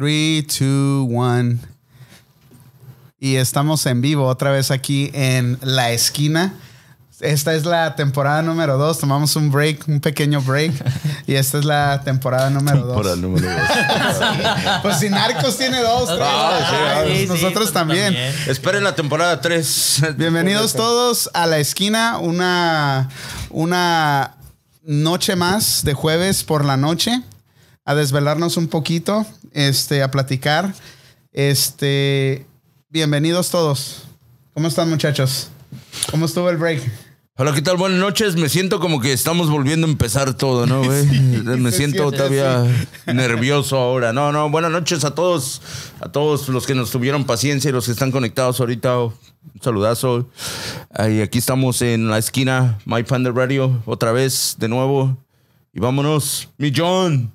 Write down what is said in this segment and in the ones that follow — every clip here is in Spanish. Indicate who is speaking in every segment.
Speaker 1: 3, 2, 1. Y estamos en vivo otra vez aquí en La Esquina. Esta es la temporada número 2. Tomamos un break, un pequeño break. Y esta es la temporada número 2.
Speaker 2: Temporada número dos.
Speaker 1: Pues si Narcos tiene dos, tres.
Speaker 2: Ah, sí,
Speaker 1: Ay,
Speaker 3: sí,
Speaker 1: nosotros
Speaker 3: sí,
Speaker 1: también.
Speaker 2: Esperen la temporada 3.
Speaker 1: Bienvenidos todos a La Esquina. Una, una noche más de jueves por la noche. A desvelarnos un poquito. Este, a platicar. Este. Bienvenidos todos. ¿Cómo están, muchachos? ¿Cómo estuvo el break?
Speaker 2: Hola, ¿qué tal? Buenas noches. Me siento como que estamos volviendo a empezar todo, ¿no, güey? Me siento todavía nervioso ahora. No, no, buenas noches a todos, a todos los que nos tuvieron paciencia y los que están conectados ahorita. Un saludazo. Ahí, aquí estamos en la esquina, My Panda Radio, otra vez, de nuevo. Y vámonos, mi John.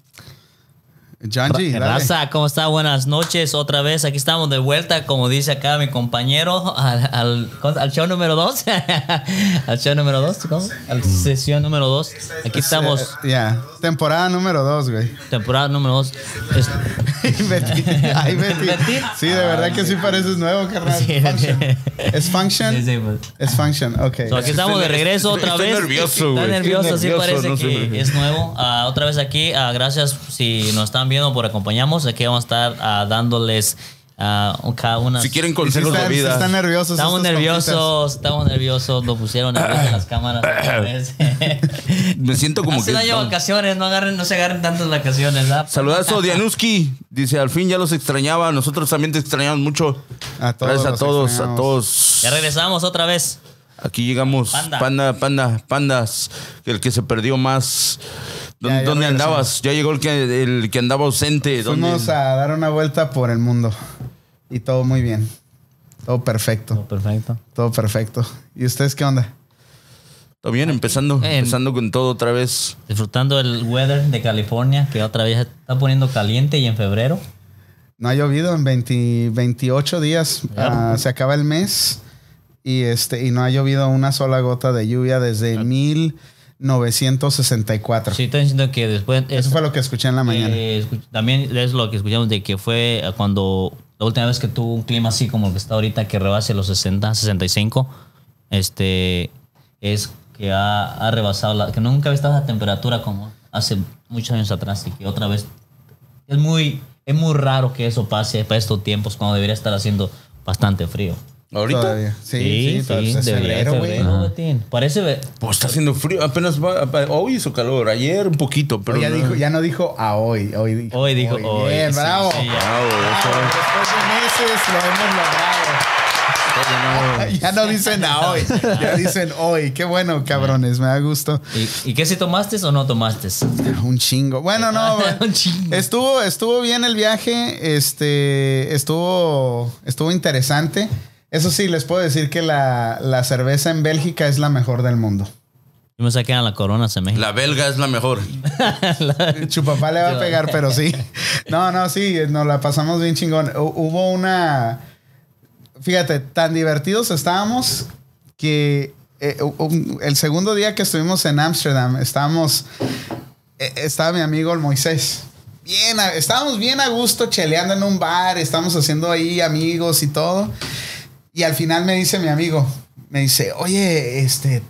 Speaker 1: Dale.
Speaker 3: Raza, ¿cómo está? Buenas noches. Otra vez, aquí estamos de vuelta, como dice acá mi compañero, al, al, al show número 2. al show número 2, ¿cómo? Al sesión número 2. Aquí estamos,
Speaker 1: Eh, Ya, temporada número dos, güey.
Speaker 3: temporada número 2.
Speaker 1: Ay, Betty. Ay, Betty.
Speaker 3: ¿Betty?
Speaker 1: Sí, de verdad que sí pareces nuevo, carnal. Function. ¿Es function?
Speaker 3: pues.
Speaker 1: Es function, ok.
Speaker 3: So, aquí estamos de regreso
Speaker 2: Estoy-
Speaker 3: otra
Speaker 2: estoy
Speaker 3: vez.
Speaker 2: nervioso,
Speaker 3: Está
Speaker 2: güey.
Speaker 3: nervioso,
Speaker 2: Estoy
Speaker 3: sí
Speaker 2: nervioso,
Speaker 3: parece
Speaker 2: no
Speaker 3: que es nuevo. Ah, otra vez aquí, ah, gracias si nos están viendo por acompañarnos. Aquí vamos a estar ah, dándoles un- cada una.
Speaker 2: Si quieren consejos
Speaker 1: están,
Speaker 2: de vida.
Speaker 1: están nerviosos.
Speaker 3: Estamos nerviosos, estamos nerviosos. Lo pusieron en las cámaras.
Speaker 2: Me siento como
Speaker 3: Hace
Speaker 2: que.
Speaker 3: daño vacaciones, no, agarren, no se agarren tantas vacaciones. ¿verdad?
Speaker 2: Saludazo, Dianuski. Dice, al fin ya los extrañaba. Nosotros también te extrañamos mucho.
Speaker 1: A todos
Speaker 2: Gracias a todos, a todos.
Speaker 3: Ya regresamos otra vez.
Speaker 2: Aquí llegamos.
Speaker 3: Panda.
Speaker 2: Panda, panda, pandas. El que se perdió más. ¿Dónde,
Speaker 1: Ya, ya
Speaker 2: dónde andabas? Ya llegó el que, el que andaba ausente. ¿Dónde?
Speaker 1: Fuimos a dar una vuelta por el mundo. Y todo muy bien. Todo perfecto.
Speaker 3: Perfecto.
Speaker 1: Todo perfecto. ¿Y ustedes qué onda?
Speaker 2: Todo bien, empezando,
Speaker 3: En-
Speaker 2: empezando con todo otra vez.
Speaker 3: Disfrutando el weather de California, que otra vez está poniendo caliente y en febrero.
Speaker 1: No ha llovido en 20 28 días. Ah, se acaba el mes. Y, este, y no ha llovido una sola gota de lluvia desde 1964.
Speaker 3: Sí, estoy diciendo que después.
Speaker 1: Eso fue lo que escuché en la mañana.
Speaker 3: Eh, también es lo que escuchamos de que fue eh, cuando la última vez que tuvo un clima así como el que está ahorita, que rebase los 60, 65, este, es que ha, ha rebasado, la, que nunca había estado esa temperatura como hace muchos años atrás y que otra vez es muy, es muy raro que eso pase para estos tiempos cuando debería estar haciendo bastante frío.
Speaker 2: ¿Ahorita?
Speaker 1: Todavía. Sí, sí, todavía es
Speaker 3: debería,
Speaker 1: febrero, güey.
Speaker 3: Parece,
Speaker 2: Pues está haciendo frío. Apenas va. Hoy hizo calor. Ayer un poquito, pero.
Speaker 1: ya,
Speaker 2: no-
Speaker 1: dijo, ya no dijo a hoy. Hoy dijo
Speaker 3: Hoy dijo hoy,
Speaker 1: Bien,
Speaker 3: sí,
Speaker 1: bravo.
Speaker 3: sí, ya.
Speaker 2: Bravo.
Speaker 1: Bravo, Después de meses lo hemos logrado. Ya no dicen a hoy, ya dicen hoy. Qué bueno, cabrones, me da gusto.
Speaker 3: ¿Y, ¿Y qué si tomaste o no tomaste?
Speaker 1: Un chingo. Bueno, no,
Speaker 3: Un chingo.
Speaker 1: estuvo, estuvo bien el viaje. Este, estuvo, estuvo interesante. Eso sí, les puedo decir que la, la cerveza en Bélgica es la mejor del mundo.
Speaker 3: Yo me saqué a la corona, se me.
Speaker 2: La belga es la mejor.
Speaker 1: Chupapá le va a pegar, pero sí. No, no, sí, nos la pasamos bien chingón. Hu- Hubo una. Fíjate, tan divertidos estábamos que eh, un- el segundo día que estuvimos en Ámsterdam, estábamos. eh, estaba mi amigo el Moisés. Bien, estábamos bien a gusto cheleando en un bar, estábamos haciendo ahí amigos y todo. Y al final me dice mi amigo, me dice, oye, este,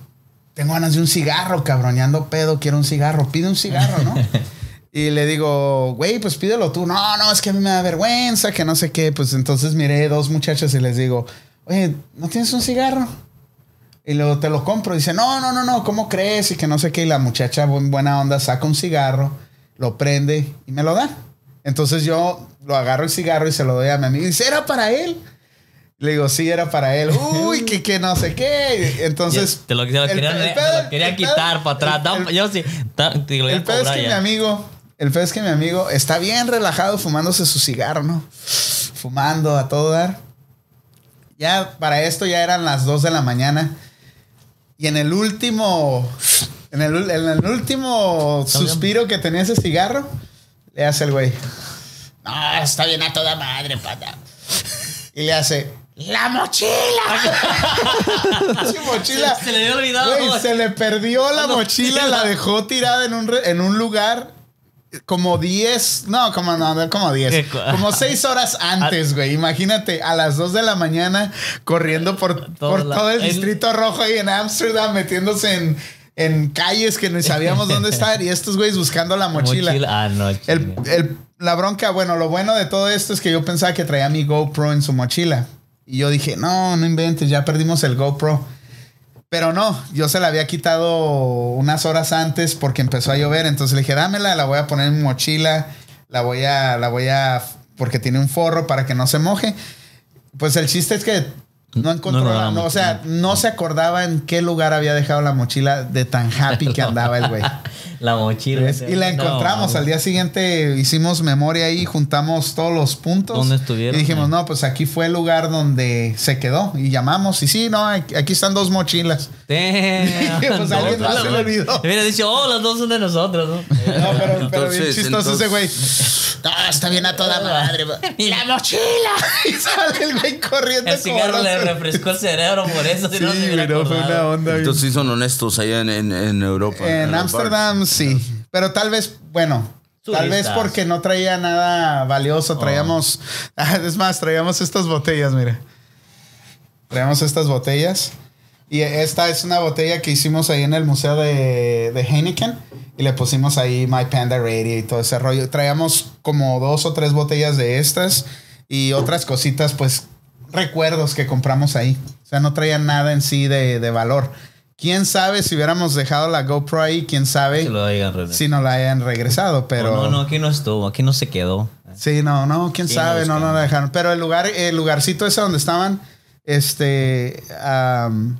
Speaker 1: tengo ganas de un cigarro, cabrón, ya ando pedo, quiero un cigarro, pide un cigarro, ¿no? y le digo, güey, pues pídelo tú. No, no, es que a mí me da vergüenza, que no sé qué. Pues entonces miré dos muchachas y les digo, oye, ¿no tienes un cigarro? Y luego te lo compro. dice, no, no, no, no, ¿cómo crees? Y que no sé qué. Y la muchacha, en buena onda, saca un cigarro, lo prende y me lo da. Entonces yo lo agarro el cigarro y se lo doy a mi amigo. Y dice, ¿era para él? Le digo, sí, era para él. Uy, que, que no sé qué. Entonces.
Speaker 3: te lo, te lo
Speaker 1: el-
Speaker 3: querían,
Speaker 1: el
Speaker 3: te
Speaker 1: pedo-
Speaker 3: lo querían
Speaker 1: el pedo-
Speaker 3: quitar para atrás.
Speaker 1: el-
Speaker 3: yo sí. te lo
Speaker 1: el pedo es que mi amigo, el pedo es que mi amigo está bien relajado fumándose su cigarro, ¿no? Fumando a todo dar. Ya para esto ya eran las 2 de la mañana. Y en el último, en el, en el último suspiro que tenía ese cigarro, le hace el güey. No, está bien a toda madre, pata. Y le hace, ¡la mochila! Su mochila.
Speaker 3: Se, se le había olvidado.
Speaker 1: Güey, se le perdió la
Speaker 3: No,
Speaker 1: mochila, la dejó tirada en un, re- en un lugar. como 10, no, como no, no, como 10,
Speaker 3: ¿Qué co-
Speaker 1: como 6 horas antes, güey. Imagínate, a las 2 de la mañana corriendo por,
Speaker 3: Todo
Speaker 1: por
Speaker 3: la-
Speaker 1: todo el
Speaker 3: el-
Speaker 1: distrito rojo ahí en Ámsterdam, metiéndose en, en calles que ni sabíamos dónde estar y estos güeyes buscando la mochila.
Speaker 3: Ah, no,
Speaker 1: El,
Speaker 3: chinga.
Speaker 1: el- la bronca, bueno, lo bueno de todo esto es que yo pensaba que traía mi GoPro en su mochila. Y yo dije, no, no inventes, ya perdimos el GoPro. Pero no, yo se la había quitado unas horas antes porque empezó a llover. Entonces le dije, dámela, la voy a poner en mi mochila. La voy a, la voy a, porque tiene un forro para que no se moje. Pues el chiste es que no encontró,
Speaker 3: No, no,
Speaker 1: o sea, no se acordaba en qué lugar había dejado la mochila de tan happy que andaba el güey.
Speaker 3: La mochila.
Speaker 1: ¿Ves? Y la
Speaker 3: No,
Speaker 1: encontramos.
Speaker 3: mames.
Speaker 1: Al día siguiente hicimos memoria ahí, juntamos todos los puntos.
Speaker 3: ¿Dónde estuvieron?
Speaker 1: Y dijimos,
Speaker 3: Eh.
Speaker 1: no, pues aquí fue el lugar donde se quedó. Y llamamos. Y sí, no, aquí están dos mochilas.
Speaker 3: Damn.
Speaker 1: Pues a alguien más se le olvidó.
Speaker 3: Hubiera dicho, oh, las dos son de nosotros, ¿no?
Speaker 1: No, pero, pero bien
Speaker 2: Entonces,
Speaker 1: chistoso ese güey. No, está bien a toda madre. ¡La mochila! Y sale el güey corriendo.
Speaker 3: El cigarro le refrescó el cerebro por eso. si
Speaker 1: Sí,
Speaker 3: no se hubiera
Speaker 1: pero fue una onda.
Speaker 2: Entonces sí son honestos allá en, en, en Europa.
Speaker 1: En Ámsterdam, sí. Pero tal vez, bueno, tal vez porque no traía nada valioso. Traíamos, Ah, es más, traíamos estas botellas, mira. Traíamos estas botellas. Y esta es una botella que hicimos ahí en el museo de, de Heineken. Y le pusimos ahí My Panda Radio y todo ese rollo. Traíamos como dos o tres botellas de estas. Y otras cositas, pues, recuerdos que compramos ahí. O sea, no traían nada en sí de, de valor. Quién sabe si hubiéramos dejado la GoPro ahí, quién sabe
Speaker 3: Que lo
Speaker 1: si no la hayan regresado, pero...
Speaker 3: Oh, No, no, aquí no estuvo, aquí no se quedó.
Speaker 1: Sí, no, no, quién
Speaker 3: Sí,
Speaker 1: sabe,
Speaker 3: no
Speaker 1: no, no la dejaron. Pero el lugar, el lugarcito ese donde estaban, este, am,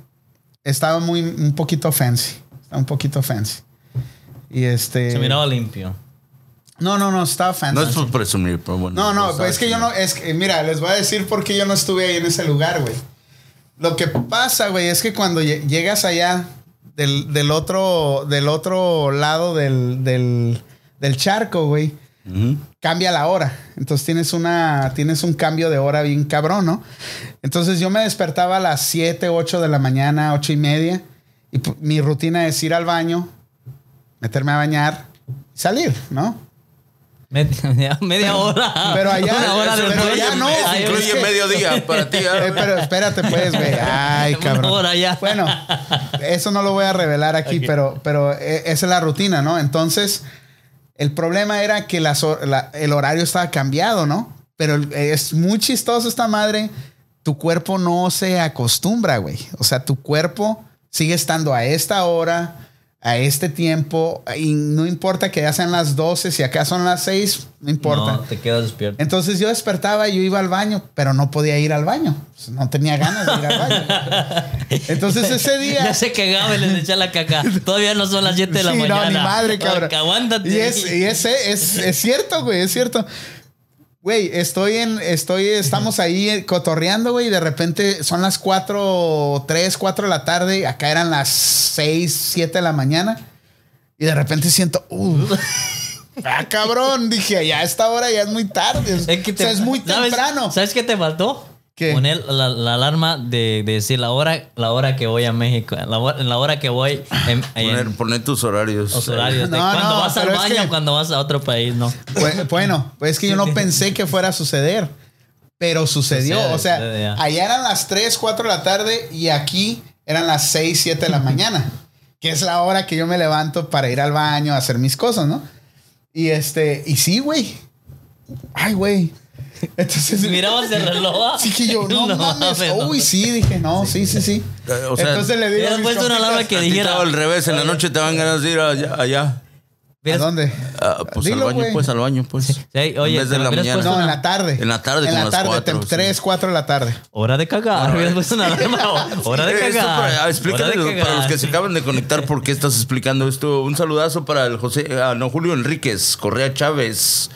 Speaker 1: estaba muy, un poquito fancy. Un poquito fancy. Y este...
Speaker 3: Se miraba limpio.
Speaker 1: No, no, no, estaba fancy.
Speaker 2: No es por presumir, pero bueno.
Speaker 1: No, no,
Speaker 2: pues,
Speaker 1: pues es que yo no, es que, mira, les voy a decir por qué yo no estuve ahí en ese lugar, güey. Lo que pasa, güey, es que cuando lle- llegas allá del, del otro, del otro lado del, del, del charco, güey, cambia la hora. Entonces tienes una, tienes un cambio de hora bien cabrón, ¿no? Entonces yo me despertaba a las 7, 8 de la mañana, 8 y media, y mi rutina es ir al baño, meterme a bañar y salir, ¿no?
Speaker 3: Media, media hora.
Speaker 1: Pero allá-
Speaker 3: Una hora
Speaker 1: pero
Speaker 3: después.
Speaker 1: allá no,
Speaker 2: Eso incluye
Speaker 1: es
Speaker 2: mediodía para ti. ¿ah?
Speaker 1: Eh, pero espérate, pues, güey. Ay,
Speaker 3: Una
Speaker 1: cabrón.
Speaker 3: hora ya.
Speaker 1: Bueno, eso no lo voy a revelar aquí, pero, pero eh, esa es la rutina, ¿no? Entonces, el problema era que las hor- la- el horario estaba cambiado, ¿no? Pero es muy chistoso esta madre. Tu cuerpo no se acostumbra, güey. O sea, tu cuerpo sigue estando a esta hora, a este tiempo, y no importa que ya sean las 12, si acá son las 6, no importa.
Speaker 3: No, te quedas despierto.
Speaker 1: Entonces yo despertaba y yo iba al baño, pero no podía ir al baño. No tenía ganas de ir al baño. Entonces ese día.
Speaker 3: Ya se cagaba y les eché la caca. Todavía no son las 7 de la
Speaker 1: Sí,
Speaker 3: mañana.
Speaker 1: no, ni madre, cabrón.
Speaker 3: Aguántate.
Speaker 1: Y es, y ese es, es cierto, güey, es cierto. Güey, estoy en, estoy, estamos ahí eh, cotorreando, güey, y de repente son las 4, 3, 4 de la tarde, acá eran las 6, 7 de la mañana, y de repente siento, uh, ah, cabrón, dije, ya a esta hora ya es muy tarde, es, o sea, es muy
Speaker 3: ¿sabes-
Speaker 1: temprano.
Speaker 3: ¿Sabes qué te faltó?
Speaker 1: ¿Qué?
Speaker 3: Poner la, la alarma de, de decir la hora, la hora que voy a México. La, hora- la hora que voy en, en
Speaker 2: Poner, poner tus horarios.
Speaker 3: los horarios. de
Speaker 1: No,
Speaker 3: cuando
Speaker 1: no,
Speaker 3: vas al
Speaker 1: es
Speaker 3: baño
Speaker 1: que-
Speaker 3: cuando vas a otro país, ¿no?
Speaker 1: Bu- Bueno, pues es que yo no pensé que fuera a suceder, pero sucedió.
Speaker 3: Sucede,
Speaker 1: o sea,
Speaker 3: sucede,
Speaker 1: allá eran las 3, 4 de la tarde y aquí eran las 6, 7 de la mañana, que es la hora que yo me levanto para ir al baño a hacer mis cosas, ¿no? Y este, y sí, güey. Ay, güey. Entonces,
Speaker 3: Mirabas el reloj.
Speaker 1: Sí que yo, no,
Speaker 3: No
Speaker 1: mames.
Speaker 3: mames, no.
Speaker 1: Uy, sí, dije, no, sí, sí, sí.
Speaker 2: Eh, o sea,
Speaker 1: Entonces le digo
Speaker 3: puesto una alarma que dijera.
Speaker 2: al revés, en la noche te van ganas de ir allá. allá.
Speaker 1: ¿A dónde?
Speaker 2: Ah, pues
Speaker 1: Dilo,
Speaker 2: al baño,
Speaker 1: güey.
Speaker 2: pues al baño, pues.
Speaker 3: Sí, oye,
Speaker 2: en vez de la mañana.
Speaker 1: No, en la tarde.
Speaker 2: En la tarde,
Speaker 1: En
Speaker 2: como
Speaker 1: la
Speaker 2: las
Speaker 1: tarde,
Speaker 2: cuatro, sí.
Speaker 1: 3, 4 de la tarde.
Speaker 3: Hora de cagar. Hubieras puesto una alarma. Hora de cagar.
Speaker 2: para- ah, explícale
Speaker 3: Hora de
Speaker 2: para
Speaker 3: cagar.
Speaker 2: los que se acaban de conectar por qué estás explicando esto. Un saludazo para el José, ah, no, Julio Enríquez, Correa Chávez,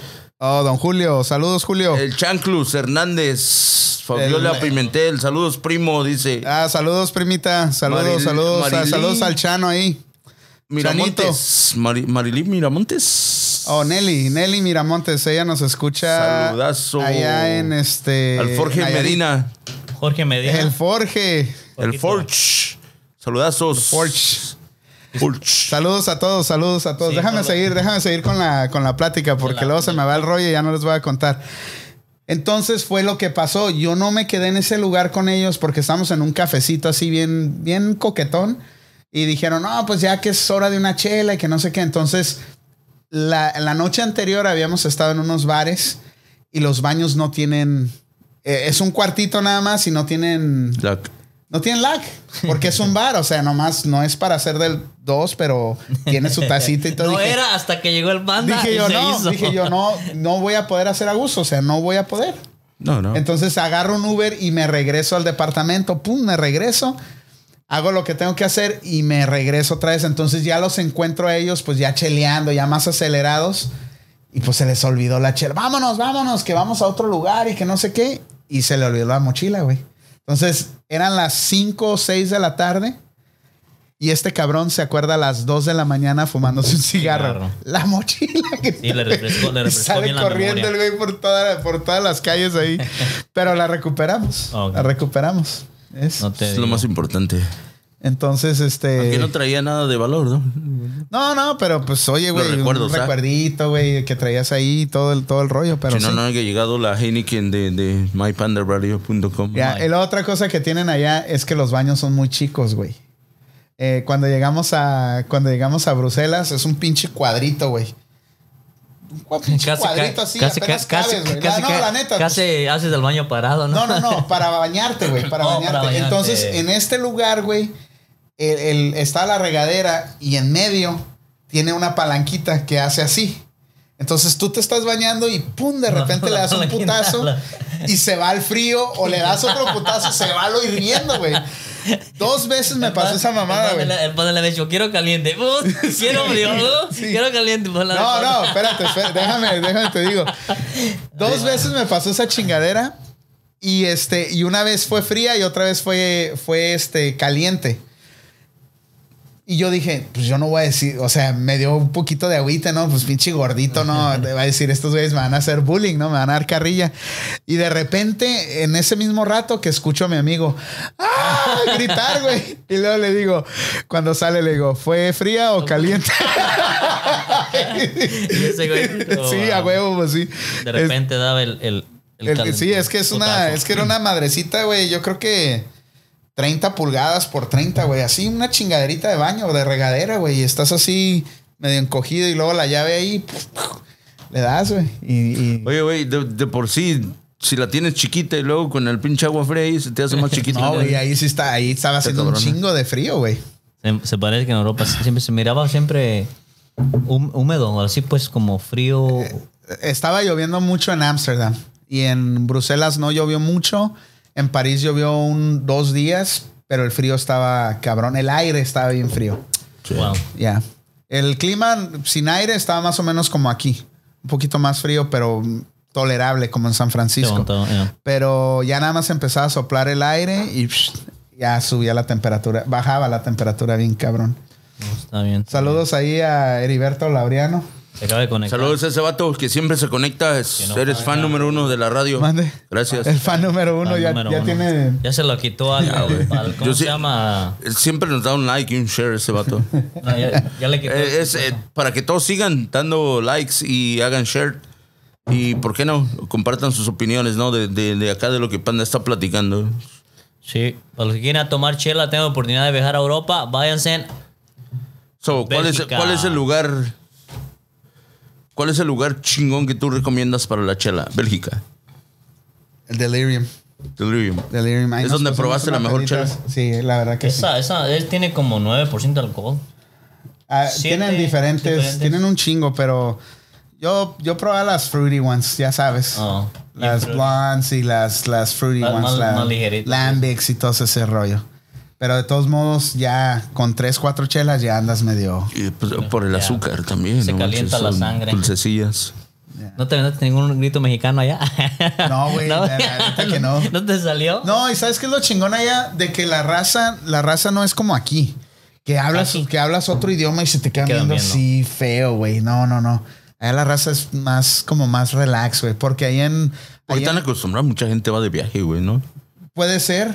Speaker 1: Oh, don Julio. Saludos, Julio.
Speaker 2: el Chanclus Hernández, Fabiola
Speaker 1: El-
Speaker 2: Pimentel, saludos primo, dice.
Speaker 1: Ah, saludos, primita. Saludos,
Speaker 2: Maril-
Speaker 1: saludos. ah, saludos al Chano ahí.
Speaker 2: Miramontes, Mari- Marilyn Miramontes.
Speaker 1: Oh, Nelly, Nelly Miramontes, ella nos escucha.
Speaker 2: Saludazo.
Speaker 1: Allá en este.
Speaker 2: Al Forge. Medina,
Speaker 3: Jorge Medina.
Speaker 1: El Forge.
Speaker 2: el Forge. Saludazos.
Speaker 1: Forge. Saludos a todos, saludos a todos. déjame seguir, déjame seguir con la, con la plática porque luego se me va el rollo y ya no les voy a contar. Entonces fue lo que pasó. Yo no me quedé en ese lugar con ellos porque estamos en un cafecito así bien, bien coquetón. Y dijeron, no, pues ya que es hora de una chela y que no sé qué. Entonces, la, la noche anterior habíamos estado en unos bares y los baños no tienen... eh, es un cuartito nada más y no tienen... No tienen lag, porque es un bar, o sea, nomás no es para hacer del dos, pero tiene su tacita y todo.
Speaker 3: No
Speaker 1: Dije-
Speaker 3: era hasta que llegó el banda.
Speaker 1: Dije
Speaker 3: y
Speaker 1: yo,
Speaker 3: se
Speaker 1: no,
Speaker 3: hizo.
Speaker 1: dije yo, no, no voy a poder hacer a gusto, o sea, no voy a poder.
Speaker 2: No, no.
Speaker 1: Entonces agarro un Uber y me regreso al departamento, pum, me regreso, hago lo que tengo que hacer y me regreso otra vez. Entonces ya los encuentro a ellos, pues ya cheleando, ya más acelerados. Y pues se les olvidó la chela. Vámonos, vámonos, que vamos a otro lugar y que no sé qué. Y se le olvidó la mochila, güey. Entonces eran las 5 o 6 de la tarde. Y este cabrón se acuerda a las 2 de la mañana fumándose un cigarro.
Speaker 3: Cigarro.
Speaker 1: La mochila que
Speaker 3: Sí, le refrescó- le refrescó
Speaker 1: sale
Speaker 3: bien la
Speaker 1: corriendo
Speaker 3: memoria.
Speaker 1: el güey por, toda- por todas las calles ahí. Pero la recuperamos. La recuperamos. Es-
Speaker 3: No te
Speaker 2: Es lo más importante.
Speaker 1: Entonces, este.
Speaker 2: Que no traía nada de valor, ¿no?
Speaker 1: no, no, pero pues oye, güey, un
Speaker 2: recuerdos, ¿ah?
Speaker 1: recuerdito, güey, que traías ahí todo el, todo el rollo. Pero
Speaker 2: si no,
Speaker 1: sí.
Speaker 2: no haya llegado la Heineken de, de.
Speaker 1: Ya, y la otra cosa que tienen allá es que los baños son muy chicos, güey. Eh, cuando llegamos a cuando llegamos a Bruselas es un pinche cuadrito, güey. Un
Speaker 3: Casi,
Speaker 1: cuadrito así,
Speaker 3: casi,
Speaker 1: apenas
Speaker 3: casi,
Speaker 1: cabes, güey.
Speaker 3: casi,
Speaker 1: no, la neta. pues,
Speaker 3: casi haces el baño parado, ¿no?
Speaker 1: No, no, no, para bañarte, güey, para bañarte. Entonces, en este lugar, güey, el- el- está la regadera y en medio tiene una palanquita que hace así. Entonces tú te estás bañando y pum, de repente
Speaker 3: la
Speaker 1: le das un putazo
Speaker 3: la-
Speaker 1: y se va al frío o le das otro putazo, se va lo hirviendo, güey. Dos veces me pasó esa mamada, güey.
Speaker 3: El padre le ha dicho, quiero caliente. Uh, quiero frío. uh,
Speaker 1: Sí.
Speaker 3: Quiero caliente. Pues, la-
Speaker 1: No, no, espérate, espérate, déjame, déjame te digo. Dos veces me pasó esa chingadera y este y una vez fue fría y otra vez fue fue este caliente. Y yo dije, pues yo no voy a decir, o sea, me dio un poquito de agüita, ¿no? Pues pinche gordito, ¿no? Le va a decir, estos güeyes me van a hacer bullying, ¿no? Me van a dar carrilla. Y de repente, en ese mismo rato que escucho a mi amigo, ¡ah! gritar, güey. Y luego le digo, cuando sale, le digo, ¿fue fría o caliente?
Speaker 3: Y ese güey,
Speaker 1: sí, a huevo, pues sí.
Speaker 3: De repente daba el. el, el
Speaker 1: El-
Speaker 3: calentón,
Speaker 1: sí, es que es una,
Speaker 3: putazo.
Speaker 1: es que era una madrecita, güey. Yo creo que 30 pulgadas por 30, güey. Así una chingaderita de baño o de regadera, güey. Y estás así medio encogido y luego la llave ahí le das, güey. Y, y-
Speaker 2: Oye, güey, de, de por sí, si la tienes chiquita y luego con el pinche agua fría ahí se te hace más chiquita.
Speaker 1: no, güey, ahí sí está, ahí estaba haciendo un chingo de frío, güey.
Speaker 3: Se, se parece que en Europa siempre se miraba siempre hú- húmedo, así pues como frío.
Speaker 1: Estaba lloviendo mucho en Ámsterdam y en Bruselas no llovió mucho. En París llovió un dos días, pero el frío estaba cabrón. El aire estaba bien frío.
Speaker 3: Wow.
Speaker 1: Ya. El clima sin aire estaba más o menos como aquí. Un poquito más frío, pero tolerable, como en San Francisco. Pero ya nada más empezaba a soplar el aire y psh, ya subía la temperatura. Bajaba la temperatura bien cabrón.
Speaker 3: Está bien.
Speaker 1: Saludos ahí a Heriberto Laureano.
Speaker 3: Se acaba de conectar.
Speaker 2: Saludos a ese vato que siempre se conecta. Es-
Speaker 3: Que no
Speaker 2: eres fan número uno de la radio.
Speaker 1: Mande.
Speaker 2: Gracias.
Speaker 1: El fan número uno
Speaker 3: Fan
Speaker 1: ya,
Speaker 3: número
Speaker 1: ya
Speaker 3: uno.
Speaker 1: tiene.
Speaker 3: Ya se lo quitó al. al- ¿Cómo
Speaker 2: Yo
Speaker 3: se
Speaker 2: sí-
Speaker 3: llama?
Speaker 2: Siempre nos da un like y un share ese vato.
Speaker 3: No, ya, ya le quitó.
Speaker 2: Eh, es eh, para que todos sigan dando likes y hagan share. Y por qué no, compartan sus opiniones, ¿no? De, de, de acá de lo que Panda está platicando.
Speaker 3: Sí, para los que quieran tomar chela, tengo oportunidad de viajar a Europa, váyanse.
Speaker 2: So, ¿cuál, es,
Speaker 3: Bélgica.
Speaker 2: ¿Cuál es el lugar? ¿Cuál es el lugar chingón que tú recomiendas para la chela? Bélgica.
Speaker 1: El Delirium.
Speaker 2: Delirium.
Speaker 1: Delirium. Ahí
Speaker 2: ¿Es donde probaste la mejor
Speaker 1: peditas. Sí, la verdad que sí.
Speaker 3: Esa, esa, él tiene como 9% de alcohol.
Speaker 1: Ah,
Speaker 3: Siete
Speaker 1: tienen diferentes,
Speaker 3: diferentes.
Speaker 1: tienen un chingo, pero yo, yo probé las fruity ones, ya sabes.
Speaker 3: Oh,
Speaker 1: las blondes y las, las fruity ones,
Speaker 3: más-
Speaker 1: la-
Speaker 3: más
Speaker 1: lambics y todo ese rollo. Pero de todos modos, ya con tres, cuatro chelas ya andas medio.
Speaker 2: Y, pues, por el azúcar también.
Speaker 3: Se
Speaker 2: no
Speaker 3: calienta la sangre.
Speaker 2: Dulcecillas.
Speaker 3: ¿No te aventaste ningún grito mexicano allá?
Speaker 1: No, güey, la- la neta que no.
Speaker 3: ¿No te salió?
Speaker 1: No, y sabes qué es lo chingón allá de que la raza, la raza no es como aquí. Que hablas,
Speaker 3: Aquí.
Speaker 1: que hablas otro idioma y se te quedan
Speaker 3: Quedan
Speaker 1: viendo
Speaker 3: viendo.
Speaker 1: así feo, güey. No, no, no. Allá la raza es más, como más relax, güey. Porque ahí en. ahí
Speaker 2: Ahorita
Speaker 1: en-
Speaker 2: han acostumbrado, mucha gente va de viaje, güey, ¿no?
Speaker 1: puede ser,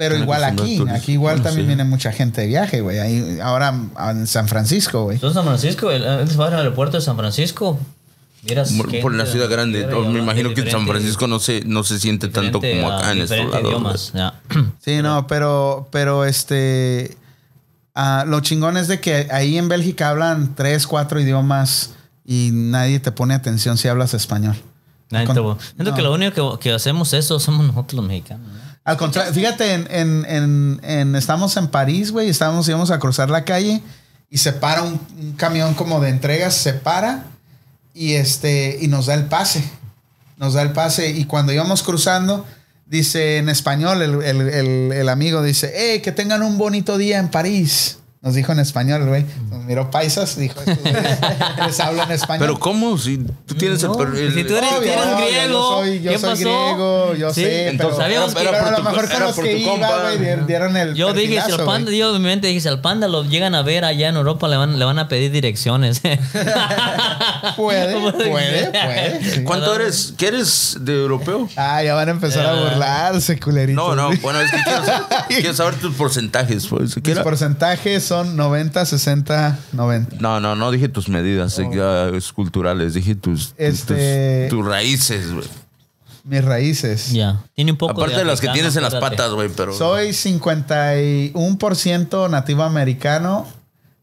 Speaker 1: Pero igual aquí,
Speaker 2: turismo.
Speaker 1: aquí igual
Speaker 2: Bueno,
Speaker 1: también
Speaker 2: sí.
Speaker 1: viene mucha gente de viaje, güey. Ahí, ahora en San Francisco, güey.
Speaker 3: Tú en San Francisco, antes vas al aeropuerto de San Francisco. Miras
Speaker 2: Por,
Speaker 3: gente
Speaker 2: por la ciudad grande.
Speaker 3: de-
Speaker 2: Oh, me imagino que en San Francisco no se, no se siente tanto como
Speaker 3: ah,
Speaker 2: acá en estos lados.
Speaker 3: idiomas. ya.
Speaker 1: Sí, no, pero, pero este. ah, lo chingón es de que ahí en Bélgica hablan tres, cuatro idiomas y nadie te pone atención si hablas español.
Speaker 3: Nadie
Speaker 1: Con-
Speaker 3: te- Siento
Speaker 1: no.
Speaker 3: que lo único que, que hacemos eso somos nosotros los mexicanos. ¿no?
Speaker 1: Al contrario, fíjate, en, en, en, en- estamos en París, güey, estábamos, íbamos a cruzar la calle y se para un, un camión como de entregas, se para y este, y nos da el pase. Nos da el pase y cuando íbamos cruzando, dice en español, el, el- el- el amigo dice, hey, que tengan un bonito día en París. Nos dijo en español, güey. Nos miró paisas, dijo, "Estos güeyes les hablo en español.
Speaker 2: Pero ¿cómo? Si tú tienes
Speaker 3: No,
Speaker 2: el... el-
Speaker 3: si tú eres-
Speaker 1: Obvio,
Speaker 3: eres griego,
Speaker 1: Yo soy, yo
Speaker 3: ¿qué
Speaker 1: soy
Speaker 3: pasó?
Speaker 1: griego, yo
Speaker 3: Sí,
Speaker 1: sé.
Speaker 3: entonces
Speaker 1: pero,
Speaker 3: sabíamos
Speaker 1: pero
Speaker 3: que-
Speaker 1: a
Speaker 2: Era
Speaker 1: lo
Speaker 2: por tu-
Speaker 1: mejor con los que iba,
Speaker 2: compa.
Speaker 1: güey, di- dieron el
Speaker 3: Yo dije, si el
Speaker 1: perfilazo,
Speaker 3: panda, yo en mi mente dije, si al panda lo llegan a ver allá en Europa, le van, le van a pedir direcciones.
Speaker 1: Puede, puede, puede. sí.
Speaker 2: ¿Cuánto eres? ¿Qué eres de europeo?
Speaker 1: Ah, ya van a empezar a burlarse, culeritos.
Speaker 2: No, no, bueno, es que quiero saber, quiero saber tus porcentajes. Pues. ¿Qué
Speaker 1: Mis
Speaker 2: era?
Speaker 1: porcentajes son 90, 60, 90.
Speaker 2: No, no, no dije tus medidas eh, ya, es culturales, dije tus, tus-
Speaker 1: Este-
Speaker 2: tus, tus raíces, güey.
Speaker 1: Mis raíces.
Speaker 3: ya. Tiene un poco
Speaker 2: Aparte de las que tienes en las patas, güey, pero...
Speaker 1: Soy 51% nativo americano,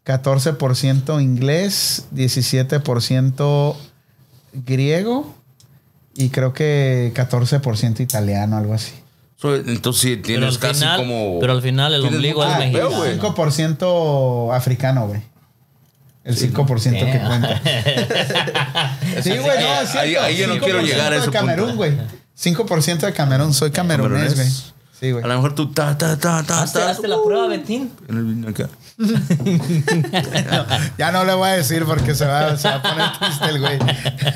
Speaker 1: 14% inglés, 17% griego y creo que 14% italiano, algo así.
Speaker 2: So, entonces sí,
Speaker 3: Pero
Speaker 2: tienes casi
Speaker 3: final-
Speaker 2: como...
Speaker 3: Pero al final el ombligo es mexicano.
Speaker 2: güey.
Speaker 1: 5% africano, güey. El 5% que
Speaker 3: Damn.
Speaker 1: cuenta. Sí, güey, no, es
Speaker 2: Ahí- ahí yo no quiero
Speaker 1: 5%
Speaker 2: llegar a ese
Speaker 1: de Camerún,
Speaker 2: punto.
Speaker 1: güey. 5% de Camerún. Soy camerunés, güey. Sí, güey.
Speaker 2: A lo mejor tú ta, ta, ta, ta,
Speaker 3: Hazte,
Speaker 2: ta,
Speaker 3: hazte la prueba, Betín.
Speaker 2: en el- acá.
Speaker 1: Ya no le voy a decir porque se va, se va a poner triste el güey.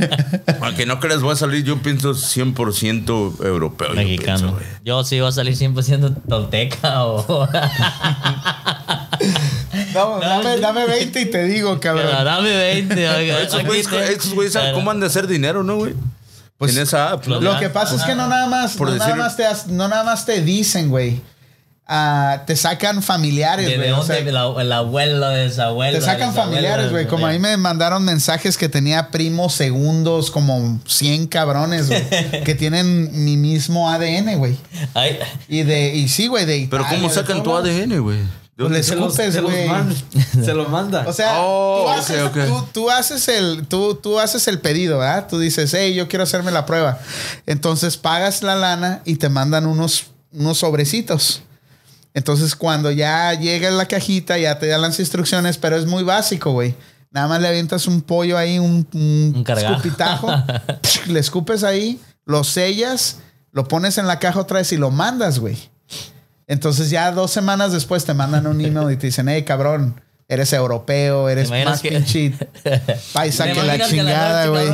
Speaker 2: Aunque no creas, voy a salir, yo pienso 100% europeo. yo
Speaker 3: Mexicano.
Speaker 2: pienso, güey.
Speaker 3: Yo sí iba a salir 100% tolteca o...
Speaker 1: No, dame, dame 20 y te digo, cabrón.
Speaker 3: Dame 20. oiga,
Speaker 2: Esos güeyes, esos güeyes saben cómo han de hacer dinero, ¿no, güey?
Speaker 1: Pues,
Speaker 2: en esa app, ¿no?
Speaker 1: Lo que pasa es que no nada más,
Speaker 2: Por
Speaker 1: no nada más te, has- no nada más te dicen, güey. Ah, te sacan familiares,
Speaker 3: ¿De,
Speaker 1: güey.
Speaker 3: de
Speaker 1: o
Speaker 3: dónde?
Speaker 1: sea,
Speaker 3: el, ab- el abuelo de esa abuela.
Speaker 1: Te sacan familiares, güey. Como a mí me mandaron mensajes que tenía primos segundos, como 100 cabrones, güey. que tienen mi mismo ADN, güey.
Speaker 3: Ay,
Speaker 1: Y de, y sí, güey, de
Speaker 2: Pero ¿cómo sacan tu. ADN, güey? ¿De
Speaker 1: Pues
Speaker 2: dónde
Speaker 1: les
Speaker 2: se-
Speaker 4: los-
Speaker 1: escupes,
Speaker 4: se los. Se los manda.
Speaker 1: O sea,
Speaker 2: Oh,
Speaker 1: tú, haces,
Speaker 2: ok.
Speaker 1: Tú, tú haces el, tú, tú haces el pedido, ¿verdad? Tú dices, hey, yo quiero hacerme la prueba. Entonces pagas la lana y te mandan unos, unos sobrecitos. Entonces, cuando ya llega la cajita, ya te dan las instrucciones, pero es muy básico, güey. Nada más le avientas un pollo ahí, un, un, escupitajo, le escupes ahí, lo sellas, lo pones en la caja otra vez y lo mandas, güey. Entonces ya dos semanas después te mandan un email y te dicen, hey, cabrón, eres europeo, eres
Speaker 3: ¿Te imaginas
Speaker 1: más
Speaker 3: que-
Speaker 1: pinche paisa
Speaker 3: ¿te
Speaker 1: que la chingada, güey.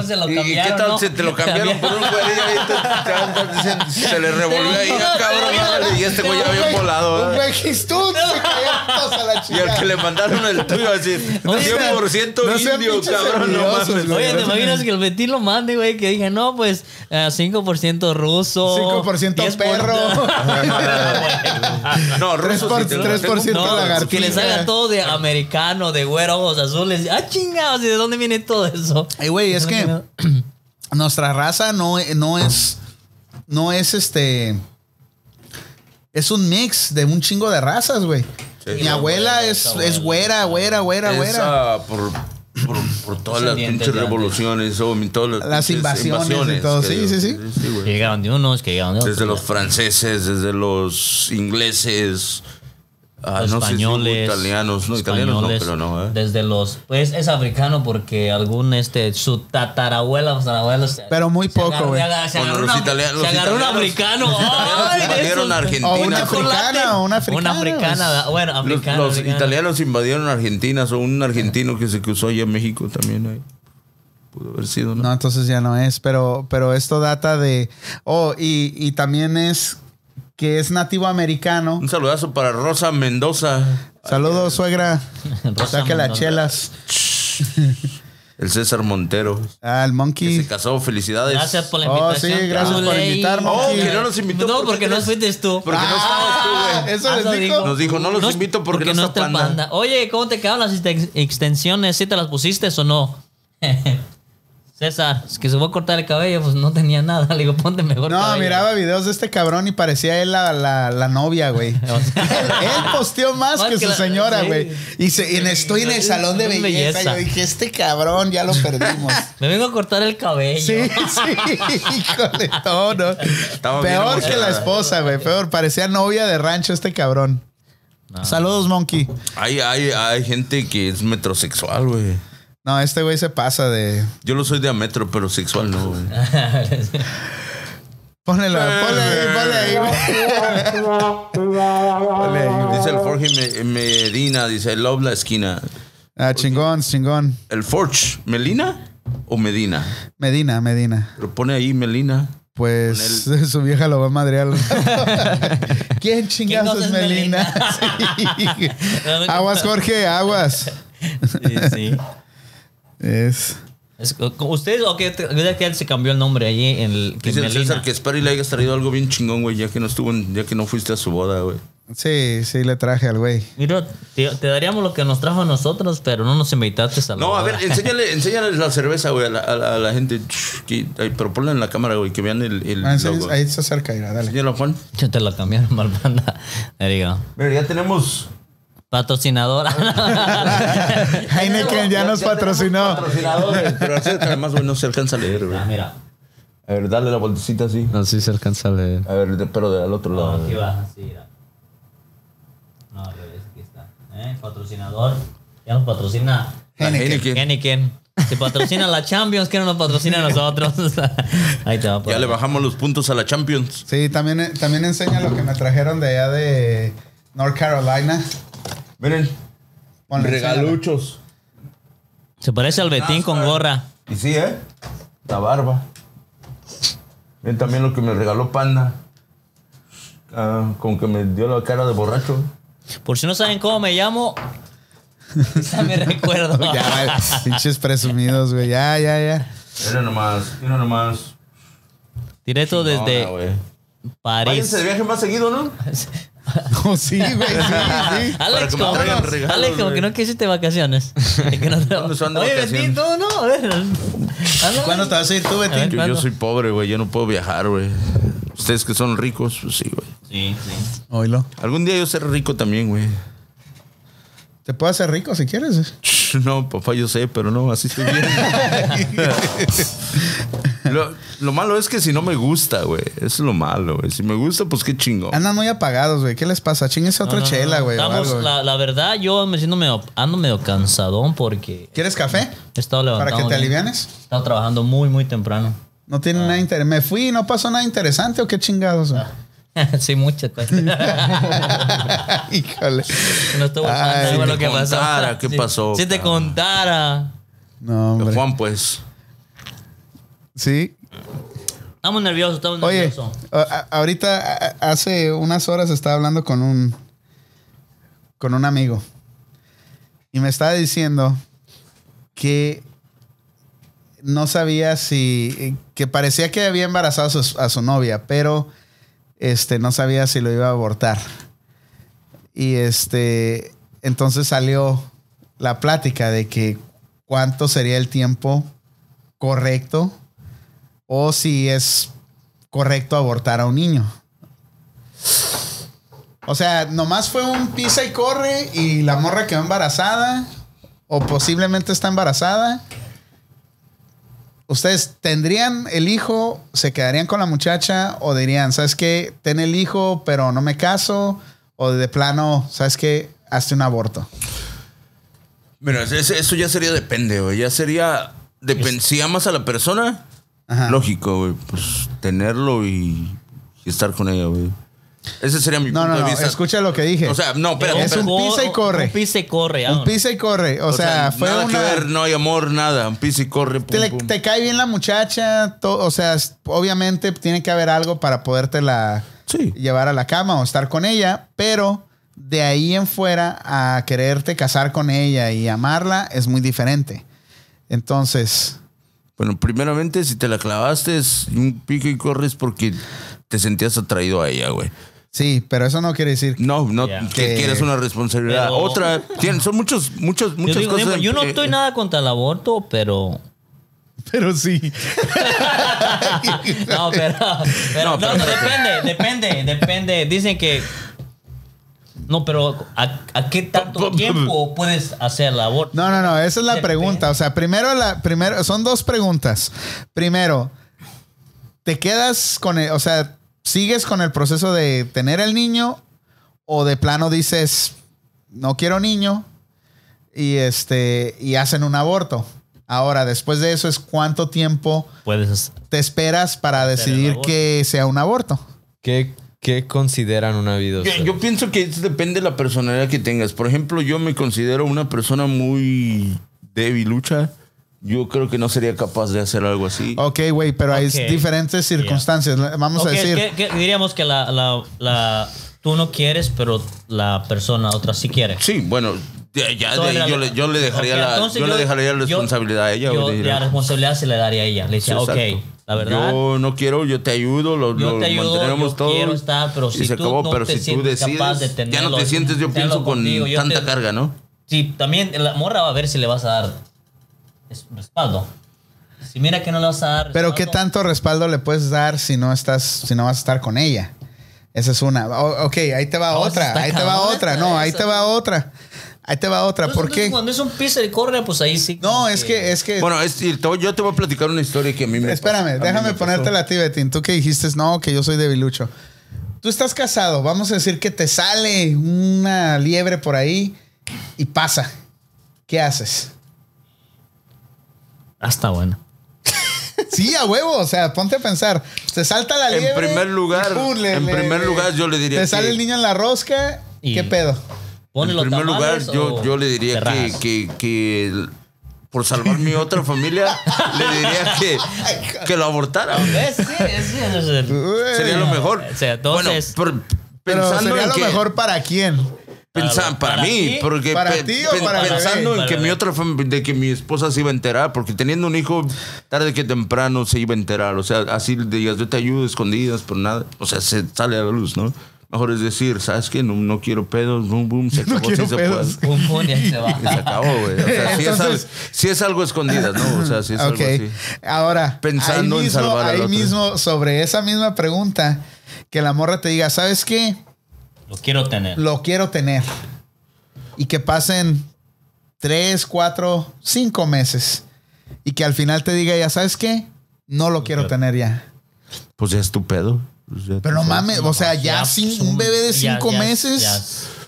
Speaker 2: ¿Y, qué tal
Speaker 3: no?
Speaker 2: se te lo cambiaron por un güey y ahí te- te andas diciendo, se le revolvió ahí, ah, cabrón, y este güey ya bien volado.
Speaker 1: Un güey Gistún se cayó a la
Speaker 2: Y al
Speaker 1: chingada.
Speaker 2: que le mandaron el tuyo así,
Speaker 1: No sean-
Speaker 2: 100%
Speaker 1: no sean
Speaker 2: indio, cabrón, no mames.
Speaker 3: Oye, ¿te imaginas que el Betín lo mande, güey? Que diga, no, pues eh, 5% ruso.
Speaker 1: 5%
Speaker 3: 10%.
Speaker 1: perro.
Speaker 2: No,
Speaker 1: Tres
Speaker 2: ruso
Speaker 1: por-
Speaker 2: sí te lo-
Speaker 1: tres por
Speaker 2: tengo-
Speaker 1: ciento
Speaker 3: No,
Speaker 1: lagartija.
Speaker 3: que les haga todo de americano, de güero, ojos azules. Ah, chingados, ¿y de dónde viene todo eso?
Speaker 1: Ey, güey, es que nuestra raza no, no es. No es este. Es un mix de un chingo de razas, güey.
Speaker 2: Sí.
Speaker 1: Mi abuela es, es güera, güera, güera,
Speaker 2: Es,
Speaker 1: güera.
Speaker 2: por, por, por todas las pinches revoluciones o todas las,
Speaker 1: invasiones y todo. Sí, sí, sí.
Speaker 2: güey.
Speaker 3: Que llegaron de unos, que llegaron de otros.
Speaker 2: Desde los franceses, desde los ingleses, ah,
Speaker 3: los
Speaker 2: no sé si
Speaker 3: españoles.
Speaker 2: italianos, no, italianos no,
Speaker 3: españoles,
Speaker 2: pero no, ¿eh?
Speaker 3: Desde los. Pues es africano porque algún, este, su tatarabuela o tatarabuela. se-
Speaker 1: Pero muy
Speaker 3: se
Speaker 1: poco, güey.
Speaker 3: Se agarró,
Speaker 2: los
Speaker 3: una-
Speaker 2: italianos-
Speaker 3: se
Speaker 2: los
Speaker 3: agarró un africano.
Speaker 2: los italianos
Speaker 3: ¡Ay, de
Speaker 2: invadieron! Argentina.
Speaker 1: O
Speaker 3: Un
Speaker 1: una africana, una africana.
Speaker 3: Una africana, bueno,
Speaker 2: Los,
Speaker 3: africana.
Speaker 2: los
Speaker 3: africana.
Speaker 2: italianos invadieron Argentina, o un argentino que se cruzó allá en México también ahí. Pudo haber sido, ¿no?
Speaker 1: No, entonces ya no es. Pero, pero esto data de. Oh, y, y también es que es nativo americano.
Speaker 2: Un saludazo para Rosa Mendoza.
Speaker 1: Saludos, suegra.
Speaker 3: Rosa
Speaker 1: Saque las chelas.
Speaker 2: El César Montero.
Speaker 1: Ah, el
Speaker 2: Que
Speaker 1: Monkey.
Speaker 2: se casó. Felicidades.
Speaker 3: Gracias por la
Speaker 1: Oh,
Speaker 3: invitación.
Speaker 1: sí, gracias por invitarme.
Speaker 2: Oh, que no nos invitó.
Speaker 3: No,
Speaker 2: ¿por qué
Speaker 3: porque no fuiste tú.
Speaker 2: Porque no estabas tú, güey.
Speaker 1: Ah, Eso
Speaker 3: Ah,
Speaker 1: les dijo.
Speaker 2: Nos dijo, no los invito porque, no está
Speaker 3: el
Speaker 2: panda.
Speaker 3: Oye, ¿cómo te quedaron las ex- extensiones? ¿Sí te las pusiste o no? César, es que se fue a cortar el cabello, pues no tenía nada. Le digo, ponte mejor
Speaker 1: No,
Speaker 3: cabello.
Speaker 1: miraba videos de este cabrón y parecía él la, la, la novia, güey. él, él posteó más,
Speaker 3: Más
Speaker 1: que,
Speaker 3: que
Speaker 1: su
Speaker 3: la-
Speaker 1: señora,
Speaker 3: sí.
Speaker 1: güey. Y, se, y estoy en el salón de belleza.
Speaker 3: belleza.
Speaker 1: Yo dije, este cabrón ya lo perdimos.
Speaker 3: Me vengo a cortar el cabello.
Speaker 1: Sí, sí, híjole, todo, ¿no? Peor que la esposa, güey. Peor, parecía novia de rancho este cabrón. Saludos, Monkey.
Speaker 2: Hay, hay, hay gente que es metrosexual, güey.
Speaker 1: No, este güey se pasa de.
Speaker 2: Yo lo soy de a metro, pero sexual no, güey.
Speaker 1: Ponle, la- ponle ahí, ponle ahí, güey. Ponle ahí, güey.
Speaker 2: Dice el Jorge Me- Medina, dice, I love la esquina.
Speaker 1: Ah, chingón, chingón.
Speaker 2: ¿El Forge, Melina o Medina?
Speaker 1: Medina, Medina.
Speaker 2: Pero pone ahí Melina.
Speaker 1: Pues su vieja lo va a madrear. ¿Quién chingados es
Speaker 3: es
Speaker 1: Melina? Sí. Aguas, Jorge, aguas.
Speaker 3: Sí, sí.
Speaker 1: Es.
Speaker 3: Es- ¿Ustedes o? ¿Verdad que él se cambió el nombre allí en el que
Speaker 2: Dice el
Speaker 3: Melina?
Speaker 2: César que espero y le hayas traído algo bien chingón, güey, ya que no estuvo, en- ya que no fuiste a su boda, güey.
Speaker 1: Sí, sí, le traje al güey.
Speaker 3: Mira, te, te daríamos lo que nos trajo a nosotros, pero no nos invitaste a la
Speaker 2: No, a ver, enséñale, enséñale la cerveza, güey, a la, a la- a la gente. Que- pero ponla en la cámara, güey, que vean el, el
Speaker 1: Ah,
Speaker 2: logo.
Speaker 1: ahí se acerca, mira, dale.
Speaker 2: Enséñalo, Juan.
Speaker 3: Yo te la cambiaron mal banda. There you go.
Speaker 2: Mira, ya tenemos...
Speaker 3: Patrocinadora.
Speaker 1: Heineken ya nos patrocinó.
Speaker 2: Patrocinadores, pero acércale más, güey, no se alcanza a leer, güey.
Speaker 3: Ah, mira.
Speaker 2: A ver, dale la vueltecita así.
Speaker 4: Así se alcanza a leer.
Speaker 2: A ver, de- pero del otro
Speaker 3: No,
Speaker 2: lado.
Speaker 3: aquí va, así, mira. No, al revés, aquí está. ¿Eh? Patrocinador. Ya nos patrocina
Speaker 2: Heineken.
Speaker 3: Heineken. Se patrocina la Champions, que no nos patrocina a nosotros. Ahí te va. por
Speaker 2: Ya le bajamos los puntos a la Champions.
Speaker 1: Sí, también, también enseña lo que me trajeron de allá de North Carolina.
Speaker 2: Miren,
Speaker 1: Ponle,
Speaker 2: regaluchos.
Speaker 3: Se parece al Betín con gorra.
Speaker 2: Y sí, ¿eh? La barba. Miren también lo que me regaló Panda. Ah, como que me dio la cara de borracho.
Speaker 3: Por si no saben cómo me llamo, esa me recuerdo.
Speaker 1: Ya, pinches presumidos, güey. Ya, ya, ya.
Speaker 2: Mira nomás, mira nomás.
Speaker 3: Directo desde
Speaker 2: Chingona, güey.
Speaker 3: París.
Speaker 2: Váyanse de viaje más seguido, ¿no?
Speaker 1: No, sí, güey, sí, sí.
Speaker 3: Alex, como,
Speaker 2: regalos,
Speaker 3: Alex, como que no quisiste vacaciones. Es que no te-
Speaker 2: ¿Dónde se van de
Speaker 3: Oye,
Speaker 2: vacaciones?
Speaker 3: Betín, tú no. A ver.
Speaker 1: ¿Cuándo te vas a ir tú. Betín?
Speaker 2: Yo, soy pobre, güey. Yo no puedo viajar, güey. Ustedes que son ricos, pues sí, güey.
Speaker 3: Sí, sí.
Speaker 1: Oílo.
Speaker 2: Algún día yo seré rico también, güey.
Speaker 1: Te puedo hacer rico si quieres.
Speaker 2: No, papá, yo sé, pero no, así estoy bien. Lo, lo malo es que si no me gusta, güey. Es lo malo, güey. Si me gusta, pues qué chingo.
Speaker 1: Andan muy apagados, güey. ¿Qué les pasa? Chinguese otra
Speaker 3: No, no,
Speaker 1: chela,
Speaker 3: no.
Speaker 1: güey. o
Speaker 3: Estamos-
Speaker 1: algo, güey.
Speaker 3: la, la verdad, yo me siento medio, ando medio cansadón porque
Speaker 1: ¿Quieres café?
Speaker 3: he estado
Speaker 1: Para
Speaker 3: levantando.
Speaker 1: que te alivianes.
Speaker 3: He estado trabajando muy, muy temprano.
Speaker 1: No tiene nada interesante. ¿Me fui y no pasó nada interesante o qué chingados? güey?
Speaker 3: sí, muchas cosas.
Speaker 1: Híjole.
Speaker 3: no estuvo
Speaker 1: Ay,
Speaker 3: padre,
Speaker 1: si
Speaker 3: lo que pasó.
Speaker 2: ¿qué
Speaker 3: Si-
Speaker 2: pasó,
Speaker 3: Si te contara.
Speaker 1: No, hombre.
Speaker 2: Juan, pues.
Speaker 1: Sí.
Speaker 3: Estamos nerviosos, estamos
Speaker 1: Oye,
Speaker 3: nerviosos.
Speaker 1: a- ahorita a- hace unas horas estaba hablando con un con un amigo y me estaba diciendo que no sabía si que parecía que había embarazado a su, a su novia, pero este no sabía si lo iba a abortar. Y este entonces salió la plática de que cuánto sería el tiempo correcto o si es correcto abortar a un niño. O sea, nomás fue un pisa y corre y la morra quedó embarazada o posiblemente está embarazada. ¿Ustedes tendrían el hijo, se quedarían con la muchacha o dirían, sabes qué, ten el hijo pero no me caso? O de plano, sabes qué, hazte un aborto.
Speaker 2: Mira, es- eso ya sería depende, güey. Ya sería. Depende. Si amas a la persona,
Speaker 1: Ajá.
Speaker 2: lógico, güey. Pues tenerlo y, y estar con ella, güey. Ese sería mi
Speaker 1: No,
Speaker 2: punto
Speaker 1: no,
Speaker 2: de
Speaker 1: no,
Speaker 2: vista.
Speaker 1: escucha lo que dije.
Speaker 2: O sea, no, espérate,
Speaker 1: Es un pisa y corre.
Speaker 3: Un pisa y corre.
Speaker 1: un pisa y corre. O, sea, fue
Speaker 2: nada
Speaker 1: una...
Speaker 2: que ver, no hay amor, nada. Un pisa y corre. pum,
Speaker 1: te, le-
Speaker 2: pum.
Speaker 1: te cae bien la muchacha, to- o sea, obviamente tiene que haber algo para podértela
Speaker 2: Sí.
Speaker 1: llevar a la cama o estar con ella, pero de ahí en fuera a quererte casar con ella y amarla es muy diferente. Entonces,
Speaker 2: Bueno, primeramente, si te la clavaste, es un pico y corres porque te sentías atraído a ella, güey.
Speaker 1: sí, pero eso no quiere decir
Speaker 2: No, no
Speaker 3: Ya.
Speaker 2: que
Speaker 1: Que-
Speaker 2: quieres una responsabilidad.
Speaker 3: Pero-
Speaker 2: Otra, tienen- son muchos, muchos,
Speaker 3: Yo,
Speaker 2: muchas
Speaker 3: digo,
Speaker 2: cosas.
Speaker 3: yo no
Speaker 2: eh,
Speaker 3: estoy nada contra el aborto, pero.
Speaker 1: Pero sí.
Speaker 3: No, pero. pero
Speaker 2: No,
Speaker 3: no,
Speaker 2: pero-
Speaker 3: no, depende, depende, depende. Dicen que. No, pero ¿a, a qué tanto tiempo puedes hacer el aborto?
Speaker 1: No, no, no, esa es la pregunta. O sea, primero la primero son dos preguntas. Primero, ¿te quedas con el, o sea, sigues con el proceso de tener el niño o de plano dices no quiero niño y este y hacen un aborto? Ahora, después de eso es cuánto tiempo
Speaker 3: Puedes.
Speaker 1: te esperas para decidir que sea un aborto.
Speaker 4: ¿Qué, qué consideran una vida?
Speaker 2: Yo,
Speaker 4: ustedes?
Speaker 2: yo pienso que depende de la personalidad que tengas. Por ejemplo, yo me considero una persona muy débil, lucha. Yo creo que no sería capaz de hacer algo así.
Speaker 1: Ok, güey, pero hay
Speaker 3: Ok.
Speaker 1: diferentes circunstancias. Vamos
Speaker 3: Ok,
Speaker 1: a decir.
Speaker 3: es que- que diríamos que la, la, la- tú no quieres, pero la persona otra sí quiere.
Speaker 2: Sí, bueno, ya, ya de ahí yo, le, yo le dejaría
Speaker 3: Ok,
Speaker 2: la,
Speaker 3: entonces
Speaker 2: yo le dejaría la
Speaker 3: yo-
Speaker 2: responsabilidad a ella.
Speaker 3: Yo, la responsabilidad se le daría a ella. Le decía,
Speaker 2: Sí,
Speaker 3: ok,
Speaker 2: exacto.
Speaker 3: La verdad.
Speaker 2: Yo no quiero, yo te ayudo, lo,
Speaker 3: Yo
Speaker 2: lo
Speaker 3: te ayudo,
Speaker 2: mantenemos
Speaker 3: yo
Speaker 2: todo.
Speaker 3: quiero estar, pero
Speaker 2: y
Speaker 3: si
Speaker 2: se
Speaker 3: tú
Speaker 2: acabó.
Speaker 3: no
Speaker 2: pero
Speaker 3: te
Speaker 2: si tú
Speaker 3: sientes
Speaker 2: decides,
Speaker 3: capaz de
Speaker 2: ya no
Speaker 3: tenerlo,
Speaker 2: te sientes, yo
Speaker 3: tenerlo
Speaker 2: pienso, con
Speaker 3: yo
Speaker 2: tanta
Speaker 3: te-
Speaker 2: carga, ¿no?
Speaker 3: Sí, también la morra va a ver si le vas a dar es- respaldo. Si mira que no le vas a dar
Speaker 1: Pero qué
Speaker 3: respaldo,
Speaker 1: tanto respaldo le puedes dar si no estás, si no vas a estar con ella. Esa es una. O- ok, ahí te va otra. Ahí te va otra. No, ahí te va otra. Ahí te va otra.
Speaker 3: Entonces,
Speaker 1: ¿Por qué?
Speaker 3: Cuando es un pisa y corre, pues ahí sí.
Speaker 1: No, es que, es que.
Speaker 2: Bueno, es, te yo te voy a platicar una historia que a mí me
Speaker 1: espérame, déjame
Speaker 2: me pasó.
Speaker 1: ponértela a ti, Betín. Tú que dijiste, no, que yo soy debilucho. Tú estás casado. Vamos a decir que te sale una liebre por ahí y pasa. ¿Qué haces?
Speaker 3: Ah, está bueno.
Speaker 1: Sí, a huevo. O sea, ponte a pensar. Se salta la
Speaker 2: En
Speaker 1: liebre.
Speaker 2: primer lugar-
Speaker 1: y pum,
Speaker 2: en primer lugar, yo le diría
Speaker 1: Te
Speaker 2: que-
Speaker 1: sale el niño en la rosca.
Speaker 3: Y-
Speaker 1: ¿Qué pedo?
Speaker 3: Pone
Speaker 2: En primer lugar, yo, yo le diría que, que, que el- por salvar mi otra familia, le diría que, que lo abortara. Sería lo mejor.
Speaker 3: O sea, entonces-
Speaker 2: bueno,
Speaker 1: Pero
Speaker 2: pensando
Speaker 1: sería
Speaker 2: en
Speaker 1: lo
Speaker 2: que,
Speaker 1: mejor para quién.
Speaker 2: pensa-
Speaker 3: Para-
Speaker 2: mí,
Speaker 3: ti,
Speaker 2: porque
Speaker 1: ¿Para
Speaker 2: pe-
Speaker 1: ti o
Speaker 2: pe-
Speaker 1: para
Speaker 2: pensando
Speaker 1: bebé?
Speaker 2: en que
Speaker 3: Para
Speaker 2: mi otra de que mi esposa se iba a enterar, porque teniendo un hijo tarde que temprano se iba a enterar, o sea, así le digas, yo te ayudo escondidas, pero nada, o sea, se sale a la luz, ¿no? Mejor es decir, ¿sabes qué? No, no quiero pedos, boom, boom, se acabó,
Speaker 1: quiero
Speaker 2: sí se
Speaker 1: pedos.
Speaker 2: puede.
Speaker 3: Pum, pum, y ahí se va.
Speaker 2: Y se acabó, güey. O sea, sí, es
Speaker 1: Entonces-
Speaker 2: algo, sí es algo escondidas, ¿no? O sea, sí es algo así.
Speaker 1: Ahora,
Speaker 2: Pensando
Speaker 1: ahí
Speaker 2: en
Speaker 1: mismo,
Speaker 2: salvar al
Speaker 1: ahí
Speaker 2: otro.
Speaker 1: mismo, sobre esa misma pregunta, que la morra te diga, ¿sabes qué?
Speaker 3: Lo quiero tener.
Speaker 1: Lo quiero tener. Y que pasen tres, cuatro, cinco meses. Y que al final te diga, ya sabes qué? No lo quiero
Speaker 3: quiero.
Speaker 1: tener ya.
Speaker 2: Pues ya es tu pedo. Pues ya
Speaker 1: Pero no
Speaker 2: tú
Speaker 1: mames, o sea, ya,
Speaker 3: Ya
Speaker 1: sin un
Speaker 3: un-
Speaker 1: bebé de cinco
Speaker 3: ya
Speaker 1: meses,
Speaker 3: ya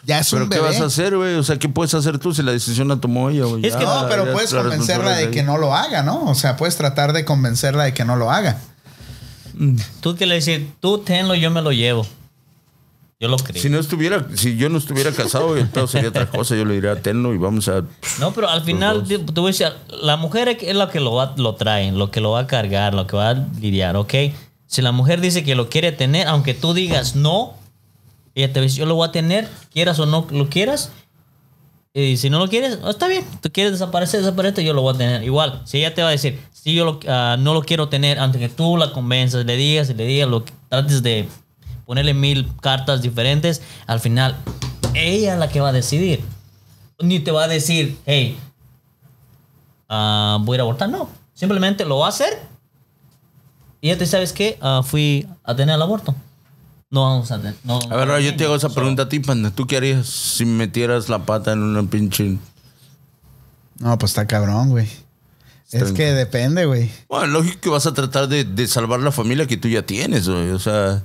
Speaker 1: ya
Speaker 3: es-
Speaker 1: es,
Speaker 2: ¿Pero
Speaker 1: un
Speaker 2: qué
Speaker 1: bebé.
Speaker 2: vas a hacer, güey? O sea, ¿qué puedes hacer tú si la decisión la tomó ella, güey?
Speaker 3: Es que
Speaker 1: No, pero puedes
Speaker 2: es la
Speaker 1: convencerla de que no lo haga, ¿no? O sea, puedes tratar de convencerla de que no lo haga.
Speaker 3: Tú que le dices, tú tenlo, yo me lo llevo. Yo lo creo.
Speaker 2: Si no estuviera, si yo no estuviera casado, el pedo sería otra cosa. Yo le diría, tenlo y vamos a.
Speaker 3: No, pero al final, te voy a decir, la mujer es la que lo, va, lo trae, lo que lo va a cargar, lo que va a lidiar, ¿ok? Si la mujer dice que lo quiere tener, aunque tú digas no, ella te dice, yo lo voy a tener, quieras o no lo quieras. Y si no lo quieres, oh, está bien, tú quieres desaparecer, desaparece, yo lo voy a tener. Igual, si ella te va a decir, si yo ah, no lo quiero tener, antes que tú la convenzas, le digas le digas, lo trates de ponerle mil cartas diferentes, al final, ella es la que va a decidir. Ni te va a decir, hey, ah, voy a ir a abortar. No, simplemente lo va a hacer. Y ya te sabes que fui a tener el aborto. No vamos a tener. No,
Speaker 2: A ver, ahora yo te hago esa pregunta a ti, panda. ¿Tú qué harías si metieras la pata en una pinche.
Speaker 1: No, pues está cabrón, güey. Es que depende, güey.
Speaker 2: Bueno, lógico que vas a tratar de, de salvar la familia que tú ya tienes, güey. O sea.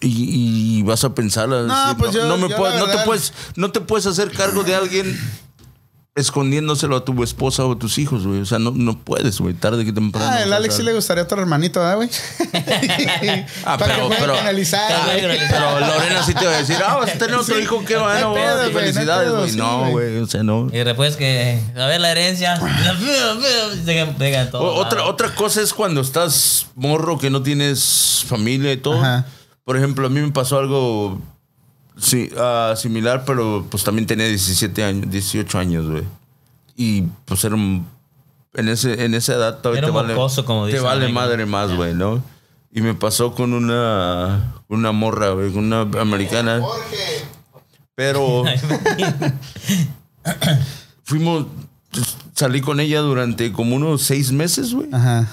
Speaker 2: Y, y vas a pensar.
Speaker 1: No,
Speaker 2: decir,
Speaker 1: pues yo-
Speaker 2: no, me
Speaker 1: yo
Speaker 2: puedo-
Speaker 1: la
Speaker 2: no te puedes, no te puedes hacer cargo de alguien escondiéndoselo a tu esposa o a tus hijos, güey. O sea, no, no puedes, güey. Tarde que temprano.
Speaker 1: Ah, el Alex sí le gustaría otro hermanito, ¿verdad, güey?
Speaker 2: Ah,
Speaker 1: Para que
Speaker 2: pero,
Speaker 1: pueda
Speaker 2: pero,
Speaker 1: canalizar,
Speaker 2: Ah,
Speaker 1: güey.
Speaker 2: pero Lorena sí te va a decir, ah, vas a tener otro
Speaker 1: Sí,
Speaker 2: hijo, qué bueno, güey,
Speaker 1: no
Speaker 2: felicidades, güey.
Speaker 1: sí,
Speaker 2: No,
Speaker 1: güey.
Speaker 2: güey, o sea, no.
Speaker 3: Y después que, a ver la herencia. Pega todo
Speaker 2: O- otra, otra cosa es cuando estás morro que no tienes familia y todo.
Speaker 1: Ajá.
Speaker 2: Por ejemplo, a mí me pasó algo sí, ah, similar, pero pues también tenía 17 años, 18 años, güey. Y pues era un en, ese, en esa edad todavía
Speaker 3: Era
Speaker 2: te vale,
Speaker 3: mocoso, como
Speaker 2: te
Speaker 3: dicen,
Speaker 2: vale
Speaker 3: amigo.
Speaker 2: madre más, güey, ¿no? Y me pasó con una, una morra, güey, con una americana. Pero fuimos, salí con ella durante como unos seis meses, güey.
Speaker 1: Ajá.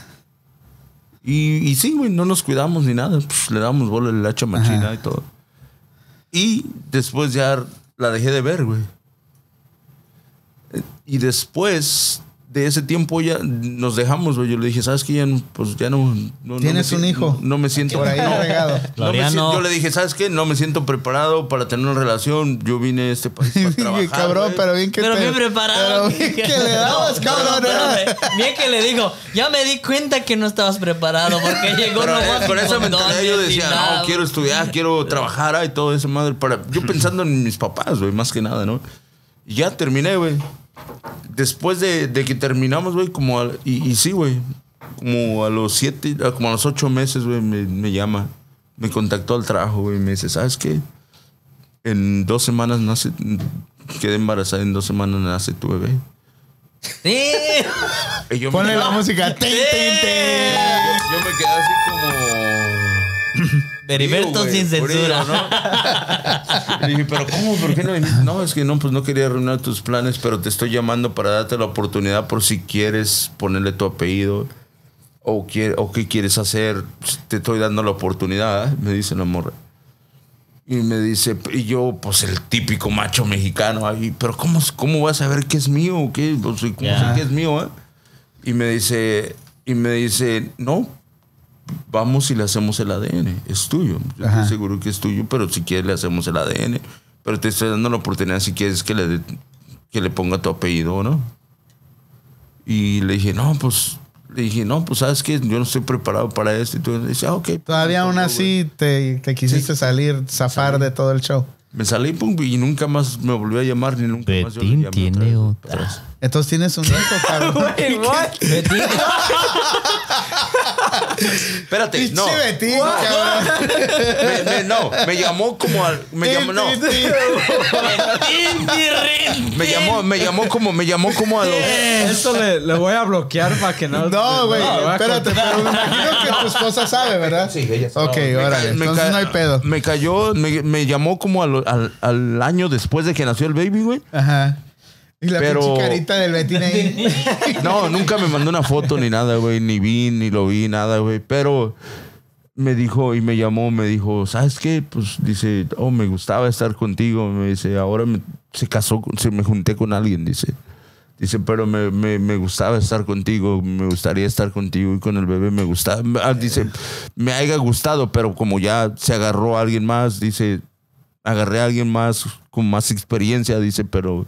Speaker 2: Y, y sí, güey, no nos cuidamos ni nada. Pues, le damos bola la hacha machina y todo. Y después ya la dejé de ver, güey. Y después de ese tiempo ya nos dejamos, güey. Yo le dije, ¿sabes qué? Ya no, pues ya no. no- no
Speaker 1: ¿Tienes
Speaker 2: me
Speaker 1: un
Speaker 2: si-
Speaker 1: hijo?
Speaker 2: No, no me siento.
Speaker 1: Por ahí
Speaker 2: no,
Speaker 1: regado.
Speaker 2: no me
Speaker 3: Floriano.
Speaker 2: siento- yo le dije, ¿sabes qué? No me siento preparado para tener una relación. Yo vine a este país para trabajar.
Speaker 1: cabrón,
Speaker 2: güey.
Speaker 1: pero bien que
Speaker 3: Pero
Speaker 1: te-
Speaker 3: bien preparado.
Speaker 1: Pero bien que le dabas,
Speaker 3: No,
Speaker 1: cabrón.
Speaker 3: Bien que le digo, ya me di cuenta que no estabas preparado porque llegó
Speaker 2: Pero,
Speaker 3: nomás
Speaker 2: con esa
Speaker 3: con
Speaker 2: mentalidad yo decía, no, quiero estudiar, quiero trabajar ah, y todo eso, madre. Para, yo pensando en mis papás, güey, más que nada, ¿no? Y ya terminé, güey. Después de, de que terminamos, güey, como... al- y, y sí, güey. Como a los siete, ah, como a los ocho meses, güey, me, me llama. Me contactó al trabajo, güey. y Me dice, ¿sabes qué? En dos semanas nace... Quedé embarazada, en dos semanas nace tu bebé.
Speaker 3: Sí.
Speaker 2: Y yo me
Speaker 1: Ponle
Speaker 2: quedé-
Speaker 1: la música. Tin, tin, tin.
Speaker 2: yo, yo me quedé así como...
Speaker 3: Heriberto sin censura.
Speaker 2: ¿no? Le dije, pero ¿cómo? ¿Por qué no viniste? No, es que no, pues no quería arruinar tus planes, pero te estoy llamando para darte la oportunidad por si quieres ponerle tu apellido o, quiere, o qué quieres hacer. Te estoy dando la oportunidad, ¿eh? me dice la morra. Y me dice, y yo, pues el típico macho mexicano ahí, pero ¿cómo, cómo vas a saber qué es mío? ¿Qué? Pues, ¿Cómo sé qué es mío? eh? Y me dice, y me dice, no, vamos y le hacemos el ADN. Es tuyo. Yo estoy seguro que es tuyo, pero si quieres le hacemos el ADN. Pero te estoy dando la oportunidad si quieres que le, que le ponga tu apellido, ¿no? Y le dije, no, pues, le dije, no, pues, ¿sabes qué? Yo no estoy preparado para esto. Y tú dice, ah, ok.
Speaker 1: Todavía aún así te, te quisiste salir, zafar de todo el show.
Speaker 2: Me salí pum, y nunca más me volvió a llamar, ni nunca más yo le llamé
Speaker 3: tiene
Speaker 2: otra vez,
Speaker 3: otra.
Speaker 1: Entonces tienes un hijo, cabrón.
Speaker 3: Betín.
Speaker 2: Espérate, no.
Speaker 1: Betín, cabrón.
Speaker 2: Me, me- no, me llamó como al. Me llamó, no. Me llamó, me llamó como, me llamó como a los.
Speaker 4: Esto le, le voy a bloquear para que no.
Speaker 1: No, güey,
Speaker 4: a
Speaker 1: espérate, pero me imagino que tu esposa sabe, ¿verdad?
Speaker 2: Sí, ella sabe.
Speaker 1: Ok,
Speaker 2: me
Speaker 1: entonces no hay pedo.
Speaker 2: Me cayó, me, me llamó como al, al- al año después de que nació el baby, güey.
Speaker 1: Ajá. Y la
Speaker 2: Pero-
Speaker 1: pinche carita del Betín ahí.
Speaker 2: No, nunca me mandó una foto ni nada, güey. Ni vi, ni lo vi, nada, güey. Pero me dijo y me llamó, me dijo, ¿sabes qué? Pues dice, oh, me gustaba estar contigo. Me dice, ahora me- se casó, se me junté con alguien, dice. Dice, pero me, me, me gustaba estar contigo, me gustaría estar contigo y con el bebé me gustaba. Ah, Dice, me haya gustado, pero como ya se agarró a alguien más, dice, agarré a alguien más con más experiencia, dice, pero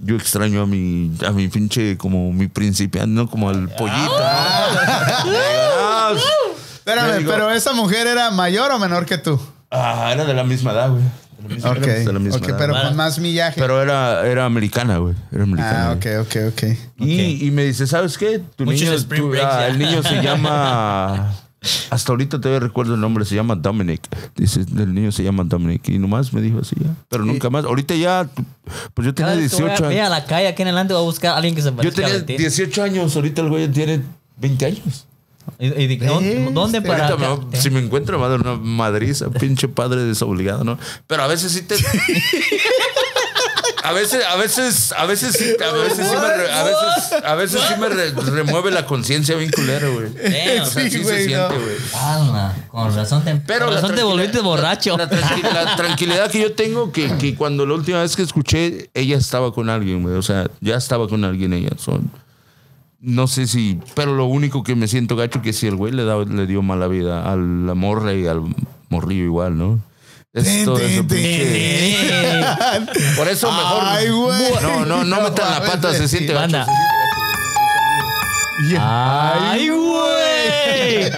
Speaker 2: yo extraño a mi, a mi pinche, como mi principiante, ¿no? Como al pollito. Ah,
Speaker 1: Espérame,
Speaker 2: digo-
Speaker 1: pero esa mujer era mayor o menor que tú.
Speaker 2: Ah, era de la misma edad, güey. De la misma-
Speaker 1: Ok,
Speaker 2: éramos de la misma
Speaker 1: ok,
Speaker 2: edad.
Speaker 1: pero con más millaje.
Speaker 2: Pero era, era americana, güey. Era americana.
Speaker 1: ah, ok, ok, ok.
Speaker 2: Y, y me dice, ¿sabes qué? Tu
Speaker 3: Muchos
Speaker 2: niño, tu-
Speaker 3: breaks,
Speaker 2: ah, el niño se llama... Hasta ahorita todavía recuerdo el nombre, se llama Dominic. Dice, el niño se llama Dominic. Y nomás me dijo así, ya. Pero nunca más. Ahorita ya, pues yo tenía
Speaker 3: Cada vez que voy
Speaker 2: 18
Speaker 3: a- vaya a
Speaker 2: años.
Speaker 3: la calle aquí en adelante voy a buscar a alguien que se
Speaker 2: Yo
Speaker 3: parezca a
Speaker 2: tenía
Speaker 3: Betín.
Speaker 2: 18 años, ahorita el güey tiene 20 años.
Speaker 3: Y, y ¿dónde,
Speaker 1: Este.
Speaker 3: dónde para
Speaker 2: me va- si me encuentro me va a dar una madriza, pinche padre desobligado, ¿no? Pero a veces sí te. A veces, a veces, a veces sí, a veces sí me, re- a veces, a veces sí me re- remueve la conciencia bien culero, güey.
Speaker 3: Damn.
Speaker 2: O sea, sí,
Speaker 1: Sí,
Speaker 2: se
Speaker 1: güey,
Speaker 2: siente, güey.
Speaker 3: Ala, con razón te,
Speaker 2: Pero
Speaker 3: con razón te volviste borracho.
Speaker 2: La, tranqui- la tranquilidad que yo tengo, que, que cuando la última vez que escuché, ella estaba con alguien, güey. O sea, ya estaba con alguien ella. Son, no sé si. Pero lo único que me siento gacho que si el güey le, da, le dio mala vida a la morra y al morrillo igual, ¿no? Es eso,
Speaker 1: tin, tin.
Speaker 2: pinche- Por eso mejor.
Speaker 1: Ay, güey.
Speaker 2: No, no, no metan la pata, se siente gacho.
Speaker 3: Banda. ¡Ay, güey!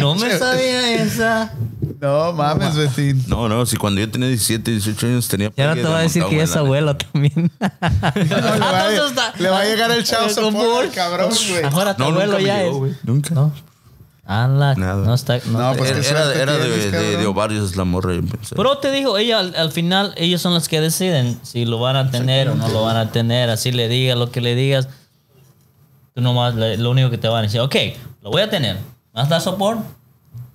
Speaker 3: No me sabía esa.
Speaker 1: No mames, Betín.
Speaker 2: No, no, si cuando yo tenía 17, 18 años tenía.
Speaker 3: Y ahora
Speaker 2: pegue
Speaker 3: te voy a decir que ya es abuelo también.
Speaker 1: No, le, va a, le va a llegar el chavo al cabrón, güey.
Speaker 3: Ahora tu
Speaker 2: No,
Speaker 3: abuelo ya
Speaker 2: llegó,
Speaker 3: es.
Speaker 2: Nunca.
Speaker 3: No. Ala,
Speaker 2: Nada.
Speaker 3: no está. No,
Speaker 1: No,
Speaker 3: está-
Speaker 1: pues,
Speaker 2: Era, era,
Speaker 1: suerte
Speaker 2: era de,
Speaker 1: tienes,
Speaker 2: de- de
Speaker 1: cabrón.
Speaker 2: ovarios la morra. yo pensé.
Speaker 3: Pero te digo, ella al, al final, ellos son los que deciden si lo van a tener o no lo van a tener. Así le digas lo que le digas. Tú nomás, le- lo único que te van a decir, ok, lo voy a tener. ¿Me vas a dar soporte?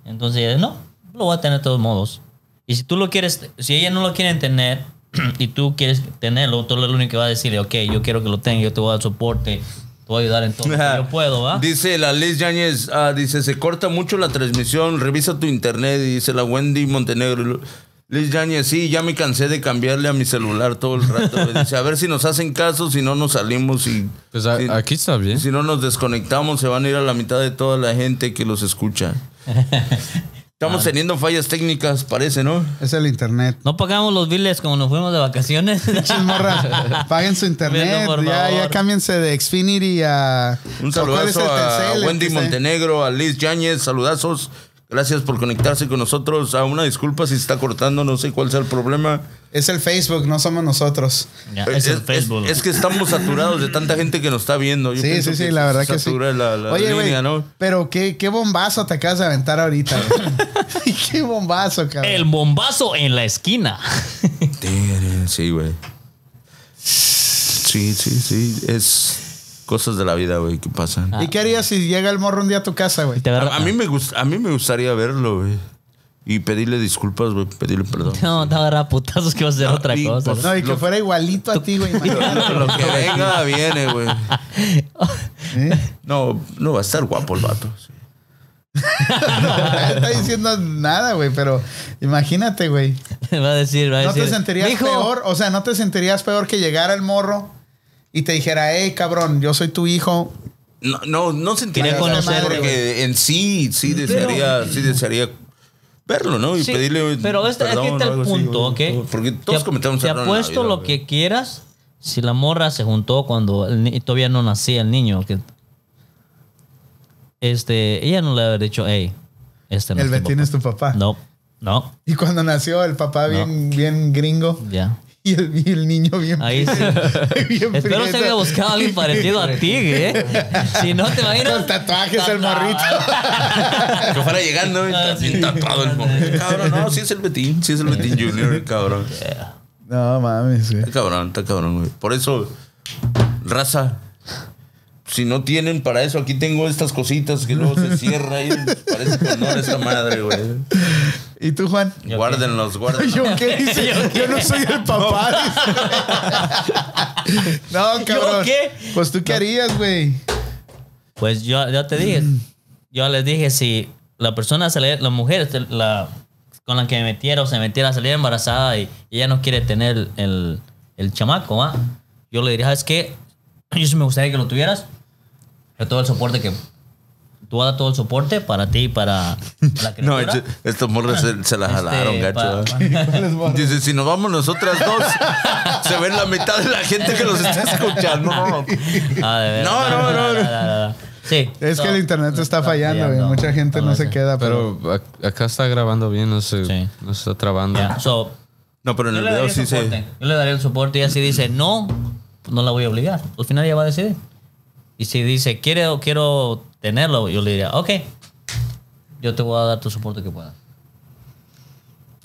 Speaker 3: Entonces, ella, no, lo voy a tener de todos modos. Y si tú lo quieres, si ella no lo quiere tener y tú quieres tenerlo, tú lo único que va a decirle, ok, yo quiero que lo tenga, yo te voy a dar soporte, te voy a ayudar en todo lo que yo puedo, ¿va?
Speaker 2: Dice la Liz Yáñez, ah, dice, se corta mucho la transmisión, revisa tu internet, dice la Wendy Montenegro. Liz Yáñez, sí, ya me cansé de cambiarle a mi celular todo el rato. güey. Dice, a ver si nos hacen caso, si no nos salimos y...
Speaker 4: Pues a-
Speaker 2: si-
Speaker 4: aquí está bien.
Speaker 2: Si no nos desconectamos, se van a ir a la mitad de toda la gente que los escucha. Estamos teniendo fallas técnicas, parece, ¿no?
Speaker 1: Es el internet.
Speaker 3: No pagamos los biles como nos fuimos de vacaciones.
Speaker 1: Pinches morras, paguen su internet. Ya, ya cámbiense de Xfinity a.
Speaker 2: Un
Speaker 1: ¿Cuál es
Speaker 2: saludazo a
Speaker 1: Telcel?
Speaker 2: Wendy Montenegro, a Liz Yáñez, saludazos. Gracias por conectarse con nosotros. A una disculpa si se está cortando, no sé cuál sea el problema.
Speaker 1: Es el Facebook, no somos nosotros.
Speaker 3: Ya, es el Facebook.
Speaker 2: es que estamos saturados de tanta gente que nos está viendo. Yo
Speaker 1: Sí,
Speaker 2: pienso
Speaker 1: sí, sí, la verdad que sí.
Speaker 2: satura La, la
Speaker 1: Oye, güey,
Speaker 2: línea, ¿no?
Speaker 1: pero qué, qué bombazo te acabas de aventar ahorita, güey. qué bombazo, cabrón.
Speaker 3: El bombazo en la esquina.
Speaker 2: Sí, güey. Sí, sí, sí. Es cosas de la vida, güey, que pasan.
Speaker 1: ¿Y qué harías si llega el morro un día a tu casa, güey?
Speaker 2: A, a mí me gust- a mí me gustaría verlo, güey. Y pedirle disculpas, güey. Pedirle perdón.
Speaker 3: No, te agarra a putazos que vas a hacer
Speaker 2: No,
Speaker 3: otra
Speaker 2: y,
Speaker 3: cosa.
Speaker 2: pues,
Speaker 1: No, y que
Speaker 2: Lo-
Speaker 1: fuera igualito a ti, güey. imagínate.
Speaker 2: Lo que venga viene, güey.
Speaker 1: ¿Eh?
Speaker 2: No, no va a estar guapo el vato. sí.
Speaker 1: No está diciendo nada, güey, pero imagínate, güey.
Speaker 3: va a decir, va a
Speaker 1: ¿No
Speaker 3: decir.
Speaker 1: te sentirías
Speaker 3: "Mijo".
Speaker 1: peor? O sea, ¿no te sentirías peor que llegara el morro y te dijera, hey, cabrón, yo soy tu hijo?
Speaker 2: No, no, no sentiría
Speaker 3: conocer,
Speaker 2: porque en sí, sí desearía, sí desearía verlo, ¿no? Y
Speaker 3: Sí,
Speaker 2: pedirle
Speaker 3: pero este, aquí
Speaker 2: perdón
Speaker 3: está
Speaker 2: o
Speaker 3: el
Speaker 2: así,
Speaker 3: punto,
Speaker 2: güey.
Speaker 3: ¿ok?
Speaker 2: Porque todos
Speaker 3: Te-
Speaker 2: cometemos
Speaker 3: Te apuesto
Speaker 2: vida,
Speaker 3: lo que quieras. Si la morra se juntó cuando el todavía no nacía el niño, que este, ella no le había dicho, hey, este no
Speaker 1: el
Speaker 3: es tu
Speaker 1: Betín
Speaker 3: papá".
Speaker 1: es tu papá.
Speaker 3: No, no,
Speaker 1: Y cuando nació el papá bien, bien gringo
Speaker 3: ya.
Speaker 1: Y el, y el niño bien...
Speaker 3: Ahí sí.
Speaker 1: bien
Speaker 3: Espero se
Speaker 1: prieto.
Speaker 3: haya buscado a alguien parecido a ti, ¿eh? Si no te imaginas.
Speaker 1: Con tatuajes el morrito.
Speaker 2: Que fuera llegando, güey,
Speaker 3: Ah,
Speaker 2: está
Speaker 3: sí.
Speaker 2: bien tatuado el morro. Cabrón, no, sí es el Betín, sí es el Betín Junior, el cabrón.
Speaker 1: No mames, güey.
Speaker 2: Está cabrón, está cabrón, güey. Por eso, raza, si no tienen para eso, aquí tengo estas cositas que luego se cierra y parece que no esta madre, güey.
Speaker 1: ¿Y tú, Juan?
Speaker 3: Yo
Speaker 2: Guárdenlos, guárdenlos.
Speaker 1: ¿Yo qué dice? Yo no soy el papá. dice. No, cabrón.
Speaker 3: qué?
Speaker 1: Pues tú qué harías, güey.
Speaker 3: Pues yo ya te dije. Yo les dije si la persona sale, la mujer la, con la que me metiera o se metiera a salir embarazada y, y ella no quiere tener el, el chamaco, ¿va? Yo le diría, ¿sabes qué? Yo sí me gustaría que lo tuvieras. Yo todo el soporte que. Tú vas a dar todo el soporte para ti y para la
Speaker 2: No,
Speaker 3: criatura.
Speaker 2: eche- estos morros se, se la
Speaker 3: Este,
Speaker 2: jalaron, gacho.
Speaker 3: pa-
Speaker 2: ¿eh? Dice, si nos vamos nosotras dos, se ven la mitad de la gente que los está escuchando. No, no.
Speaker 3: Ah, de veras.
Speaker 2: No, no, no, no.
Speaker 3: Sí.
Speaker 1: Es que
Speaker 3: no,
Speaker 1: el internet está fallando. Mucha gente no se queda, pero...
Speaker 4: Pero ac- acá está grabando bien, no se,
Speaker 3: Sí.
Speaker 4: no se está trabando.
Speaker 3: Ya, so,
Speaker 2: No, pero en el video sí se...
Speaker 3: Yo le daría el soporte y así dice, no, no la voy a obligar. Al final ella va a decidir. Y si dice, quiero, quiero tenerlo, yo le diría, ok, yo te voy a dar tu soporte que pueda.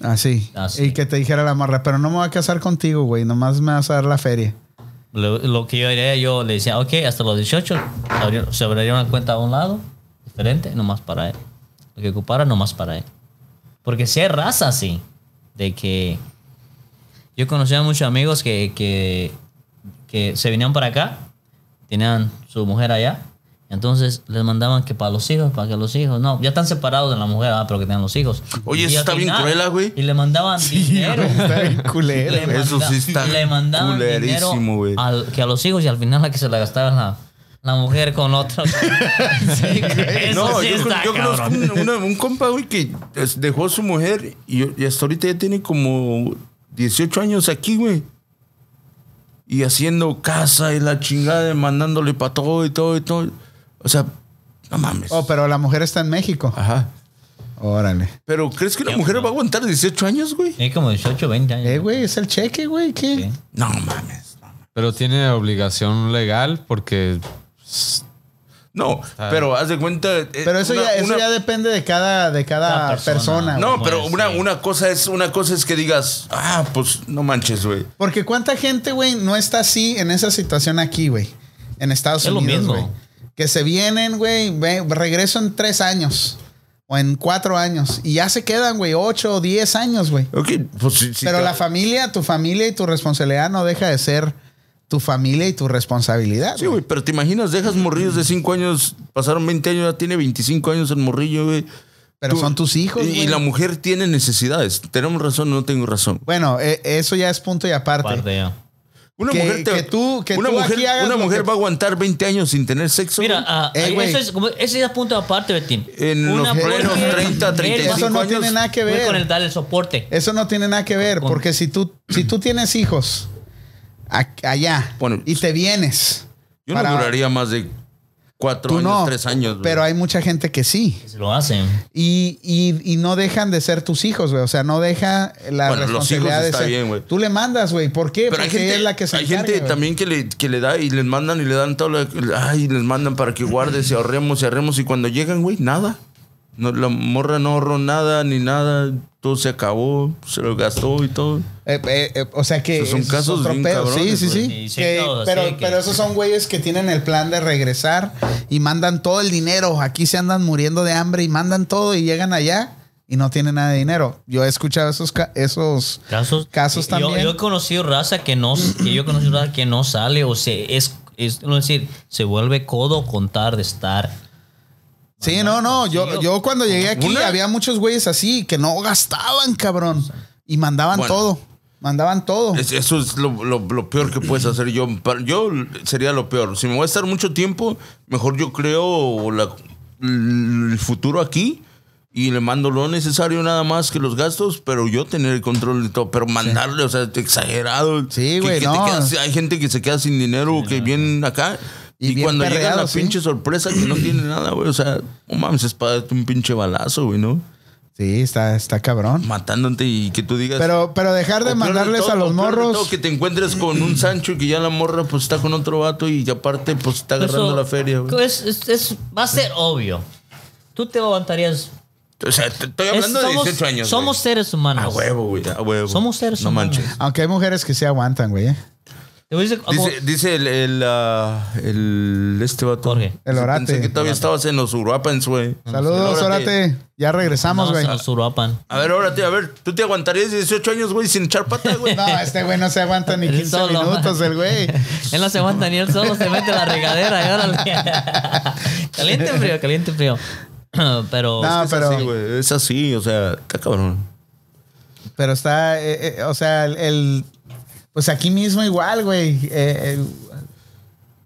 Speaker 1: Así.
Speaker 3: Así.
Speaker 1: Y que te dijera la morra, pero no me voy a casar contigo, güey. Nomás me vas a dar la feria.
Speaker 3: Lo, lo que yo haría, yo le decía, ok, hasta los 18 abrir- se abriría una cuenta a un lado, diferente, nomás para él. Lo que ocupara, nomás para él. Porque si hay raza así, de que yo conocía a muchos amigos que, que, que se vinieron para acá, tenían su mujer allá, entonces les mandaban que para los hijos, para que los hijos, no, ya están separados de la mujer, ah, pero que tengan los hijos.
Speaker 2: Oye, eso
Speaker 3: Y
Speaker 2: está bien cruel, güey.
Speaker 3: Y le mandaban dinero.
Speaker 1: Está bien culero,
Speaker 3: Le
Speaker 1: güey.
Speaker 2: Eso sí está
Speaker 3: le mandaban
Speaker 2: culerísimo,
Speaker 3: dinero
Speaker 2: güey.
Speaker 3: al- que a los hijos y al final la que se la gastaba la, la mujer con otro. Sí, eso
Speaker 2: No,
Speaker 3: sí
Speaker 2: yo,
Speaker 3: está,
Speaker 2: yo conozco un, una- un compa, güey, que dejó a su mujer y, y hasta ahorita ya tiene como 18 años aquí, güey. Y haciendo casa y la chingada, y mandándole para todo y todo y todo. O sea, no mames.
Speaker 1: Oh, pero la mujer está en México.
Speaker 2: Ajá.
Speaker 1: Órale.
Speaker 2: Pero ¿crees que la mujer va a aguantar 18 años, güey?
Speaker 3: Tiene como 18, 20 años.
Speaker 1: Eh, güey, es el cheque, güey. ¿Qué?
Speaker 3: Sí.
Speaker 2: No mames. no.
Speaker 4: Pero tiene obligación legal porque
Speaker 2: No, pero haz de cuenta. eh,
Speaker 1: Pero eso,
Speaker 2: una-
Speaker 1: ya, eso
Speaker 2: una-
Speaker 1: ya depende de cada, de cada,
Speaker 3: Cada persona.
Speaker 1: persona. güey.
Speaker 2: No, pero una, una cosa es una cosa es que digas, ah, pues no manches, güey.
Speaker 1: Porque cuánta gente, güey, no está así en esa situación aquí, güey. En Estados
Speaker 3: Es lo
Speaker 1: Unidos,
Speaker 3: mismo.
Speaker 1: güey. Que se vienen, güey, regreso en tres años o en cuatro años y ya se quedan, güey, ocho o diez años, güey.
Speaker 2: Ok, pues sí, sí,
Speaker 1: Pero la familia, tu familia y tu responsabilidad no deja de ser tu familia y tu responsabilidad.
Speaker 2: Sí, güey, pero te imaginas, dejas morrillos de 5 años, pasaron 20 años, ya tiene 25 años el morrillo, güey.
Speaker 1: Pero
Speaker 2: Tú-
Speaker 1: son tus hijos.
Speaker 2: Y, y la mujer tiene necesidades. ¿Tenemos razón no tengo razón?
Speaker 1: Bueno, eh, eso ya es punto y aparte.
Speaker 3: Parte ya.
Speaker 2: Una
Speaker 1: Que-
Speaker 2: mujer,
Speaker 1: que tú- que
Speaker 2: una
Speaker 1: tú
Speaker 2: mujer,
Speaker 1: aquí hagas
Speaker 2: una mujer
Speaker 1: que-
Speaker 2: va a aguantar 20 años sin tener sexo.
Speaker 3: Mira, ah,
Speaker 1: Ey, güey.
Speaker 3: eso es, como, ese es punto aparte, Betín.
Speaker 2: En los plenos 30, 35
Speaker 1: Eso no
Speaker 2: años.
Speaker 1: tiene nada que ver.
Speaker 3: con el darle soporte.
Speaker 1: Eso no tiene nada que ver,
Speaker 3: Con-
Speaker 1: porque si tú, si tú tienes hijos a- allá
Speaker 2: Bueno,
Speaker 1: y te vienes,
Speaker 2: Yo
Speaker 1: para-
Speaker 2: no duraría más de 4
Speaker 1: tú
Speaker 2: años,
Speaker 1: no,
Speaker 2: 3 años. güey.
Speaker 1: pero hay mucha gente que sí.
Speaker 3: Se lo hacen.
Speaker 1: Y, y- y no dejan de ser tus hijos, güey. O sea, no deja la
Speaker 2: Bueno, los
Speaker 1: responsabilidad
Speaker 2: hijos
Speaker 1: de
Speaker 2: está
Speaker 1: ser.
Speaker 2: bien, güey.
Speaker 1: Tú le mandas, güey. ¿Por qué?
Speaker 2: Pero
Speaker 1: Porque
Speaker 2: hay gente,
Speaker 1: es la que se
Speaker 2: hay
Speaker 1: encarga,
Speaker 2: gente
Speaker 1: güey.
Speaker 2: también que le, que le da y les mandan y le dan todo. lo- ay, les mandan para que guardes y ahorremos y ahorremos. Y cuando llegan, güey, nada. No, la morra no ahorró nada ni nada. Todo se acabó, se lo gastó y todo.
Speaker 1: Eh, eh, eh, o sea que
Speaker 2: Esos son casos bien cabrones,
Speaker 1: sí, sí.
Speaker 3: Sí, sí,
Speaker 1: Que-
Speaker 3: todos,
Speaker 1: pero,
Speaker 3: sí, que-
Speaker 1: pero esos son güeyes que tienen el plan de regresar y mandan todo el dinero. Aquí se andan muriendo de hambre y mandan todo y llegan allá y no tienen nada de dinero. Yo he escuchado esos ca- esos
Speaker 3: Casos,
Speaker 1: Casos también.
Speaker 3: Yo he conocido raza que no, que yo he conocido raza que no sale o se es, es no decir, se vuelve codo contar de estar.
Speaker 1: Sí, no, no. Yo,
Speaker 3: Sí,
Speaker 1: yo cuando llegué aquí
Speaker 2: Una-
Speaker 1: había muchos güeyes así que no gastaban, cabrón. Y mandaban
Speaker 2: Bueno.
Speaker 1: todo. Mandaban todo.
Speaker 2: Es- eso es lo, lo- lo peor que puedes hacer yo. Yo sería lo peor. Si me voy a estar mucho tiempo, mejor yo creo la- el futuro aquí y le mando lo necesario nada más que los gastos, pero yo tener el control de todo. Pero mandarle, o sea, exagerado.
Speaker 1: Sí, güey, no.
Speaker 2: hay gente que se queda sin dinero, que vienen acá.
Speaker 1: Y
Speaker 2: cuando llega la
Speaker 1: sí.
Speaker 2: pinche sorpresa que no tiene nada, güey. O sea, no mames, es para darte un pinche balazo, güey, ¿no?
Speaker 1: Sí, está, está cabrón.
Speaker 2: Matándote y que tú digas.
Speaker 1: Pero, pero dejar de mandarles
Speaker 2: todo,
Speaker 1: a los
Speaker 2: todo,
Speaker 1: morros.
Speaker 2: que te encuentres con un Sancho y que ya la morra pues está con otro vato y que aparte pues está agarrando
Speaker 3: Eso-
Speaker 2: la feria. güey.
Speaker 3: Es, es- es- va a ser obvio. Tú te aguantarías.
Speaker 2: O sea, te estoy
Speaker 3: Es-
Speaker 2: hablando
Speaker 3: somos,
Speaker 2: de 18 años.
Speaker 3: Somos
Speaker 2: güey.
Speaker 3: seres humanos.
Speaker 2: A huevo, güey. A huevo.
Speaker 3: Somos seres
Speaker 2: no
Speaker 3: humanos.
Speaker 2: manches.
Speaker 1: Aunque hay mujeres que sí aguantan, güey.
Speaker 2: Dice, dice el, el, ah, el- este vato.
Speaker 3: Jorge.
Speaker 1: El orate.
Speaker 2: Pensé que todavía estabas en los Uruapans, güey.
Speaker 1: Saludos,
Speaker 2: Órate.
Speaker 1: órate. Ya regresamos, güey.
Speaker 3: a Uruapan.
Speaker 2: A ver, órate, a ver. ¿Tú te aguantarías 18 años, güey, sin echar pata, güey?
Speaker 1: No, este güey no se aguanta ni
Speaker 3: Él
Speaker 1: 15
Speaker 3: solo.
Speaker 1: minutos, el güey.
Speaker 3: Él no se aguanta ni él solo se mete la regadera y órale. caliente frío, caliente frío. Pero
Speaker 1: No,
Speaker 2: es
Speaker 1: pero-
Speaker 2: así, güey. Es así, o sea, está cabrón.
Speaker 1: Pero está, eh, eh, o sea, el, el- pues aquí mismo igual, güey. Eh, el-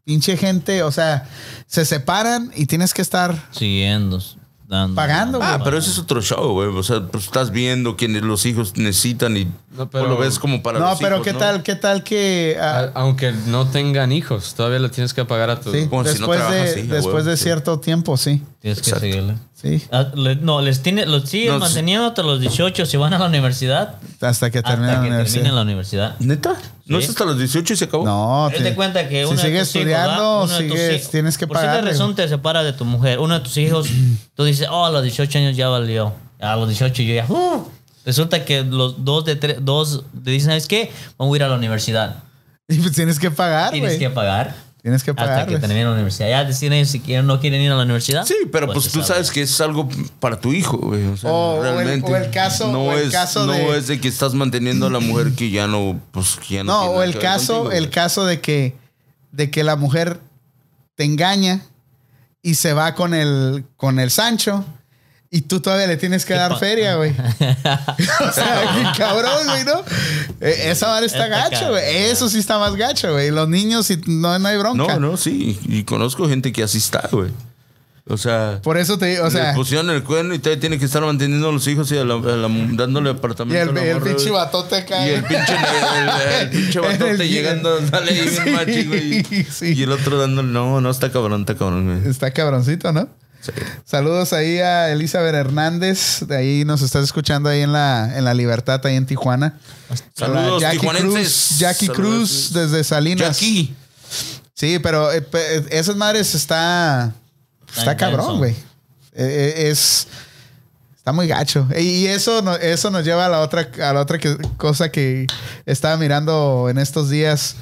Speaker 1: pinche gente, o sea, se separan y tienes que estar
Speaker 3: siguiendo, dando.
Speaker 1: pagando, güey.
Speaker 2: Ah, pero ese es otro show, güey. O sea, pues estás viendo quienes los hijos necesitan y
Speaker 4: No, pero-
Speaker 2: lo ves como para
Speaker 1: no,
Speaker 2: los
Speaker 1: pero
Speaker 2: hijos,
Speaker 1: qué
Speaker 2: ¿no?
Speaker 1: tal, qué tal que ah,
Speaker 4: A- Aunque no tengan hijos, todavía le tienes que pagar a tu.
Speaker 1: sí,
Speaker 2: como si no
Speaker 1: después
Speaker 2: trabajas,
Speaker 1: de
Speaker 2: sí,
Speaker 1: después de
Speaker 2: sí.
Speaker 1: cierto tiempo, sí,
Speaker 3: Tienes que
Speaker 2: Exacto.
Speaker 3: seguirle.
Speaker 1: Sí,
Speaker 3: Ah, no, les tiene, los sigues
Speaker 2: No,
Speaker 3: manteniendo hasta los 18 si van a la universidad.
Speaker 1: hasta que termine
Speaker 3: hasta
Speaker 1: la
Speaker 3: que
Speaker 1: universidad.
Speaker 3: terminen la universidad.
Speaker 2: ¿Neta? ¿No es hasta los 18 y se acabó?
Speaker 1: No,
Speaker 3: Él te cuenta que
Speaker 1: si
Speaker 3: uno de
Speaker 1: sigues
Speaker 3: hijos,
Speaker 1: estudiando, sigues,
Speaker 3: hijos-
Speaker 1: tienes que
Speaker 3: Por cierta
Speaker 1: pagar.
Speaker 3: razón te separa de tu mujer. Uno de tus hijos, tú dices, oh, a los 18 años ya valió. A los 18 yo ya. uh. Resulta que los dos de tres, dos te dicen, ¿sabes qué? Vamos a ir a la universidad.
Speaker 1: Y pues tienes que pagar,
Speaker 3: Tienes que pagar.
Speaker 1: Tienes que
Speaker 3: Hasta
Speaker 1: pagar.
Speaker 3: que termine la universidad. Ya deciden si quieren no quieren ir a la universidad.
Speaker 2: Sí, pero pues,
Speaker 3: se
Speaker 2: tú
Speaker 3: sabe.
Speaker 2: sabes que es algo para tu hijo, güey. O sea,
Speaker 1: O- o el-
Speaker 2: realmente.
Speaker 1: o el caso-
Speaker 2: no
Speaker 1: o el
Speaker 2: es,
Speaker 1: caso
Speaker 2: no
Speaker 1: de-
Speaker 2: es de que estás manteniendo a la mujer que ya no, pues que ya no.
Speaker 1: No,
Speaker 2: tiene
Speaker 1: o el caso,
Speaker 2: contigo,
Speaker 1: el
Speaker 2: güey.
Speaker 1: caso de que, de que la mujer te engaña y se va con el, con el Sancho y tú todavía le tienes que dar feria, güey. o sea, qué cabrón, güey, ¿no? Eh, Esa vara está
Speaker 3: Está
Speaker 1: gacho, güey. Eso sí está más gacho, güey. Los niños no, no hay bronca.
Speaker 2: No, no, sí. Y conozco gente que así está, güey. O sea.
Speaker 1: Por eso te digo, o sea,
Speaker 2: le pusieron el cuerno y todavía tiene que estar manteniendo a los hijos y a la- a la- dándole
Speaker 1: y
Speaker 2: apartamento.
Speaker 1: el,
Speaker 2: a la
Speaker 1: el
Speaker 2: morra,
Speaker 1: pinche batote acá.
Speaker 2: Y el pinche, el, el- el pinche
Speaker 1: el
Speaker 2: batote llegando, dale ahí
Speaker 1: Sí,
Speaker 2: machi, güey.
Speaker 1: sí.
Speaker 2: Y el otro dándole, no, no, está cabrón, está cabrón, güey.
Speaker 1: Está cabroncito, ¿no?
Speaker 2: Sí.
Speaker 1: Saludos ahí a Elizabeth Hernández. De ahí nos estás escuchando ahí en la, en la Libertad, ahí en Tijuana.
Speaker 2: Saludos,
Speaker 1: Jackie
Speaker 2: tijuanenses.
Speaker 1: Cruz, Jackie
Speaker 2: Saludos.
Speaker 1: Cruz desde Salinas.
Speaker 2: Jackie.
Speaker 1: Sí, pero eh, eh, esas madres está. Está cabrón, güey. Eh, eh, es. Está muy gacho. Y eso, no- eso nos lleva a la otra, a la otra que- cosa que estaba mirando en estos días.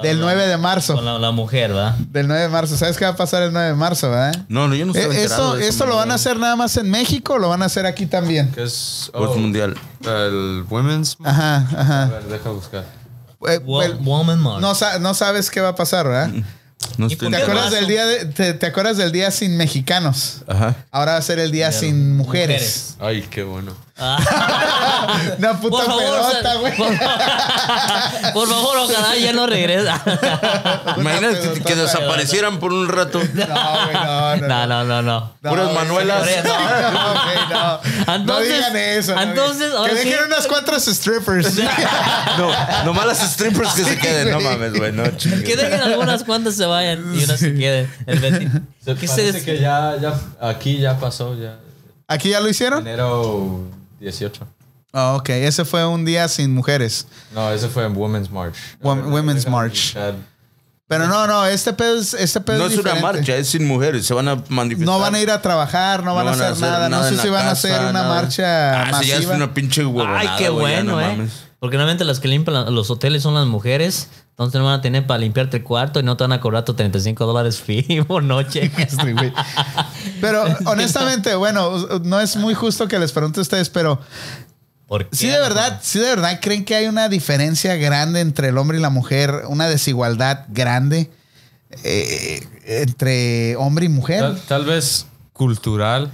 Speaker 1: Del 9 de marzo.
Speaker 3: Con la, la mujer, ¿verdad?
Speaker 1: Del 9 de marzo. ¿Sabes qué va a pasar el 9 de marzo, verdad?
Speaker 2: No, no, yo no estaba
Speaker 1: Eh, ¿Esto,
Speaker 2: de eso,
Speaker 1: ¿esto lo van a hacer nada más en México o lo van a hacer aquí también?
Speaker 4: Que es
Speaker 2: Pues
Speaker 4: oh,
Speaker 2: mundial.
Speaker 4: el Women's.
Speaker 1: Ajá,
Speaker 4: A
Speaker 1: ajá.
Speaker 4: ver, deja buscar.
Speaker 1: Eh,
Speaker 3: Woman March.
Speaker 1: no, sa- no sabes qué va a pasar, ¿verdad?
Speaker 2: No
Speaker 3: ¿Y
Speaker 2: estoy
Speaker 1: ¿Te acuerdas del día de- te, te acuerdas del día sin mexicanos?
Speaker 2: Ajá.
Speaker 1: Ahora va a ser el día sin mujeres.
Speaker 4: Ay, qué bueno.
Speaker 1: Una puta
Speaker 3: Por favor,
Speaker 1: pelota, güey.
Speaker 3: por, por favor, ojalá ya no regresa.
Speaker 2: Imagínate que, desaparecieran por un rato.
Speaker 1: No, güey, no, no.
Speaker 3: No, no, no, no.
Speaker 1: No,
Speaker 2: Puras Manuelas.
Speaker 1: No, güey, no. no
Speaker 3: Entonces-
Speaker 1: digan eso.
Speaker 3: entonces,
Speaker 1: que dejen
Speaker 3: sí.
Speaker 1: unas cuantas strippers.
Speaker 2: No, nomás las strippers que se queden. No mames, güey. No, chingues.
Speaker 3: Que dejen algunas cuantas se vayan y unas se queden. El Betty.
Speaker 4: Se
Speaker 3: ¿Qué
Speaker 4: parece
Speaker 3: se
Speaker 4: que ya, ya, aquí ya pasó, ya.
Speaker 1: ¿Aquí ya lo hicieron?
Speaker 4: Enero 18.
Speaker 1: Ah, ok, ese fue un día sin mujeres.
Speaker 4: No, ese fue en Women's March.
Speaker 1: Women's March. Pero no, no, este pedo es, este pedo
Speaker 2: No
Speaker 1: es
Speaker 2: una marcha, es sin mujeres. Se van a manifestar.
Speaker 1: No van a ir a trabajar, no van, a, hacer nada. No sé si van a hacer una
Speaker 2: nada.
Speaker 1: marcha
Speaker 2: Ah, sí, ya es
Speaker 1: masiva.
Speaker 2: una pinche huevonada,
Speaker 3: Ay, qué bueno,
Speaker 2: no
Speaker 3: ¿eh?
Speaker 2: mames.
Speaker 3: Porque normalmente las que limpian los hoteles son las mujeres. Entonces no van a tener para limpiarte el cuarto y no te van a cobrar tus 35 dólares fee por noche.
Speaker 1: Pero honestamente, bueno, no es muy justo que les pregunte a ustedes, pero
Speaker 3: ¿Por qué?
Speaker 1: sí de verdad, sí de verdad creen que hay una diferencia grande entre el hombre y la mujer, una desigualdad grande eh, entre hombre y mujer.
Speaker 4: Tal, tal vez cultural.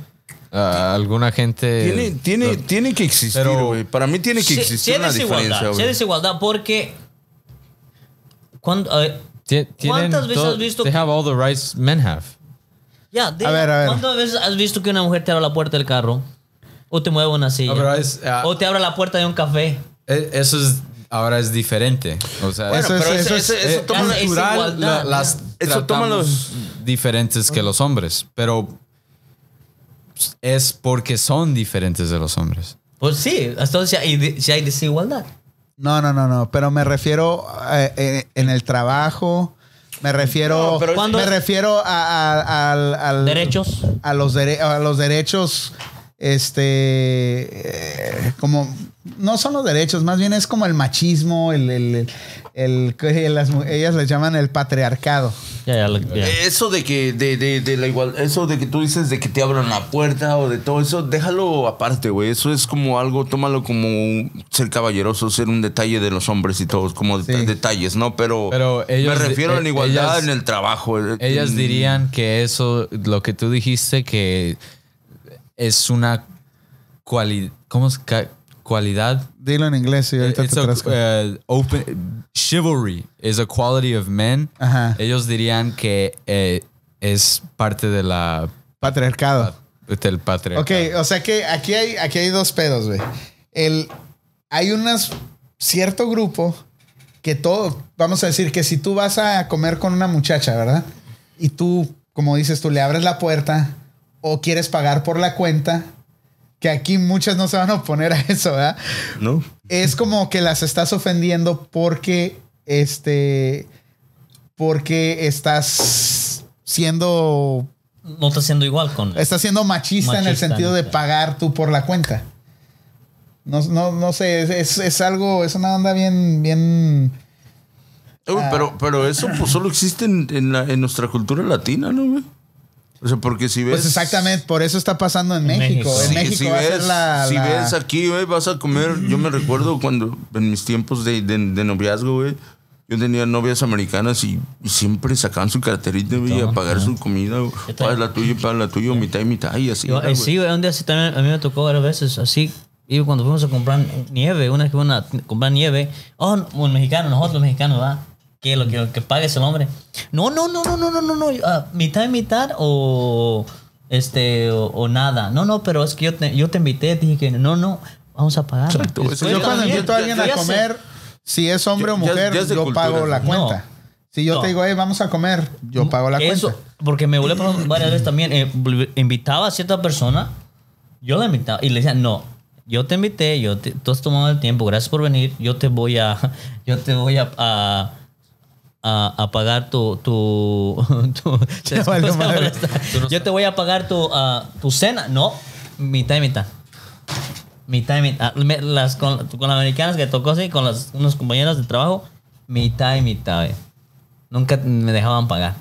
Speaker 4: alguna gente.
Speaker 2: Tiene, tiene, tiene que existir,
Speaker 4: Pero-
Speaker 2: güey. Para mí tiene que
Speaker 3: Sí-
Speaker 2: existir
Speaker 3: sí
Speaker 2: una
Speaker 3: desigualdad,
Speaker 2: diferencia,
Speaker 3: sí hay desigualdad porque... ¿Cuántas veces has visto
Speaker 4: They
Speaker 3: que-
Speaker 4: have all the rights men have.
Speaker 3: ya,
Speaker 1: A ver, a ver.
Speaker 3: ¿Cuántas veces has visto que una mujer te abre la puerta del carro? O te mueve una silla.
Speaker 4: No, pero es, ah,
Speaker 3: o te abre la puerta de un café.
Speaker 4: E- Eso es ahora es diferente. O sea,
Speaker 2: Bueno,
Speaker 1: Eso es-
Speaker 2: pero
Speaker 1: eso
Speaker 2: eso,
Speaker 1: es-
Speaker 2: eso, eso
Speaker 4: eh,
Speaker 2: toma
Speaker 3: es- igualdad,
Speaker 4: la- las
Speaker 2: Eso toma
Speaker 4: tratamos diferentes que los hombres, pero es porque son diferentes de los hombres.
Speaker 3: Pues sí, entonces si hay, si hay desigualdad.
Speaker 1: No, no, no, no. Pero me refiero eh, eh, en el trabajo. Me refiero.
Speaker 2: No,
Speaker 1: me refiero a, a- al- al-
Speaker 3: Derechos.
Speaker 1: A los, dere- a los derechos. Este. eh, como. No son los derechos, más bien es como el machismo, el. el, el- las ellas le llaman el patriarcado.
Speaker 2: Eso de que, de, de, de la igual, eso de que tú dices de que te abran la puerta o de todo eso, déjalo aparte, güey. Eso es como algo, tómalo como ser caballeroso, ser un detalle de los hombres y todos, como
Speaker 1: Sí.
Speaker 2: detalles, ¿no? Pero,
Speaker 4: Pero ellos-
Speaker 2: me refiero a la
Speaker 4: eh,
Speaker 2: igualdad
Speaker 4: ellas-
Speaker 2: en el trabajo. eh,
Speaker 4: Ellas dirían que eso, lo que tú dijiste, que es una cualidad, ¿cómo es? Cualidad.
Speaker 1: Dilo en inglés y ahorita
Speaker 4: It's
Speaker 1: te
Speaker 4: a, uh, open, chivalry is a quality of men.
Speaker 1: Ajá.
Speaker 4: Ellos dirían que eh, es parte de la
Speaker 1: Patriarcado.
Speaker 4: del patriarcado.
Speaker 1: Ok, o sea que aquí hay, aquí hay dos pedos, güey. El, hay unas cierto grupo que todo, vamos a decir que si tú vas a comer con una muchacha, ¿verdad? Y tú, como dices, tú le abres la puerta o quieres pagar por la cuenta, que aquí muchas no se van a oponer a eso, ¿verdad?
Speaker 2: ¿No?
Speaker 1: Es como que las estás ofendiendo porque, este, porque estás siendo
Speaker 3: No está siendo igual con.
Speaker 1: Está siendo machista, en el sentido de pagar tú por la cuenta. No, no, no sé, es, es- es algo, es una onda bien, bien.
Speaker 2: Uy,
Speaker 1: Ah.
Speaker 2: pero, pero eso pues solo existe en, en la- en nuestra cultura latina, ¿no, güey? O sea, porque si ves...
Speaker 1: Pues exactamente, por eso está pasando en,
Speaker 3: En
Speaker 1: México.
Speaker 3: México.
Speaker 1: En
Speaker 2: Sí,
Speaker 1: México
Speaker 2: si
Speaker 1: va a
Speaker 2: ves,
Speaker 1: ser la.
Speaker 2: si
Speaker 1: la-
Speaker 2: ves aquí, güey, vas a comer. Yo me recuerdo cuando en mis tiempos de, de, de noviazgo, güey, yo tenía novias americanas y, y siempre sacaban su carterita, güey, a pagar su comida. Paga la tuya, paga la tuya, mitad y mitad y así.
Speaker 3: Yo,
Speaker 2: era,
Speaker 3: eh, sí, güey, un día sí también a mí me tocó varias veces así. Y cuando fuimos a comprar nieve, una vez que fuimos a comprar nieve, oh, un mexicano, nosotros los mexicanos, ¿va? Que lo que, que pague es el hombre. No, no, no, no, no, no, no, no. ah, mitad y mitad o este o, o nada. No, no, pero es que yo te, yo te invité, dije que no, no, vamos a pagar.
Speaker 2: Exacto,
Speaker 3: Después
Speaker 2: eso
Speaker 1: yo cuando invito a alguien a
Speaker 3: sé.
Speaker 1: comer, si es hombre o mujer, yo
Speaker 2: cultura,
Speaker 1: pago la
Speaker 3: ¿no?
Speaker 1: cuenta. Si yo
Speaker 3: No.
Speaker 1: te digo, hey, vamos a comer, yo pago la
Speaker 3: Eso,
Speaker 1: cuenta.
Speaker 3: Porque me volví varias veces también. eh, invitaba a cierta persona, yo la invitaba y le decía, no, yo te invité, yo te, tú has tomado el tiempo, gracias por venir, yo te voy a, yo te voy a, a, a- a pagar tu, tu, tu-
Speaker 1: madre.
Speaker 3: yo te voy a pagar tu, ah, tu cena, no, mitad y mitad. Mitad y mitad. Ah, Las, con, con las americanas que tocó así, con las, unos compañeros de trabajo, mitad y mitad, güey. nunca me dejaban pagar.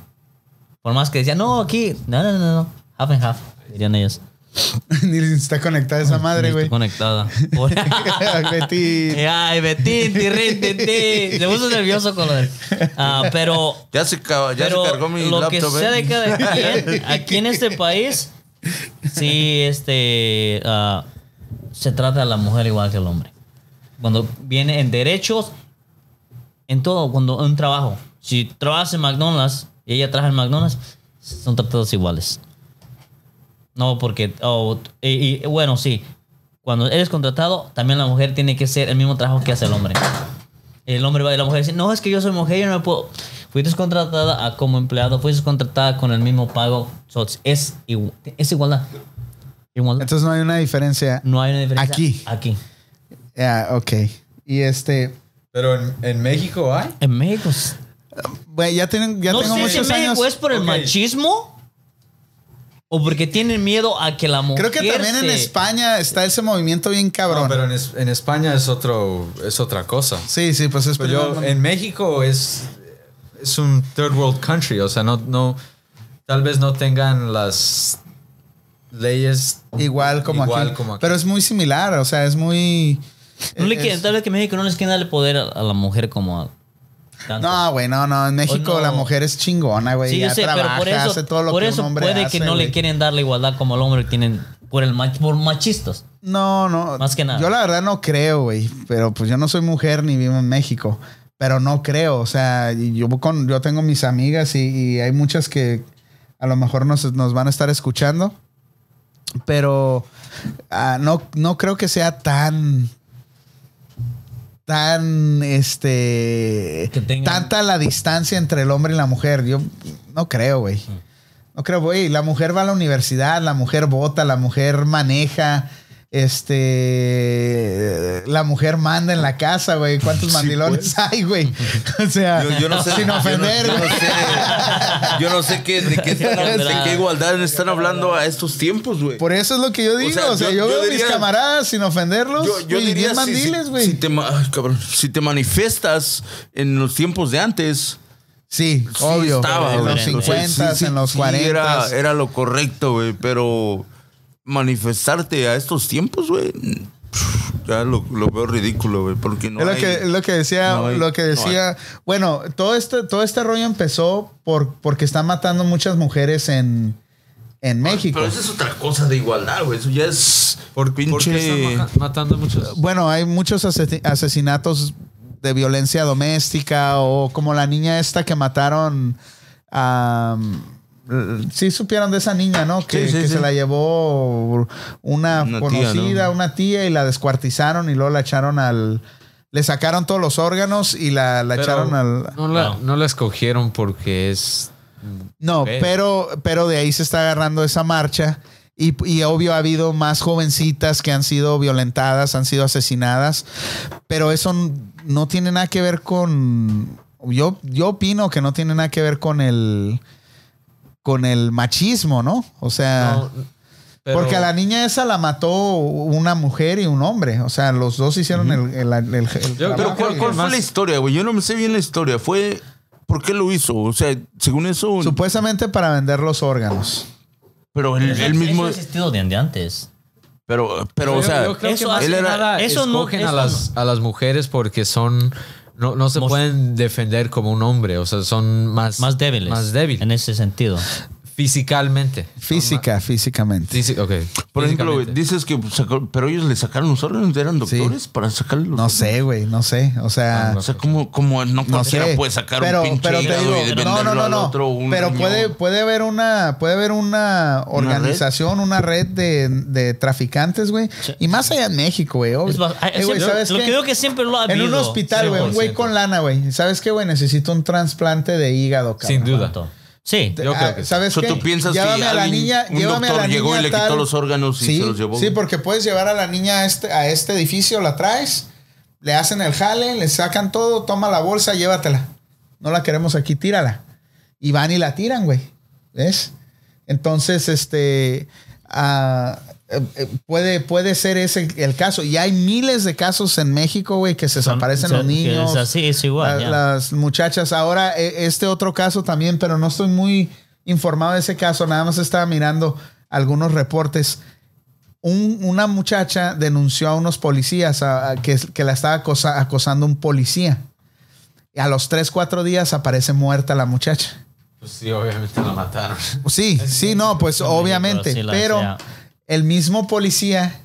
Speaker 3: Por más que decía, no, aquí, no, no, no, no, half and half, dirían ellos.
Speaker 1: Ni está conectada esa madre, güey.
Speaker 3: estoy conectada.
Speaker 1: Betty.
Speaker 3: Ay, Betín, tirrín, tintín. Se puso nervioso con lo de... Ah, pero
Speaker 2: Ya se, ya
Speaker 3: pero
Speaker 2: se cargó mi
Speaker 3: lo que
Speaker 2: laptop,
Speaker 3: sea
Speaker 2: ¿eh?
Speaker 3: de cada quien, aquí en este país, sí, este, ah, se trata a la mujer igual que el hombre. Cuando viene en derechos, en todo, cuando un trabajo. Si trabajas en McDonald's y ella trabaja en McDonald's, son tratados iguales. No, porque, oh, y, y, bueno, sí, cuando eres contratado, también la mujer tiene que hacer el mismo trabajo que hace el hombre. El hombre va y la mujer dice, no, es que yo soy mujer, yo no me puedo. Fuiste contratada a- como empleado, fuiste contratada con el mismo pago. So, es, igu- es igualdad. Igualdad.
Speaker 1: Entonces no hay una diferencia.
Speaker 3: no hay una diferencia.
Speaker 1: Aquí.
Speaker 3: Aquí.
Speaker 1: Ya, ok. Y este.
Speaker 4: Pero en, en México hay.
Speaker 3: En México.
Speaker 1: Güey, ya, tienen, ya
Speaker 3: no
Speaker 1: tengo
Speaker 3: sé si en
Speaker 1: muchos
Speaker 3: México
Speaker 1: años.
Speaker 3: es por el machismo o porque tienen miedo a que la mujer.
Speaker 1: Creo que también en España está ese movimiento bien cabrón.
Speaker 4: No, pero en, es- en España es otro es otra cosa.
Speaker 1: Sí, sí, pues es
Speaker 4: Pero yo, en México es, es un third world country, o sea, no, no, tal vez no tengan las leyes
Speaker 1: igual como
Speaker 4: igual
Speaker 1: aquí.
Speaker 4: como aquí.
Speaker 1: Pero es muy similar, o sea, es muy.
Speaker 3: No le
Speaker 1: es-
Speaker 3: quieren, tal vez que México no les quieren darle poder a, a la mujer como a. tanto.
Speaker 1: No, güey, no, no. En México
Speaker 3: no.
Speaker 1: la mujer es chingona, güey.
Speaker 3: Sí, yo
Speaker 1: ya
Speaker 3: pero
Speaker 1: trabaja,
Speaker 3: por eso,
Speaker 1: hace todo lo
Speaker 3: por
Speaker 1: que
Speaker 3: eso
Speaker 1: un hombre
Speaker 3: puede
Speaker 1: hace,
Speaker 3: que no le quieren dar la igualdad como el hombre que tienen por el mach- por machistas.
Speaker 1: No, no.
Speaker 3: Más que nada.
Speaker 1: Yo la verdad no creo, güey. Pero pues yo no soy mujer ni vivo en México. Pero no creo. O sea, yo con, yo tengo mis amigas y, y hay muchas que a lo mejor nos, nos van a estar escuchando. Pero ah, no, no creo que sea tan. Tan este.
Speaker 3: Tengan-
Speaker 1: Tanta la distancia entre el hombre y la mujer. Yo no creo, güey. No creo, güey. La mujer va a la universidad, la mujer vota, la mujer maneja. Este. La mujer manda en la casa, güey. ¿Cuántos mandilones hay, güey? O sea,
Speaker 2: Yo, yo no sé.
Speaker 1: sin
Speaker 2: yo no-
Speaker 1: ofender,
Speaker 2: yo no,
Speaker 1: güey.
Speaker 2: sé. Yo no sé qué, de, qué están- de qué igualdad están hablando a estos tiempos, güey.
Speaker 1: Por eso es lo que yo digo. O sea,
Speaker 2: sea,
Speaker 1: yo,
Speaker 2: yo- yo
Speaker 1: veo a mis
Speaker 2: diría-
Speaker 1: camaradas sin ofenderlos.
Speaker 2: Yo, yo
Speaker 1: güey,
Speaker 2: diría si-
Speaker 1: mandiles,
Speaker 2: si,
Speaker 1: güey.
Speaker 2: si ay, cabrón, si te manifiestas en los tiempos de antes,
Speaker 1: sí,
Speaker 2: sí
Speaker 1: obvio.
Speaker 2: estaba,
Speaker 1: en los
Speaker 2: O sea,
Speaker 1: 50,
Speaker 2: sí, sí,
Speaker 1: en los
Speaker 2: sí,
Speaker 1: 40.
Speaker 2: Era, era lo correcto, güey. Pero manifestarte a estos tiempos, güey, ya lo, lo veo ridículo, güey. Porque no
Speaker 1: es lo
Speaker 2: hay-
Speaker 1: que, es lo que decía,
Speaker 2: no hay-
Speaker 1: lo que
Speaker 2: no
Speaker 1: decía. bueno, todo este, todo este rollo empezó por, porque están matando muchas mujeres en, en México.
Speaker 2: Pero eso es otra cosa de igualdad, güey. Eso ya es
Speaker 4: ¿Por,
Speaker 2: pinche...
Speaker 4: ¿por qué están matando muchos?
Speaker 1: Bueno, hay muchos asesi- asesinatos de violencia doméstica o como la niña esta que mataron a... sí supieron de esa niña, ¿no? Que,
Speaker 2: Sí, sí,
Speaker 1: que
Speaker 2: sí.
Speaker 1: se la llevó una,
Speaker 2: Una tía,
Speaker 1: conocida,
Speaker 2: ¿no?
Speaker 1: una tía, y la descuartizaron y luego la echaron al... Le sacaron todos los órganos y la, la echaron al...
Speaker 4: No la,
Speaker 3: No.
Speaker 4: no la escogieron porque es...
Speaker 1: No, pero, pero de ahí se está agarrando esa marcha. Y, y obvio ha habido más jovencitas que han sido violentadas, han sido asesinadas. Pero eso no tiene nada que ver con. Yo, yo opino que no tiene nada que ver con el. Con el machismo, ¿no? O sea.
Speaker 4: no, pero-
Speaker 1: porque a la niña esa la mató una mujer y un hombre. O sea, los dos hicieron el, el- el-
Speaker 4: Yo-.
Speaker 2: Pero ¿cuál, fue
Speaker 4: más-
Speaker 2: la historia, güey? Yo no me sé bien la historia. Fue... ¿Por qué lo hizo? O sea, según eso...
Speaker 1: Supuestamente para vender los órganos.
Speaker 2: pero él,
Speaker 3: Eso-
Speaker 2: él mismo...
Speaker 3: Eso ha existido desde antes.
Speaker 2: Pero, pero,
Speaker 4: Yo-
Speaker 2: o sea...
Speaker 4: yo creo
Speaker 3: eso
Speaker 4: que más
Speaker 3: hace
Speaker 4: que
Speaker 2: nada-
Speaker 3: eso no- eso
Speaker 4: a, las, a las mujeres porque son... No, no se pueden defender como un hombre, o sea, son más...
Speaker 3: Más débiles.
Speaker 4: Más débiles.
Speaker 3: En ese sentido.
Speaker 4: Físicamente.
Speaker 1: Física, físicamente.
Speaker 4: Física, ok.
Speaker 2: Por ejemplo, dices que sacó- pero ellos le sacaron los órganos, eran doctores para sacarle los
Speaker 1: No
Speaker 2: órganos.
Speaker 1: sé, güey, no sé. O sea,
Speaker 2: O sea, como, como no
Speaker 1: no
Speaker 2: cualquiera
Speaker 1: sé.
Speaker 2: puede sacar
Speaker 1: pero,
Speaker 2: un pinche
Speaker 1: pero te
Speaker 2: hígado
Speaker 1: digo,
Speaker 2: y de
Speaker 1: no, no, no,
Speaker 2: al
Speaker 1: no.
Speaker 2: otro, un
Speaker 1: pero puede, puede haber una, puede haber una organización, una red de, de traficantes, güey. Y más allá en México, güey.
Speaker 3: Es ba-
Speaker 1: Eh, güey,
Speaker 3: yo-
Speaker 1: ¿sabes
Speaker 3: lo
Speaker 1: qué?
Speaker 3: que veo que siempre lo ha
Speaker 1: En
Speaker 3: habido.
Speaker 1: un hospital, güey, un güey
Speaker 4: 100%.
Speaker 1: con lana, güey. ¿Sabes qué, güey? Necesito un trasplante de hígado, cabrón.
Speaker 4: Sin duda.
Speaker 3: Sí.
Speaker 4: Yo
Speaker 1: Ah,
Speaker 4: creo que sí.
Speaker 1: ¿Sabes qué?
Speaker 2: ¿tú piensas que
Speaker 1: llévame a la niña,
Speaker 2: un
Speaker 1: llévame a
Speaker 2: doctor
Speaker 1: la
Speaker 2: llegó y
Speaker 1: niña
Speaker 2: le quitó
Speaker 1: tal-
Speaker 2: los órganos y
Speaker 1: sí,
Speaker 2: se los llevó?
Speaker 1: Sí, porque puedes llevar a la niña a este, a este edificio, la traes, le hacen el jale, le sacan todo, toma la bolsa, llévatela. No la queremos aquí, tírala. Y van y la tiran, güey. ¿Ves? Entonces, este. ah, eh, eh, puede, puede ser ese el caso. Y hay miles de casos en México, güey, que se desaparecen los niños.
Speaker 3: Es así, es igual.
Speaker 1: la- las muchachas. Ahora, e- este otro caso también, pero no estoy muy informado de ese caso. Nada más estaba mirando algunos reportes. Un- una muchacha denunció a unos policías a- a que, que la estaba acosa- acosando un policía. Y a los 3, 4 días aparece muerta la muchacha.
Speaker 4: Pues sí, obviamente la mataron.
Speaker 1: Sí, sí, no, pues obviamente.
Speaker 3: sí la
Speaker 1: Pero. El mismo policía,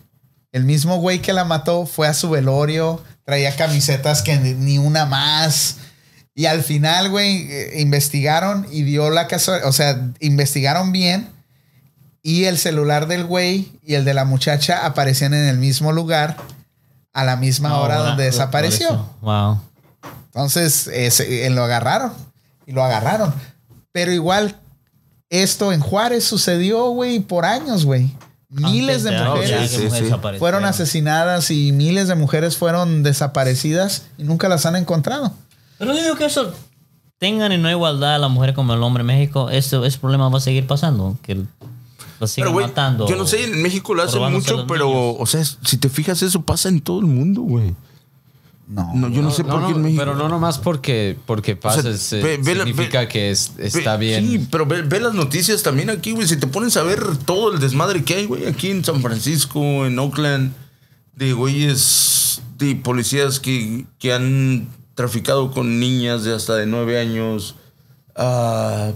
Speaker 1: el mismo güey que la mató, fue a su velorio, traía camisetas que ni, una más. Y al final, güey, eh, investigaron y dio la casa, o sea, investigaron bien. Y el celular del güey y el de la muchacha aparecían en el mismo lugar a la misma hora donde desapareció.
Speaker 3: Wow.
Speaker 1: Entonces, ese- eh, lo agarraron. Y lo agarraron. Pero igual, esto en Juárez sucedió, güey, por años, güey. Miles de mujeres
Speaker 2: Sí, sí,
Speaker 3: mujeres
Speaker 2: sí.
Speaker 1: fueron asesinadas y miles de mujeres fueron desaparecidas y nunca las han encontrado.
Speaker 3: Pero yo digo que eso tengan en no igualdad a la mujer como el hombre en México, eso, ese problema va a seguir pasando. Que lo sigan
Speaker 2: Pero,
Speaker 3: matando.
Speaker 2: yo no sé, en México lo hacen mucho, pero,
Speaker 3: niños.
Speaker 2: o sea, si te fijas, eso pasa en todo el mundo, güey.
Speaker 1: No.
Speaker 2: No, yo no, sé por
Speaker 4: no,
Speaker 2: qué en México.
Speaker 4: pero no nomás porque, porque pasa,
Speaker 2: sea,
Speaker 4: se-
Speaker 2: ve- ve la-
Speaker 4: significa
Speaker 2: ve-
Speaker 4: que es-
Speaker 2: Ve-
Speaker 4: está bien.
Speaker 2: Sí, pero ve, ve las noticias también aquí, güey. Si te pones a ver todo el desmadre que hay, güey, aquí en San Francisco, en Oakland, de güeyes, de policías que, que han traficado con niñas de hasta de nueve años, ah,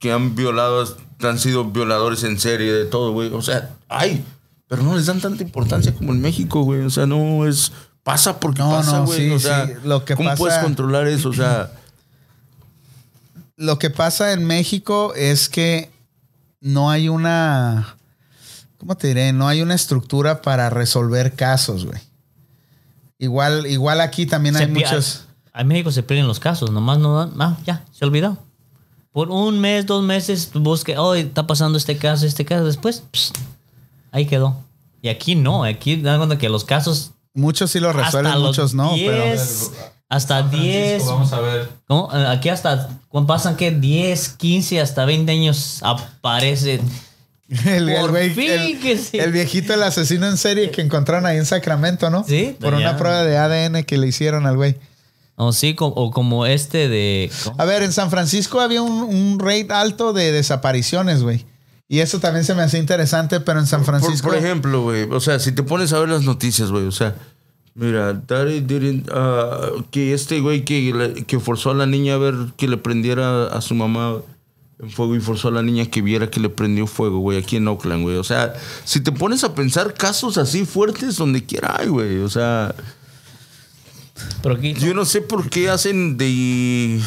Speaker 2: que han violado, han sido violadores en serie, de todo, güey. O sea, hay, pero no les dan tanta importancia como en México, güey. O sea, no es. Pasa porque
Speaker 1: No,
Speaker 2: pasa,
Speaker 1: no,
Speaker 2: güey.
Speaker 1: sí,
Speaker 2: o sea,
Speaker 1: sí. Lo que
Speaker 2: ¿cómo
Speaker 1: pasa-
Speaker 2: puedes controlar eso? O sea.
Speaker 1: Lo que pasa en México es que no hay una. ¿Cómo te diré? No hay una estructura para resolver casos, güey. Igual, igual aquí también hay
Speaker 3: Se
Speaker 1: muchos.
Speaker 3: En México se pierden los casos, nomás no dan. Ah, ya, se olvidó. Por un mes, dos meses, busque, oh, está pasando este caso, este caso, después, pss, ahí quedó. Y aquí no, aquí dan cuenta que los casos.
Speaker 1: Muchos sí lo resuelven,
Speaker 3: hasta
Speaker 1: muchos no,
Speaker 3: 10, Hasta 10.
Speaker 4: Vamos a ver.
Speaker 3: ¿cómo? Eh, Aquí hasta. pasan que 10, 15, hasta 20 años aparecen.
Speaker 1: El, el
Speaker 3: Por
Speaker 1: güey-
Speaker 3: fin
Speaker 1: el-
Speaker 3: que sí.
Speaker 1: el viejito, el asesino en serie que encontraron ahí en Sacramento, ¿no?
Speaker 3: Sí,
Speaker 1: Por
Speaker 3: ya.
Speaker 1: una prueba de ADN que le hicieron al güey.
Speaker 3: O sí, co- o como este de.
Speaker 1: A ver, en San Francisco había un, un rate alto de desapariciones, güey. Y eso también se me hace interesante, pero en San Francisco.
Speaker 2: por ejemplo, güey, o sea, si te pones a ver las noticias, güey, o sea, mira, Daddy didn't, ah, que este güey que, que forzó a la niña a ver que le prendiera a su mamá en fuego y forzó a la niña que viera que le prendió fuego, güey, aquí en Oakland, güey. O sea, si te pones a pensar casos así fuertes donde quiera hay, güey. O sea,
Speaker 3: Pero aquí.
Speaker 2: yo no sé por qué hacen de...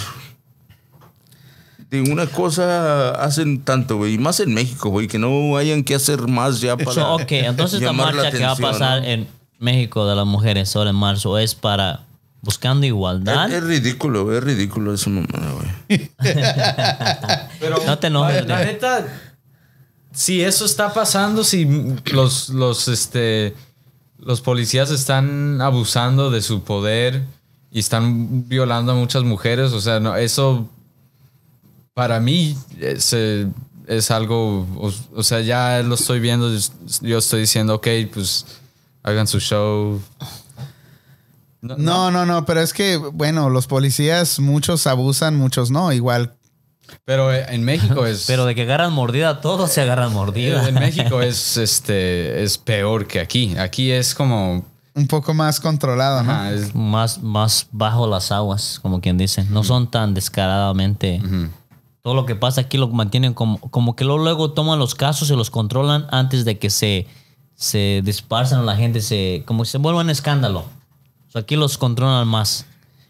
Speaker 2: De una cosa hacen tanto, güey. Y más en México, güey. Que no hayan que hacer más ya para.
Speaker 3: So, ok, entonces la marcha que va a pasar
Speaker 2: ¿no?
Speaker 3: en México de las mujeres ahora en marzo es para buscando igualdad.
Speaker 2: Es, es ridículo, güey, es ridículo eso, mamada, güey.
Speaker 4: Pero
Speaker 3: No te enojes,
Speaker 4: la neta, si eso está pasando, si los, los, este, los policías están abusando de su poder y están violando a muchas mujeres, o sea, no, eso para mí es, es algo, o, o sea, ya lo estoy viendo, yo estoy diciendo, ok, pues hagan su show.
Speaker 1: No, no, no, pero es que, bueno, los policías, muchos abusan, muchos no. Igual,
Speaker 4: Pero eh, en México es...
Speaker 3: Pero de que agarran mordida, todos se agarran mordida.
Speaker 4: En México es este es peor que aquí. Aquí es como
Speaker 1: un poco más controlado, ¿no?
Speaker 4: ajá, es-
Speaker 3: más, más bajo las aguas, como quien dice. No son tan descaradamente. Todo lo que pasa aquí lo mantienen como, como que luego, luego toman los casos y los controlan antes de que se, se disparsan a la gente, se, como que se vuelvan escándalo. O sea, aquí los controlan más.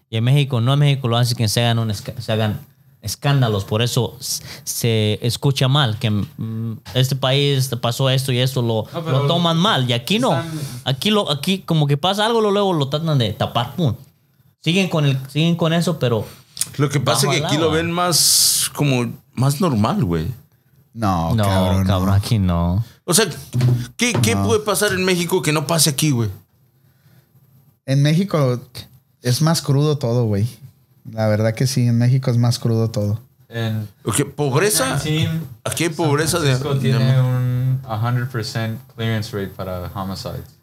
Speaker 3: Y en México, no en México lo hacen que se hagan, un se hagan escándalos. Por eso se escucha mal que mm, este país pasó esto y esto lo,
Speaker 4: No,
Speaker 3: lo toman mal. Y aquí no.
Speaker 4: están-
Speaker 3: Aquí lo, aquí como que pasa algo, luego lo tratan de tapar. Pum. Siguen con el, siguen con eso, pero
Speaker 2: Lo que pasa es que aquí lo ven más como más normal, güey.
Speaker 1: No,
Speaker 3: no,
Speaker 1: cabrón.
Speaker 3: cabrón,
Speaker 1: no.
Speaker 3: aquí no.
Speaker 2: O sea, ¿qué, qué puede pasar en México que no pase aquí, güey?
Speaker 1: En México es más crudo todo, güey. La verdad que sí, en México es más crudo todo.
Speaker 4: En
Speaker 2: pobreza.
Speaker 4: 2019,
Speaker 2: Aquí hay
Speaker 4: San
Speaker 2: pobreza de.
Speaker 4: Francisco tiene un 100% clearance rate para homicides.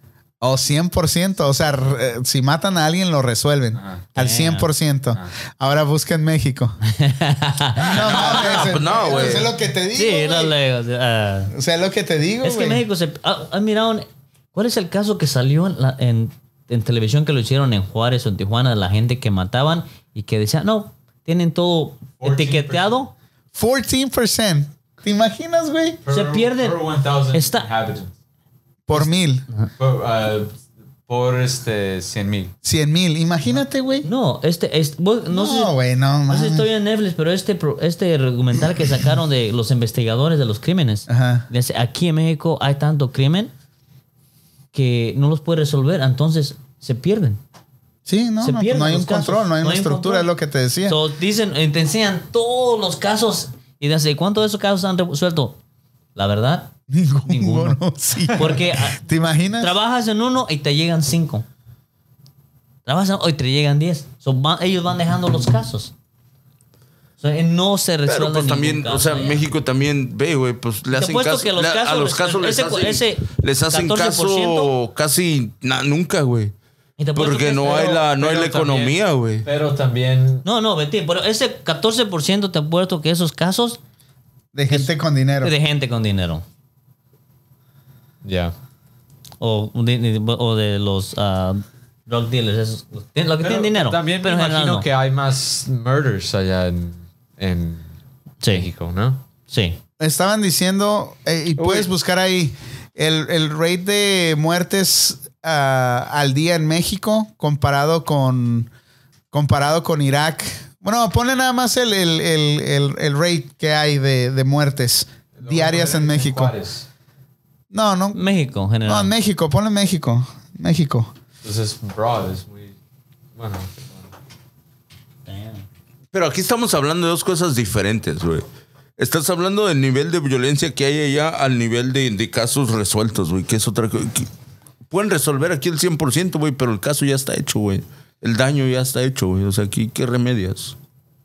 Speaker 1: O 100%, o sea, eh, si matan a alguien lo resuelven al
Speaker 3: Damn.
Speaker 1: 100%. Ahora busquen México. no mames,
Speaker 2: No, güey.
Speaker 1: Eso es lo que te digo.
Speaker 3: Sí, no le- ah.
Speaker 1: O sea, es lo que te digo,
Speaker 3: Es que. México se. ah, ¿Has mirado? en- ¿Cuál es el caso que salió en, la- en- en televisión que lo hicieron en Juárez o en Tijuana? de La gente que mataban y que decían, no, tienen todo
Speaker 4: 14%.
Speaker 3: etiquetado.
Speaker 1: 14%. ¿Te imaginas, güey?
Speaker 3: Se pierden.
Speaker 4: Per 1000
Speaker 3: Está-
Speaker 4: inhabitants.
Speaker 1: Por mil.
Speaker 4: Por, uh, por este 100 mil.
Speaker 1: 100 mil. Imagínate, güey.
Speaker 3: No, este. este vos- no, sé,
Speaker 1: No, güey, no,
Speaker 3: no sé si
Speaker 1: mames.
Speaker 3: estoy en Netflix, pero este, pro- este documental que sacaron de los investigadores de los crímenes.
Speaker 1: Ajá.
Speaker 3: Dice, aquí en México hay tanto crimen que no los puede resolver, entonces se pierden.
Speaker 1: Sí, no,
Speaker 3: Se
Speaker 1: no,
Speaker 3: pierden
Speaker 1: no hay
Speaker 3: los
Speaker 1: un
Speaker 3: casos.
Speaker 1: control, no hay
Speaker 3: No
Speaker 1: una
Speaker 3: hay un
Speaker 1: estructura,
Speaker 3: control.
Speaker 1: es lo que te decía.
Speaker 3: So, dicen, eh, te enseñan todos los casos y dice, ¿cuántos de esos casos han resuelto? La verdad,
Speaker 1: Ninguno.
Speaker 3: ninguno.
Speaker 1: sí.
Speaker 3: porque ah,
Speaker 1: ¿Te imaginas?
Speaker 3: trabajas en uno y te llegan cinco. Trabajas en hoy te llegan diez. So, ellos van dejando los casos. So, eh, no se resuelve
Speaker 2: Pero pues
Speaker 3: ningún
Speaker 2: también,
Speaker 3: caso
Speaker 2: o sea,
Speaker 3: allá.
Speaker 2: México también ve, güey, pues le
Speaker 3: Te
Speaker 2: hacen caso.
Speaker 3: que a los
Speaker 2: le- a
Speaker 3: casos
Speaker 2: los
Speaker 3: les-
Speaker 2: casos les hacen,
Speaker 3: ese
Speaker 2: les hacen
Speaker 3: 14%.
Speaker 2: caso casi na- nunca, güey. Porque
Speaker 3: que
Speaker 2: no hay la, no hay la
Speaker 4: también-
Speaker 2: economía, güey.
Speaker 4: Pero también.
Speaker 3: No, no, Betty, pero ese 14% te apuesto que esos casos
Speaker 1: De gente con dinero.
Speaker 3: de gente con dinero.
Speaker 4: Ya.
Speaker 3: O de, de- o de los ah, drug dealers, esos, los que que tienen dinero.
Speaker 4: También
Speaker 3: pero
Speaker 4: me imagino
Speaker 3: no.
Speaker 4: que hay más murders allá en, en
Speaker 3: Sí,
Speaker 4: México, ¿no?
Speaker 3: sí.
Speaker 1: Estaban diciendo, eh, y puedes buscar ahí, el, el rate de muertes ah, al día en México comparado con, comparado con Irak. Bueno, ponle nada más el, el, el, el, el rate que hay de, de muertes diarias en México.
Speaker 4: Juárez.
Speaker 1: No, no.
Speaker 3: México en
Speaker 1: No,
Speaker 3: general.
Speaker 1: en México, ponle México. México.
Speaker 4: Entonces es broad, es muy. Bueno.
Speaker 2: Pero aquí estamos hablando de dos cosas diferentes, güey. Estás hablando del nivel de violencia que hay allá al nivel de, de casos resueltos, güey, que es otra cosa. Pueden resolver aquí el 100%, güey, pero el caso ya está hecho, güey. El daño ya está hecho, güey. O sea, aquí, ¿qué remedias?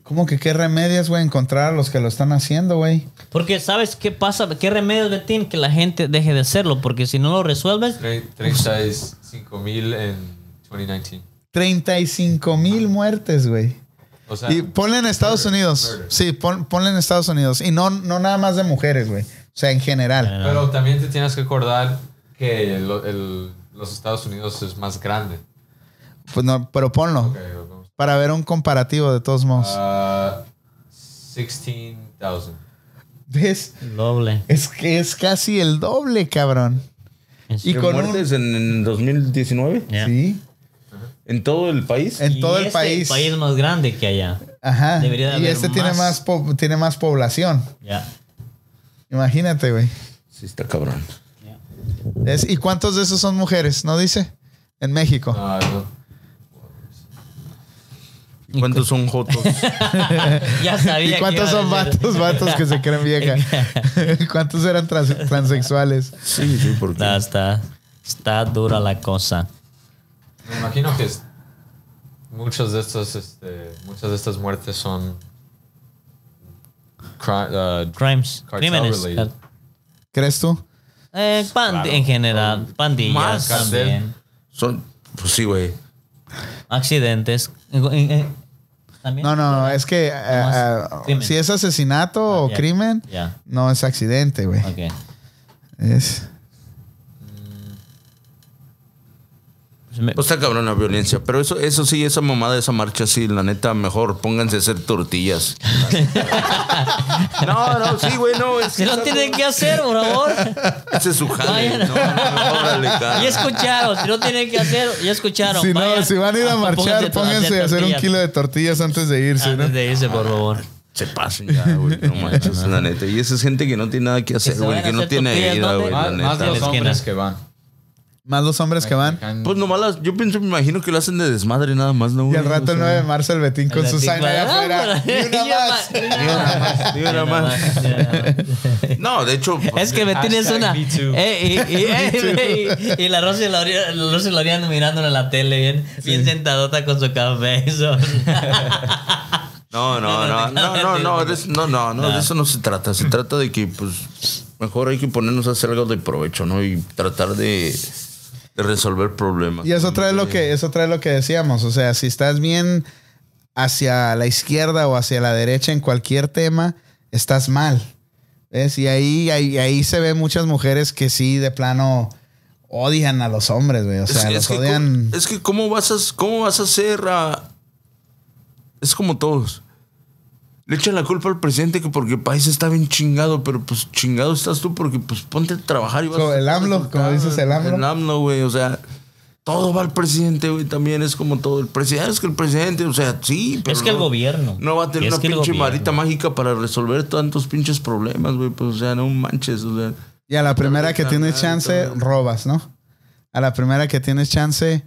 Speaker 1: ¿Cómo que qué remedios, güey? Encontrar a los que lo están haciendo, güey.
Speaker 3: Porque ¿sabes qué pasa? ¿Qué remedios de ti que la gente deje de hacerlo? Porque si no lo resuelves,
Speaker 4: Tre- 35 mil en 2019.
Speaker 1: 35 mil muertes, güey.
Speaker 4: O sea,
Speaker 1: Y ponle en Estados Unidos.
Speaker 4: murder.
Speaker 1: Sí, pon- ponle en Estados Unidos. Y no, no nada más de mujeres, güey. O sea, en general.
Speaker 4: pero también te tienes que acordar que el- los Estados Unidos es más grande.
Speaker 1: Pues no, pero ponlo. Para ver un comparativo de todos modos.
Speaker 4: Ah, 16,000.
Speaker 1: ¿Ves?
Speaker 3: doble.
Speaker 1: Es que es casi el doble, cabrón. Y
Speaker 2: ¿Qué
Speaker 1: con un-
Speaker 2: muertes en, en 2019?
Speaker 3: Ya.
Speaker 1: Sí.
Speaker 2: ¿En todo el país?
Speaker 1: En
Speaker 3: Y
Speaker 1: todo el
Speaker 3: este
Speaker 1: país.
Speaker 3: país más grande que allá.
Speaker 1: Ajá.
Speaker 3: Debería de
Speaker 1: y
Speaker 3: haber
Speaker 1: este tiene
Speaker 3: más.
Speaker 1: po- tiene más población.
Speaker 3: Ya.
Speaker 1: Imagínate, güey.
Speaker 2: Sí, está cabrón.
Speaker 1: Es- ¿Y cuántos de esos son mujeres? ¿No dice? En México.
Speaker 4: Ah, no.
Speaker 2: ¿Y cuántos son jotos?
Speaker 3: Ya sabía
Speaker 1: ¿Y cuántos son vatos, vatos que se creen vieja? ¿Cuántos eran trans- transexuales?
Speaker 2: sí, sí, porque...
Speaker 3: Está, está, está dura la cosa.
Speaker 4: Me imagino que muchas de estas, este, muchas de estas muertes son cri- uh,
Speaker 3: Crimes, crímenes.
Speaker 4: related.
Speaker 1: ¿Crees tú?
Speaker 3: Eh, pandi-
Speaker 4: Claro.
Speaker 3: En general, pandillas
Speaker 2: Más.
Speaker 3: también.
Speaker 2: Son, pues sí, güey.
Speaker 3: Accidentes. También.
Speaker 1: No, no, es que eh, eh, si es asesinato
Speaker 3: Ah,
Speaker 1: o crimen, no es accidente, güey. Es...
Speaker 3: me-
Speaker 2: Pues está cabrón la violencia. Pero eso, eso sí, esa mamada esa marcha, sí, la neta, mejor pónganse a hacer tortillas. no, no, sí, güey, no. Es
Speaker 3: Si lo tienen que hacer, por favor.
Speaker 2: Ese es su jale.
Speaker 3: Vayan.
Speaker 2: No, no, órale, cara.
Speaker 3: Ya escucharon. Si no tienen que hacer, ya escucharon.
Speaker 1: Si, no, si van a ir a marchar, pónganse a hacer un kilo de tortillas antes de irse, ¿no?
Speaker 3: Antes de irse, por favor.
Speaker 2: Se pasen ya, güey. No manches, la neta. Y esa es gente que no tiene nada que hacer, güey. Que no tiene vida, güey. La
Speaker 4: más, más
Speaker 2: neta.
Speaker 4: los hombres que van.
Speaker 1: Más los hombres que van.
Speaker 2: Pues nomás las, yo pienso, me imagino que lo hacen de desmadre nada más, ¿no?
Speaker 1: Y al rato
Speaker 2: O
Speaker 1: el
Speaker 2: sea,
Speaker 1: 9 de marzo el Betín con
Speaker 3: El
Speaker 1: su
Speaker 3: Betín
Speaker 1: sign allá afuera. Y una más.
Speaker 3: Ni una más.
Speaker 2: Ni una más. No, de hecho.
Speaker 3: Es que tienes
Speaker 4: Hashtag
Speaker 3: una. Eh, y, y, eh, y- y la Rosy la Rosy Loriano mirándole en la tele, bien, bien sentadota con su café. eso.
Speaker 2: No, no, no, no, no, no, no, no, no, de eso no se trata. Se trata de que, pues, mejor hay que ponernos a hacer algo de provecho, ¿no? Y tratar de, de resolver problemas.
Speaker 1: Y eso trae lo que, eso trae lo que decíamos. O sea, si estás bien hacia la izquierda o hacia la derecha en cualquier tema, estás mal. ¿Ves? Y ahí, ahí, ahí se ven muchas mujeres que sí, de plano, odian a los hombres, güey. O sea, los
Speaker 2: que,
Speaker 1: odian.
Speaker 2: ¿cómo- es que cómo vas a, cómo vas a hacer a- Es como todos. Le echan la culpa al presidente que porque el país está bien chingado, pero pues chingado estás tú porque pues ponte a trabajar y vas a
Speaker 1: el AMLO, como dices, el AMLO.
Speaker 2: El AMLO, güey, o sea, todo va al presidente, güey, también es como todo. El presidente es que el presidente, o sea, sí, pero
Speaker 3: Es que el
Speaker 2: no-
Speaker 3: gobierno.
Speaker 2: No va a tener una pinche varita mágica para resolver tantos pinches problemas, güey, pues o sea, no manches, o sea.
Speaker 1: Y a la primera que tienes chance, robas, ¿no? A la primera que tienes chance,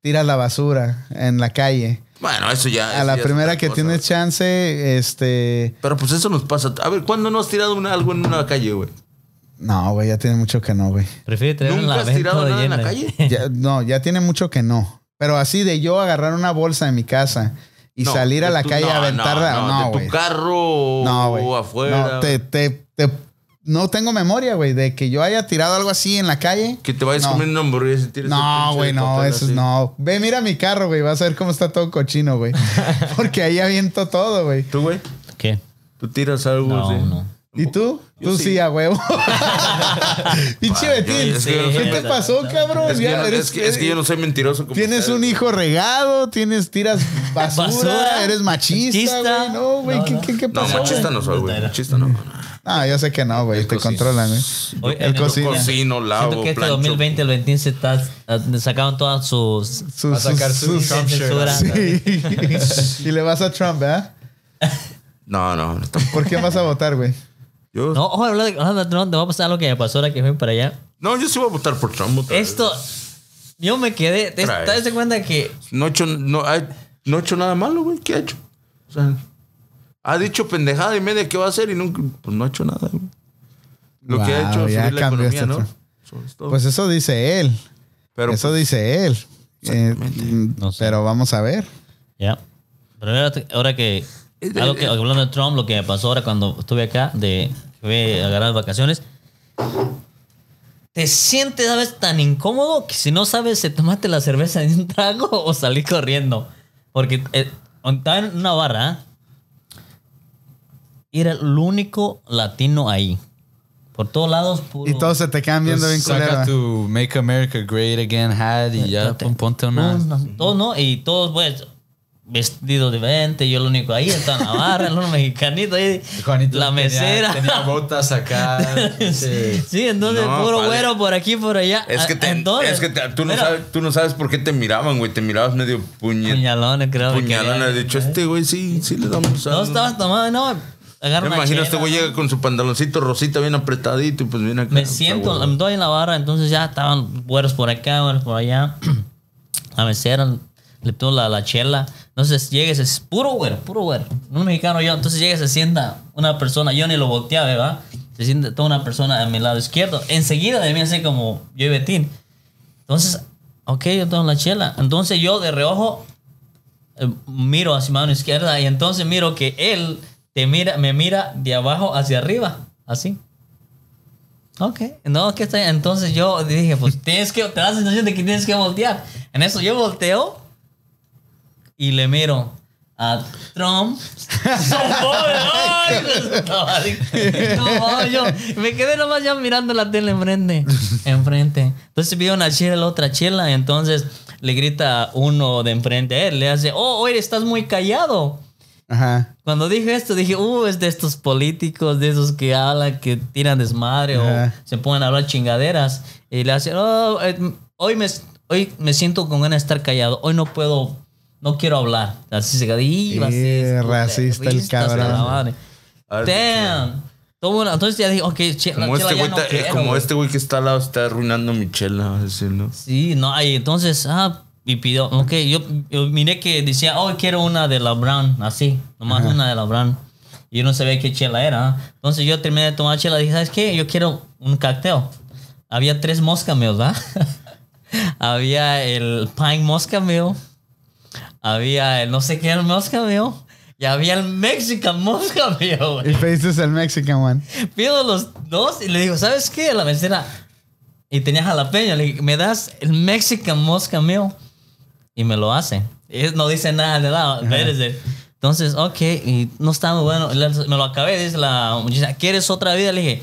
Speaker 1: tiras la basura en la calle.
Speaker 2: Bueno, eso ya.
Speaker 1: A
Speaker 2: eso
Speaker 1: la
Speaker 2: ya
Speaker 1: primera que
Speaker 2: cosa,
Speaker 1: tienes chance, este...
Speaker 2: Pero pues eso nos pasa. A ver, ¿cuándo no has tirado una- algo en una calle, güey?
Speaker 1: No, güey, ya tiene mucho que no, güey.
Speaker 3: Prefiero tener
Speaker 2: ¿Nunca
Speaker 3: la
Speaker 2: has tirado nada en la calle?
Speaker 1: Ya- no, ya tiene mucho que no. Pero así de yo agarrar una bolsa de mi casa y
Speaker 2: No,
Speaker 1: salir a
Speaker 2: de
Speaker 1: la
Speaker 2: tu-
Speaker 1: calle
Speaker 2: no,
Speaker 1: a aventarla,
Speaker 2: No,
Speaker 1: no,
Speaker 2: de
Speaker 1: güey.
Speaker 2: tu carro
Speaker 1: No, güey.
Speaker 2: o afuera.
Speaker 1: No, te, te, te- no tengo memoria, güey, de que yo haya tirado algo así en la calle.
Speaker 2: Que te vayas
Speaker 1: No.
Speaker 2: comiendo una hamburguesa y tires
Speaker 1: No, güey, no, eso es
Speaker 2: así.
Speaker 1: no. Ve, mira mi carro, güey. Vas a ver cómo está todo cochino, güey. Porque ahí aviento todo, güey.
Speaker 2: ¿Tú, güey?
Speaker 3: ¿Qué?
Speaker 2: ¿Tú tiras algo
Speaker 3: No,
Speaker 2: así?
Speaker 3: no.
Speaker 1: ¿Y tú?
Speaker 2: Yo
Speaker 1: tú sí.
Speaker 2: sí.
Speaker 1: a huevo. Pinche Betín.
Speaker 2: no
Speaker 1: ¿Qué te pasó, cabrón?
Speaker 2: Es que, yo
Speaker 1: Ya
Speaker 2: no,
Speaker 1: eres-
Speaker 2: es, que, es que yo no soy mentiroso como
Speaker 1: Tienes
Speaker 2: ustedes,
Speaker 1: un hijo regado, tienes, tiras basura,
Speaker 3: Basura,
Speaker 1: eres machista, güey. No, güey,
Speaker 3: No,
Speaker 1: ¿qué,
Speaker 3: no.
Speaker 1: qué, qué
Speaker 2: No,
Speaker 1: pasó?
Speaker 2: machista no soy, güey. Machista no. No.
Speaker 1: Ah, yo sé que no, güey. Te
Speaker 2: cocino.
Speaker 1: controlan, güey.
Speaker 3: Hoy,
Speaker 1: El
Speaker 3: en
Speaker 1: cocina.
Speaker 2: Cocino, lavo,
Speaker 3: Siento que este
Speaker 2: plancho.
Speaker 3: 2020, el 21 se está, ah, sacaron todas sus...
Speaker 1: Sus-
Speaker 4: a sacar
Speaker 1: sus-
Speaker 4: su
Speaker 1: sus-. Sí. y le vas a Trump, ¿verdad?
Speaker 2: No, no, no. tampoco.
Speaker 1: ¿Por quién vas a votar, güey?
Speaker 2: Yo,
Speaker 3: No, ojo, Trump, te va a pasar lo que me pasó ahora que fui para allá.
Speaker 2: no, yo sí voy a votar por Trump. otra vez.
Speaker 3: Esto, yo me quedé, ¿te das cuenta que
Speaker 2: No he hecho, no, no he hecho nada malo, güey. ¿Qué ha hecho? O sea, ha dicho pendejada y media que va a hacer y nunca, pues no ha hecho nada, güey. Lo que ha hecho es
Speaker 1: ya
Speaker 2: subir la economía,
Speaker 1: este
Speaker 2: ¿no? Eso es.
Speaker 1: Pues eso dice él.
Speaker 2: Pero
Speaker 1: eso
Speaker 2: pues,
Speaker 1: dice él. Eh,
Speaker 2: Exactamente.
Speaker 3: No sé.
Speaker 1: Pero vamos a ver.
Speaker 3: Ya. Pero ahora, que, algo que hablando de Trump, lo que me pasó ahora cuando estuve acá, de a agarrar vacaciones, te sientes a veces tan incómodo que si no sabes si tomaste la cerveza de un trago o salí corriendo. Porque eh, estaba en una barra ¿ah? Era el único latino ahí. Por todos lados, puro.
Speaker 1: Y todos se te quedan viendo bien
Speaker 4: Pues saca
Speaker 1: culero.
Speaker 4: tu Make America Great Again hat y ya pon- ponte una.
Speaker 3: Todos, no, todos, ¿no? Y todos, pues, vestidos diferentes. Yo el único ahí, la barra, el único mexicanito ahí.
Speaker 4: Juanito
Speaker 3: la mesera.
Speaker 4: Tenía, botas acá. sí.
Speaker 3: Sí, entonces
Speaker 2: No,
Speaker 3: puro
Speaker 2: vale.
Speaker 3: güero por aquí, por allá.
Speaker 2: Es que, te-
Speaker 3: Entonces,
Speaker 2: es que te- tú, no sabes, tú no sabes por qué te miraban, güey. Te mirabas medio puñet,
Speaker 3: Puñalones, creo. que
Speaker 2: puñalón.
Speaker 3: querían.
Speaker 2: Has dicho, este güey sí, sí le damos
Speaker 3: No
Speaker 2: algo".
Speaker 3: estabas tomando, no. Agarra
Speaker 2: Me
Speaker 3: una
Speaker 2: imagino
Speaker 3: chela,
Speaker 2: este güey llega con su pantaloncito rosita bien apretadito y pues viene acá.
Speaker 3: Me siento, me doy en la barra, entonces ya estaban güeros por acá, güeros por allá. La mesera le pido la, la chela. Entonces llega es puro güero, puro güero. Un mexicano yo. Entonces llega se sienta una persona, yo ni lo volteaba, ¿verdad? Se siente toda una persona a mi lado izquierdo. Enseguida de mí, así como yo y Betín. Entonces, ok, yo tengo la chela. Entonces yo de reojo eh, miro hacia mi mano izquierda y entonces miro que él te mira, me mira de abajo hacia arriba, así. Ok, no, que está Entonces yo dije, pues tienes que, te da la sensación de que tienes que voltear. En eso yo volteo y le miro a Trump. ¡Ay, no, así. No, yo me quedé nomás ya mirando la tele enfrente. Enfrente. Entonces vi una chela, la otra chela. Entonces le grita uno de enfrente a él. Le hace, oh, oye, estás muy callado.
Speaker 1: Ajá.
Speaker 3: Cuando dije esto, dije, uh, es de estos políticos, de esos que hablan, que tiran desmadre
Speaker 1: Ajá.
Speaker 3: o se ponen a hablar chingaderas. Y le hacen, oh, eh, hoy, me, hoy me siento con ganas de estar callado. Hoy no puedo, no quiero hablar. Así se. "Y,
Speaker 1: Eh,
Speaker 3: racista,
Speaker 1: racista el cabrón.
Speaker 3: se la madre".
Speaker 2: Ah,
Speaker 3: Damn. Todo bueno, entonces ya dije, ok, che- la
Speaker 2: Como
Speaker 3: chela
Speaker 2: este
Speaker 3: ya
Speaker 2: güey,
Speaker 3: no
Speaker 2: eh,
Speaker 3: quiero,
Speaker 2: como
Speaker 3: güey.
Speaker 2: este güey que está al lado está arruinando mi chela, va a decir, ¿no?
Speaker 3: Sí, no, y entonces, ah, y pidió, ok, yo, yo miré que decía, oh, quiero una de la Brown, así, nomás una de la Brown. Y yo no sabía qué chela era. Entonces yo terminé de tomar chela y dije, ¿sabes qué? Yo quiero un cacteo. Había tres mosca ¿verdad? Había el Pine Mosca Mill. Había el no sé qué era el Mosca Mill. y había el Mexican Mosca Meal, güey.
Speaker 1: Y pediste el Mexican one.
Speaker 3: Pido los dos y le digo, ¿sabes qué? La mesera. Y tenía jalapeño. Le dije, ¿me das el Mexican Mosca Meal? Y me lo hace. Y no dice nada de nada. espérese. Entonces, ok, y no está muy bueno. Me lo acabé, dice la muchacha, ¿quieres otra vida? Le dije,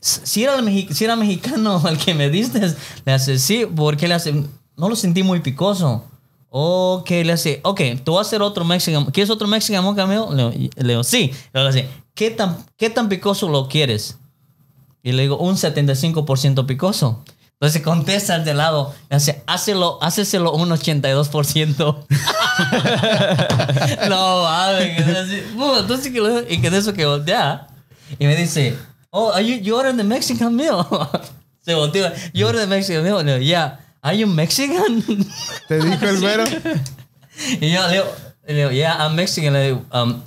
Speaker 3: si era, el si era mexicano el que me diste, le hace, sí, porque le hace, no lo sentí muy picoso. Ok, le hace, ok, te voy a hacer otro Mexican, ¿quieres otro Mexican Mocha? Le, digo, le digo, sí. Le hace, ¿qué tan, ¿qué tan picoso lo quieres? Y le digo, un 75% picoso. Entonces contesta al de lado, hace, hácelo, háceselo un 82%. no, mames. Uh, Entonces y que de eso que voltea. Y me dice, oh, are you, you ordered the Mexican meal? Se voltea, you ordered the Mexican meal? Le digo, yeah, are you Mexican?
Speaker 1: Te dijo el güero.
Speaker 3: y yo le digo, le digo, yeah, I'm Mexican. Le digo, um,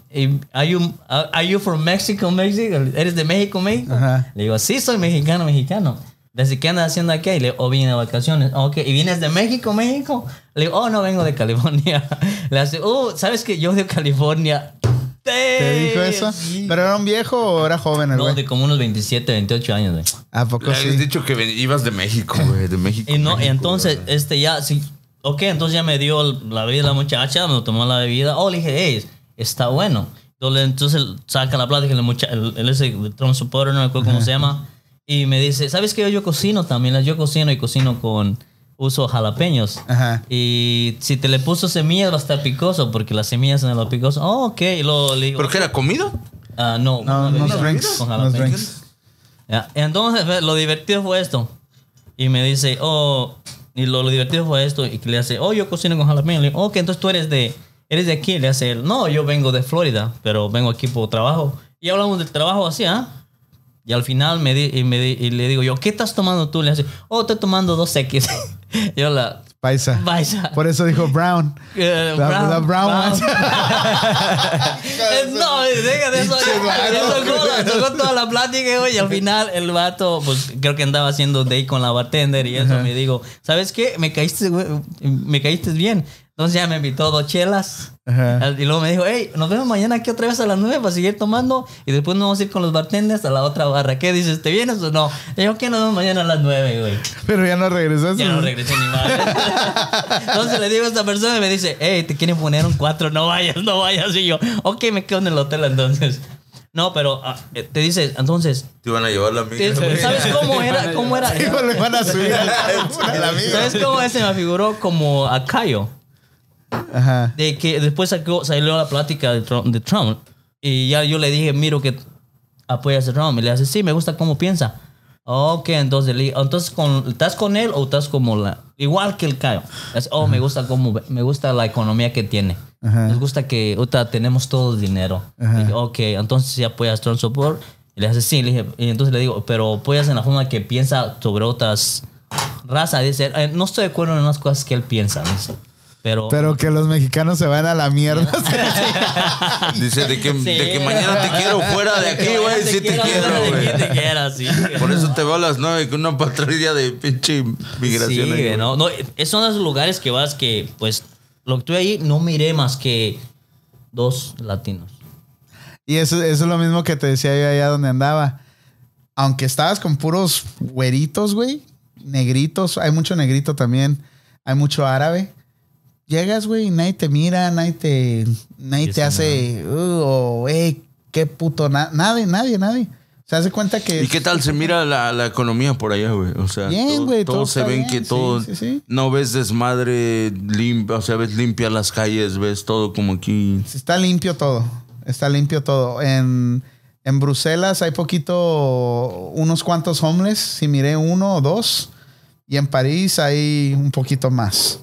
Speaker 3: are you, are you from Mexico, Mexico? ¿Eres de México, México?
Speaker 1: Ajá.
Speaker 3: Le digo, sí, soy mexicano, mexicano. ¿Desde qué andas haciendo aquí? Le digo, oh, vine de vacaciones. Ok, ¿y vienes de México, México? Le digo, oh, no, vengo de California. Le hace, oh, ¿sabes que yo de California?
Speaker 1: ¿Te dijo eso?
Speaker 3: Sí.
Speaker 1: ¿Pero era un viejo o era joven el
Speaker 3: No,
Speaker 1: güey?
Speaker 3: de como unos 27, 28 años, güey.
Speaker 1: ¿A poco
Speaker 2: Le habías dicho que ven- ibas de México, güey. De México.
Speaker 3: Y no, y
Speaker 2: México,
Speaker 3: entonces,
Speaker 2: güey.
Speaker 3: este ya, sí. Ok, entonces ya me dio la bebida la muchacha, me tomó la bebida. Oh, le dije, hey, está bueno. Entonces, entonces saca la plática, el muchacho, el, el ese Trump supporter, no me acuerdo cómo se llama. Y me dice, ¿sabes qué? Yo cocino también. Yo cocino y cocino con uso jalapeños.
Speaker 1: Ajá.
Speaker 3: Y si te le puso semillas va a estar picoso, porque las semillas son lo picoso. Oh, ok. Y luego le digo,
Speaker 2: ¿Pero qué era comida?
Speaker 3: ah, no,
Speaker 1: No, unos
Speaker 3: bebida
Speaker 1: drinks.
Speaker 3: con jalapeños.
Speaker 1: drinks.
Speaker 3: Ya, Entonces, lo divertido fue esto. Y me dice, oh, y lo, lo divertido fue esto. Y le hace, oh, yo cocino con jalapeño. Le digo, ok, entonces tú eres de, eres de aquí. Le hace, él, no, yo vengo de Florida, pero vengo aquí por trabajo. Y hablamos del trabajo así, ¿ah? Y al final me, di- y me di- y le digo yo, ¿qué estás tomando tú? Le hace, oh, estoy tomando dos X. yo la,
Speaker 1: Paisa.
Speaker 3: Paisa.
Speaker 1: Por eso dijo Brown.
Speaker 3: Eh,
Speaker 1: La- la brown ones.
Speaker 3: Eh, no, deja de eso. Eso tocó, toda la plática. Y al final el vato, pues creo que andaba haciendo date con la bartender y eso. Me digo, ¿sabes qué? Me caíste, me caíste bien. Entonces ya me invitó dos chelas.
Speaker 1: Ajá.
Speaker 3: Y luego me dijo, hey, nos vemos mañana aquí otra vez a las nueve para seguir tomando. Y después nos vamos a ir con los bartenders a la otra barra. ¿Qué dices? ¿Te vienes o no? Le digo, que nos vemos mañana a las nueve, güey.
Speaker 1: Pero ya no regresaste.
Speaker 3: Ya no regresé ni más. Entonces le digo a esta persona y me dice, hey, te quieren poner un 4, no vayas, no vayas. Y yo, ok, me quedo en el hotel entonces. No, pero ah, eh, te dice, entonces,
Speaker 2: Te iban a llevar la
Speaker 3: ¿te-
Speaker 2: amiga.
Speaker 3: ¿sabes cómo era? ¿Cómo era?
Speaker 1: Hijo, le van a subir al carro a la amiga.
Speaker 3: ¿Sabes cómo ese me figuró como a Cayo?
Speaker 1: Ajá.
Speaker 3: De que después sacó, salió la plática de Trump, de Trump y ya yo le dije, miro que apoyas a Trump. Y le hace, sí, me gusta cómo piensa. Ok, entonces entonces con, ¿estás con él o estás como la... Igual que el Cayo. Es, oh, me gusta cómo, me gusta la economía que tiene.
Speaker 1: Ajá.
Speaker 3: Nos gusta que ahorita tenemos todo el dinero. Dije, ok, entonces si apoyas Trump support. Y le hace, sí, le dije, y entonces le digo, pero apoyas en la forma que piensa sobre otras razas. Dice, "Eh, no estoy de acuerdo en unas cosas que él piensa. dice. Pero,
Speaker 1: Pero que los mexicanos se van a la mierda.
Speaker 2: Dice de que,
Speaker 3: Sí.
Speaker 2: de que mañana te quiero fuera de aquí, güey. Sí te quiero, güey.
Speaker 3: te quiero, sí.
Speaker 2: Por eso te veo a las nueve con una patrulla de pinche migración.
Speaker 3: Sí,
Speaker 2: ahí,
Speaker 3: no, no, es son esos lugares que vas que, pues, lo que tuve ahí no miré más que dos latinos.
Speaker 1: y eso, eso es lo mismo que te decía yo allá donde andaba. Aunque estabas con puros güeritos, güey. Negritos. Hay mucho negrito también. Hay mucho árabe. Llegas, güey, y nadie te mira, nadie te, nadie te hace, "Uh", o, hey, qué puto, na- nadie, nadie, nadie. Se hace cuenta que...
Speaker 2: ¿Y qué tal se mira la, la economía por allá, güey? O sea,
Speaker 1: Bien,
Speaker 2: todo-
Speaker 1: güey,
Speaker 2: todo,
Speaker 1: todo
Speaker 2: se ven
Speaker 1: bien,
Speaker 2: que todo.
Speaker 1: sí, sí.
Speaker 2: No ves desmadre limpia, o sea, ves limpia las calles, ves todo como aquí.
Speaker 1: Está limpio todo. Está limpio todo. En, en Bruselas hay poquito, unos cuantos homeless. Si miré uno o dos. Y en París hay un poquito más.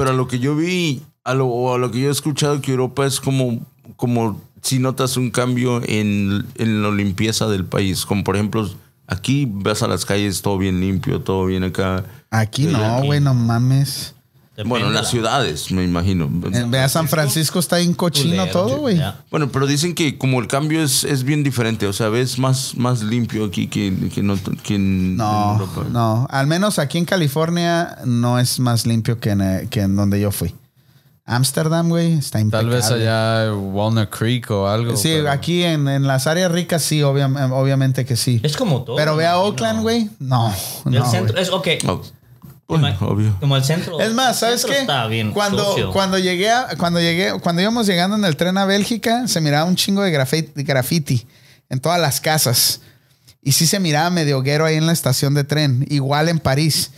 Speaker 2: Pero a lo que yo vi, a lo, o a lo que yo he escuchado, que Europa es como, como si notas un cambio en, en la limpieza del país. Como por ejemplo, aquí ves a las calles todo bien limpio, todo bien acá.
Speaker 1: Aquí
Speaker 2: Sí,
Speaker 1: no, güey, no mames.
Speaker 3: Depende
Speaker 2: bueno, en las
Speaker 3: la-
Speaker 2: ciudades, me imagino.
Speaker 1: En- Ve a San Francisco está bien cochino todo, güey.
Speaker 2: Bueno, pero dicen que como el cambio es, es bien diferente, o sea, ves más, más limpio aquí que, que, no, que en, en
Speaker 1: No,
Speaker 2: Europa.
Speaker 1: no. Al menos aquí en California no es más limpio que en, eh, que en donde yo fui. Ámsterdam, güey, está
Speaker 4: Tal
Speaker 1: impecable.
Speaker 4: vez allá Walnut Creek o algo.
Speaker 1: Sí,
Speaker 4: pero-
Speaker 1: aquí en, en las áreas ricas sí, obvia- obviamente que sí.
Speaker 3: Es como todo.
Speaker 1: Pero ve a. Oakland, güey. No,
Speaker 3: El
Speaker 1: no,
Speaker 3: centro es ok.
Speaker 2: Oh, bueno, obvio.
Speaker 3: Como el centro.
Speaker 1: Es más, ¿sabes qué?
Speaker 3: Está bien.
Speaker 1: cuando,
Speaker 3: sucio.
Speaker 1: cuando llegué a- cuando llegué, cuando íbamos llegando en el tren a Bélgica, se miraba un chingo de graffiti en todas las casas. Y sí se miraba medio guero ahí en la estación de tren, igual en París.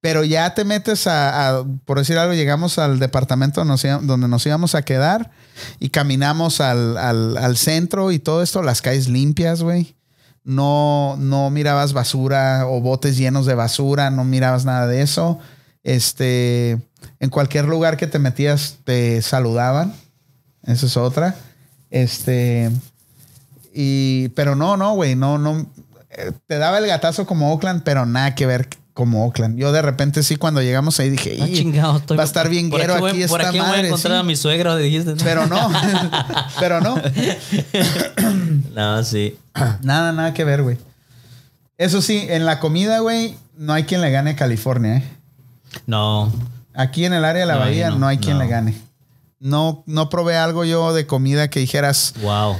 Speaker 1: Pero ya te metes a, a- por decir algo, llegamos al departamento donde nos, íbamos- donde nos íbamos a quedar y caminamos al, al- al centro y todo esto, las calles limpias, güey. No, no mirabas basura o botes llenos de basura, no mirabas nada de eso. Este, en cualquier lugar que te metías te saludaban. Esa es otra. Este, y, pero no, no, güey, no, no. eh, Te daba el gatazo como Oakland, pero nada que ver como Oakland. Yo de repente sí, cuando llegamos ahí dije,
Speaker 3: Ah,
Speaker 1: "Y,
Speaker 3: chingado, estoy-
Speaker 1: va a estar bien guero
Speaker 3: aquí, voy-
Speaker 1: aquí
Speaker 3: Por
Speaker 1: esta
Speaker 3: aquí voy a
Speaker 1: madre,
Speaker 3: encontrar
Speaker 1: sí".
Speaker 3: a mi suegro.
Speaker 1: Pero no, pero no.
Speaker 3: No, sí.
Speaker 1: Nada, nada que ver, güey. Eso sí, en la comida, güey, no hay quien le gane a California, ¿eh?
Speaker 3: No.
Speaker 1: Aquí en el área de la
Speaker 3: No,
Speaker 1: bahía
Speaker 3: no,
Speaker 1: no, hay quien
Speaker 3: no.
Speaker 1: le gane. No, no probé algo yo de comida que dijeras,
Speaker 3: Wow.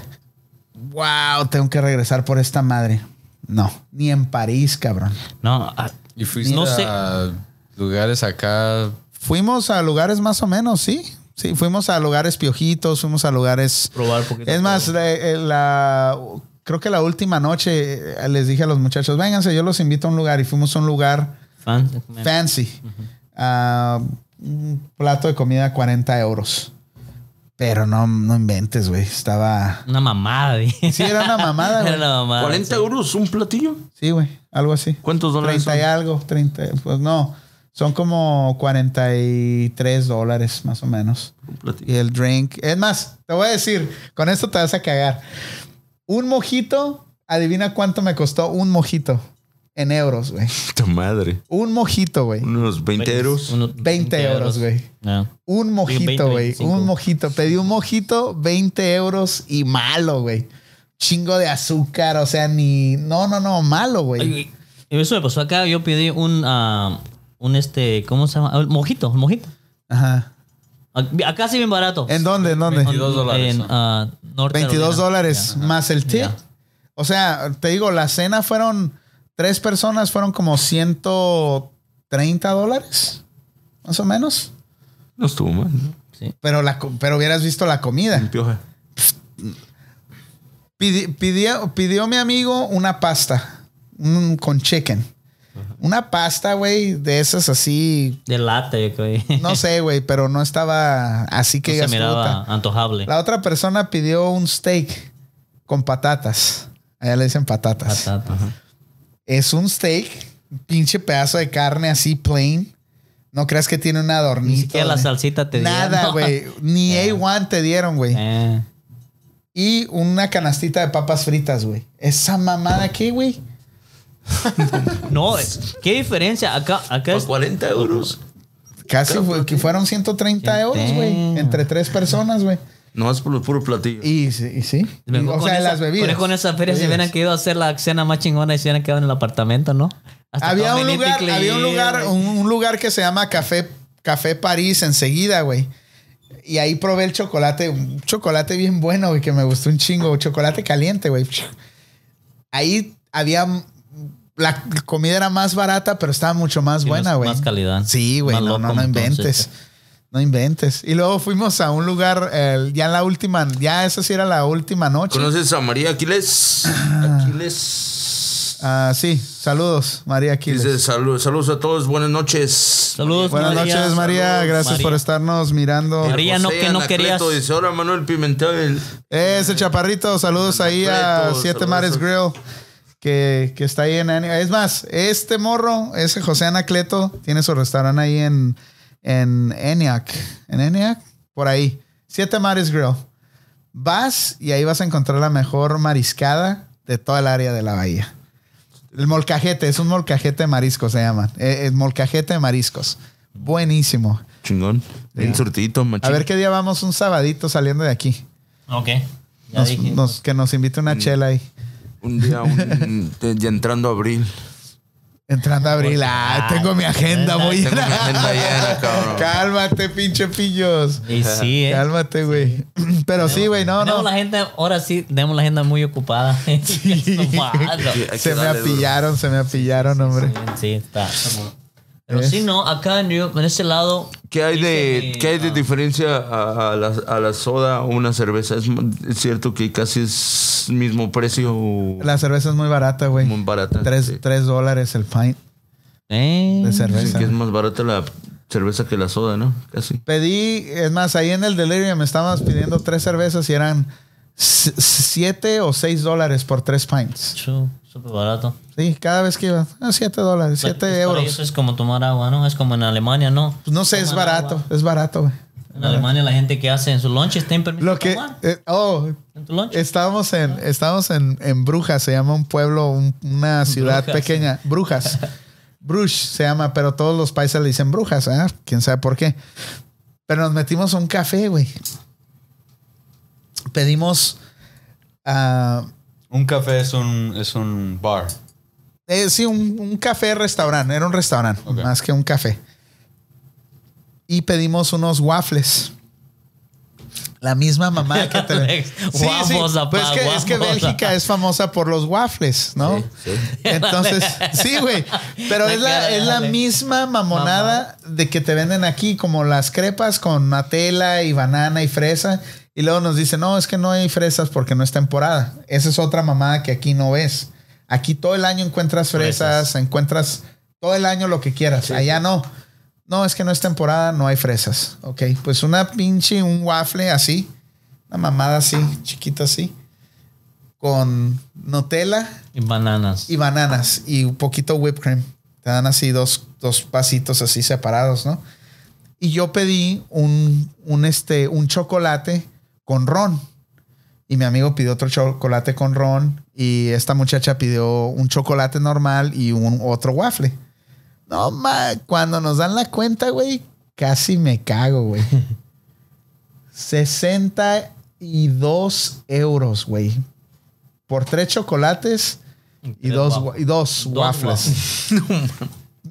Speaker 1: wow, tengo que regresar por esta madre. No, ni en París, cabrón.
Speaker 3: No.
Speaker 4: ¿Y fuiste
Speaker 3: No sé.
Speaker 4: a lugares acá?
Speaker 1: Fuimos a lugares más o menos, sí. Sí, fuimos a lugares piojitos, fuimos a lugares...
Speaker 3: Probar poquito.
Speaker 1: Es más, la, eh, la- creo que la última noche eh, les dije a los muchachos, vénganse, yo los invito a un lugar y fuimos a un lugar
Speaker 3: Fan.
Speaker 1: fancy. Ah, un plato de comida 40 euros. Pero no, no inventes, güey. Estaba...
Speaker 3: Una mamada. dije.
Speaker 1: Sí, era una mamada,
Speaker 3: Era
Speaker 1: güey.
Speaker 3: una mamada.
Speaker 2: 40 euros un platillo.
Speaker 1: Sí, güey. Algo así.
Speaker 2: ¿Cuántos dólares
Speaker 1: 30 y
Speaker 2: son?
Speaker 1: algo. 30. Pues no. Son como 43 dólares, más o menos.
Speaker 2: Un platillo.
Speaker 1: Y el drink. Es más, te voy a decir, con esto te vas a cagar. Un mojito, adivina cuánto me costó un mojito en euros, güey.
Speaker 2: Puta madre.
Speaker 1: Un mojito, güey.
Speaker 2: Unos 20 euros.
Speaker 3: Unos
Speaker 1: 20 euros, güey.
Speaker 3: No.
Speaker 1: Un mojito,
Speaker 3: 20,
Speaker 1: güey.
Speaker 3: 25.
Speaker 1: Un mojito. Pedí un mojito, 20 euros y malo, güey. Chingo de azúcar, o sea, ni. No, no, no, malo, güey.
Speaker 3: Ay, Eso me pasó acá. Yo pedí un, ah, un este, ¿cómo se llama? Ah, Mojito, un mojito.
Speaker 1: Ajá.
Speaker 3: Acá sí bien barato.
Speaker 1: ¿En dónde? ¿En dónde?
Speaker 4: 22 dólares,
Speaker 3: En
Speaker 4: ¿no?
Speaker 3: ah, Norte
Speaker 1: 22
Speaker 3: Carolina.
Speaker 1: dólares más el tip. O sea, te digo, la cena fueron. Tres personas fueron como 130 dólares. Más o menos.
Speaker 2: No estuvo mal, ¿no?
Speaker 3: Sí.
Speaker 1: Pero, la, co- pero hubieras visto la comida.
Speaker 2: Pioja.
Speaker 1: Pidi- pidió, pidió mi amigo una pasta un- con chicken. Una pasta, güey, de esas así.
Speaker 3: De lata, yo creo.
Speaker 1: No sé, güey, pero no estaba así que
Speaker 3: No se miraba antojable.
Speaker 1: La otra persona pidió un steak con patatas. Allá le dicen patatas.
Speaker 3: Patata.
Speaker 1: Es un steak, un pinche pedazo de carne así plain. No creas que tiene un adornito.
Speaker 3: Ni siquiera la salsita te dieron,
Speaker 1: Nada, güey. Ni A1 te dieron, güey.
Speaker 3: Eh,
Speaker 1: Y una canastita de papas fritas, güey. Esa mamada, ¿qué, güey?
Speaker 3: No, qué diferencia. Acá, acá
Speaker 2: ¿Por
Speaker 3: es.
Speaker 2: 40 euros?
Speaker 1: Casi fue- que fueron 130 euros, güey. Entre tres personas, güey.
Speaker 2: No, es por el puro platillo.
Speaker 1: Y, sí, y sí. Y, o
Speaker 3: con
Speaker 1: sea,
Speaker 3: esa-
Speaker 1: las bebidas.
Speaker 3: con- Con esa feria se hubieran querido hacer la cena más chingona y se hubieran quedado en el apartamento, ¿no? Hasta
Speaker 1: Había un lugar, había un lugar, un, un lugar que se llama Café, Café París enseguida, güey. Y ahí probé el chocolate, un chocolate bien bueno, güey, que me gustó un chingo. Chocolate caliente, güey. Ahí había. La comida era más barata, pero estaba mucho más buena,
Speaker 3: más-
Speaker 1: güey.
Speaker 3: más calidad.
Speaker 1: Sí, güey. No, no, no inventes.
Speaker 3: entonces.
Speaker 1: No inventes. Y luego fuimos a un lugar, el- ya en la última, ya esa sí era la última noche.
Speaker 2: ¿Conoces a María Aquiles? Aquiles.
Speaker 1: Ah, sí, saludos, María Aquiles.
Speaker 2: Dice salud- saludos a todos, buenas noches.
Speaker 3: Saludos,
Speaker 1: Buenas
Speaker 3: María.
Speaker 1: noches, María.
Speaker 3: Saludos,
Speaker 1: Gracias
Speaker 3: María.
Speaker 1: por estarnos mirando.
Speaker 3: María, no, que no
Speaker 2: Anacleto
Speaker 3: querías-
Speaker 2: Dice, ahora Manuel Pimentel.
Speaker 1: Ese chaparrito, saludos ahí a Siete
Speaker 2: saludos.
Speaker 1: Mares Grill, que, que está ahí en... Es más, este morro, ese José Anacleto, tiene su restaurante ahí en, en ENIAC. ¿En ENIAC? Por ahí. Siete Mares Grill. Vas y ahí vas a encontrar la mejor mariscada de toda el área de la bahía. El molcajete, es un molcajete de mariscos, se llama. Eh, El molcajete de mariscos. Buenísimo.
Speaker 2: Chingón. Bien surtidito, machín.
Speaker 1: A ver qué día vamos un sabadito saliendo de aquí.
Speaker 3: Ok. Ya
Speaker 1: Nos-
Speaker 3: dije.
Speaker 1: nos- que nos invite una chela ahí.
Speaker 2: Un día, un- de- ya entrando abril.
Speaker 1: Entrando a abril. Ay, tengo mi agenda muy
Speaker 2: Tengo mi
Speaker 1: llena.
Speaker 2: agenda llena, cabrón.
Speaker 1: Cálmate, pinche pillos.
Speaker 3: Y sí, ¿eh?
Speaker 1: Cálmate, güey. Pero sí, güey, no,
Speaker 3: Tenemos
Speaker 1: no.
Speaker 3: la gente, ahora sí, tenemos la agenda muy ocupada.
Speaker 1: Sí. Se me
Speaker 2: duro.
Speaker 1: apillaron, se me apillaron, hombre.
Speaker 3: Sí, está. Pero
Speaker 1: Es-
Speaker 3: sí, no, acá en, New- en ese lado.
Speaker 2: ¿Qué hay de,
Speaker 3: dice,
Speaker 2: ¿qué hay de
Speaker 3: ah,
Speaker 2: diferencia a, a la, a la soda o una cerveza? ¿Es, es cierto que casi es mismo precio
Speaker 1: La cerveza es muy barata, güey.
Speaker 2: muy barata?
Speaker 1: Tres,
Speaker 2: Sí.
Speaker 1: tres dólares el pint
Speaker 3: eh,
Speaker 1: de cerveza.
Speaker 2: que es más barata la cerveza que la soda, ¿no? Casi.
Speaker 1: Pedí, es más, ahí en el Delirium me estábamos pidiendo tres cervezas y eran siete o seis dólares por tres pints.
Speaker 3: chu, Súper barato.
Speaker 1: Sí, cada vez que iba, ah, siete dólares,
Speaker 3: Pues
Speaker 1: siete
Speaker 3: para
Speaker 1: euros.
Speaker 3: ellos es como tomar agua, ¿no? Es como en Alemania, ¿no?
Speaker 1: Pues no sé, es barato,
Speaker 3: agua.
Speaker 1: es barato, güey.
Speaker 3: En Alemania la gente que hace en su lunch está en permiso
Speaker 1: Lo que,
Speaker 3: tomar
Speaker 1: eh, oh,
Speaker 3: en tu lunch.
Speaker 1: estábamos en, estábamos en, en Brujas, se llama un pueblo, un- una ciudad
Speaker 3: Brujas.
Speaker 1: pequeña, Brujas. Bruges se llama, pero todos los países le dicen Brujas, ¿eh? Quién sabe por qué. Pero nos metimos a un café, güey. Pedimos, ah,
Speaker 4: Un café es un, es un bar.
Speaker 1: eh, sí, un, un café restaurante, era un restaurante, más que un café. Y pedimos unos waffles. La misma mamá que te...
Speaker 3: Waffles, papá,
Speaker 1: Pues es que, es que. Bélgica es famosa por los waffles, ¿no? Entonces, sí, güey. Pero es la, es la misma mamonada de que te venden aquí, como las crepas con Nutella y banana y fresa. Y luego nos dicen, no, es que no hay fresas porque no es temporada. Esa es otra mamada que aquí no ves. Aquí todo el año encuentras fresas, encuentras todo el año lo que quieras. Allá no. No, es que no es temporada, no hay fresas. Ok, pues una pinche, un waffle así, una mamada así, chiquita así, con Nutella
Speaker 3: Y bananas.
Speaker 1: y bananas y un poquito whipped cream. Te dan así dos, dos pasitos así separados, ¿no? Y yo pedí un, un, este, un chocolate con ron. Y mi amigo pidió otro chocolate con ron. Y esta muchacha pidió un chocolate normal y un otro waffle. No, ma, cuando nos dan la cuenta, güey, casi me cago, güey. 62 euros, güey. Por tres chocolates y dos, y dos,
Speaker 3: dos
Speaker 1: waffles.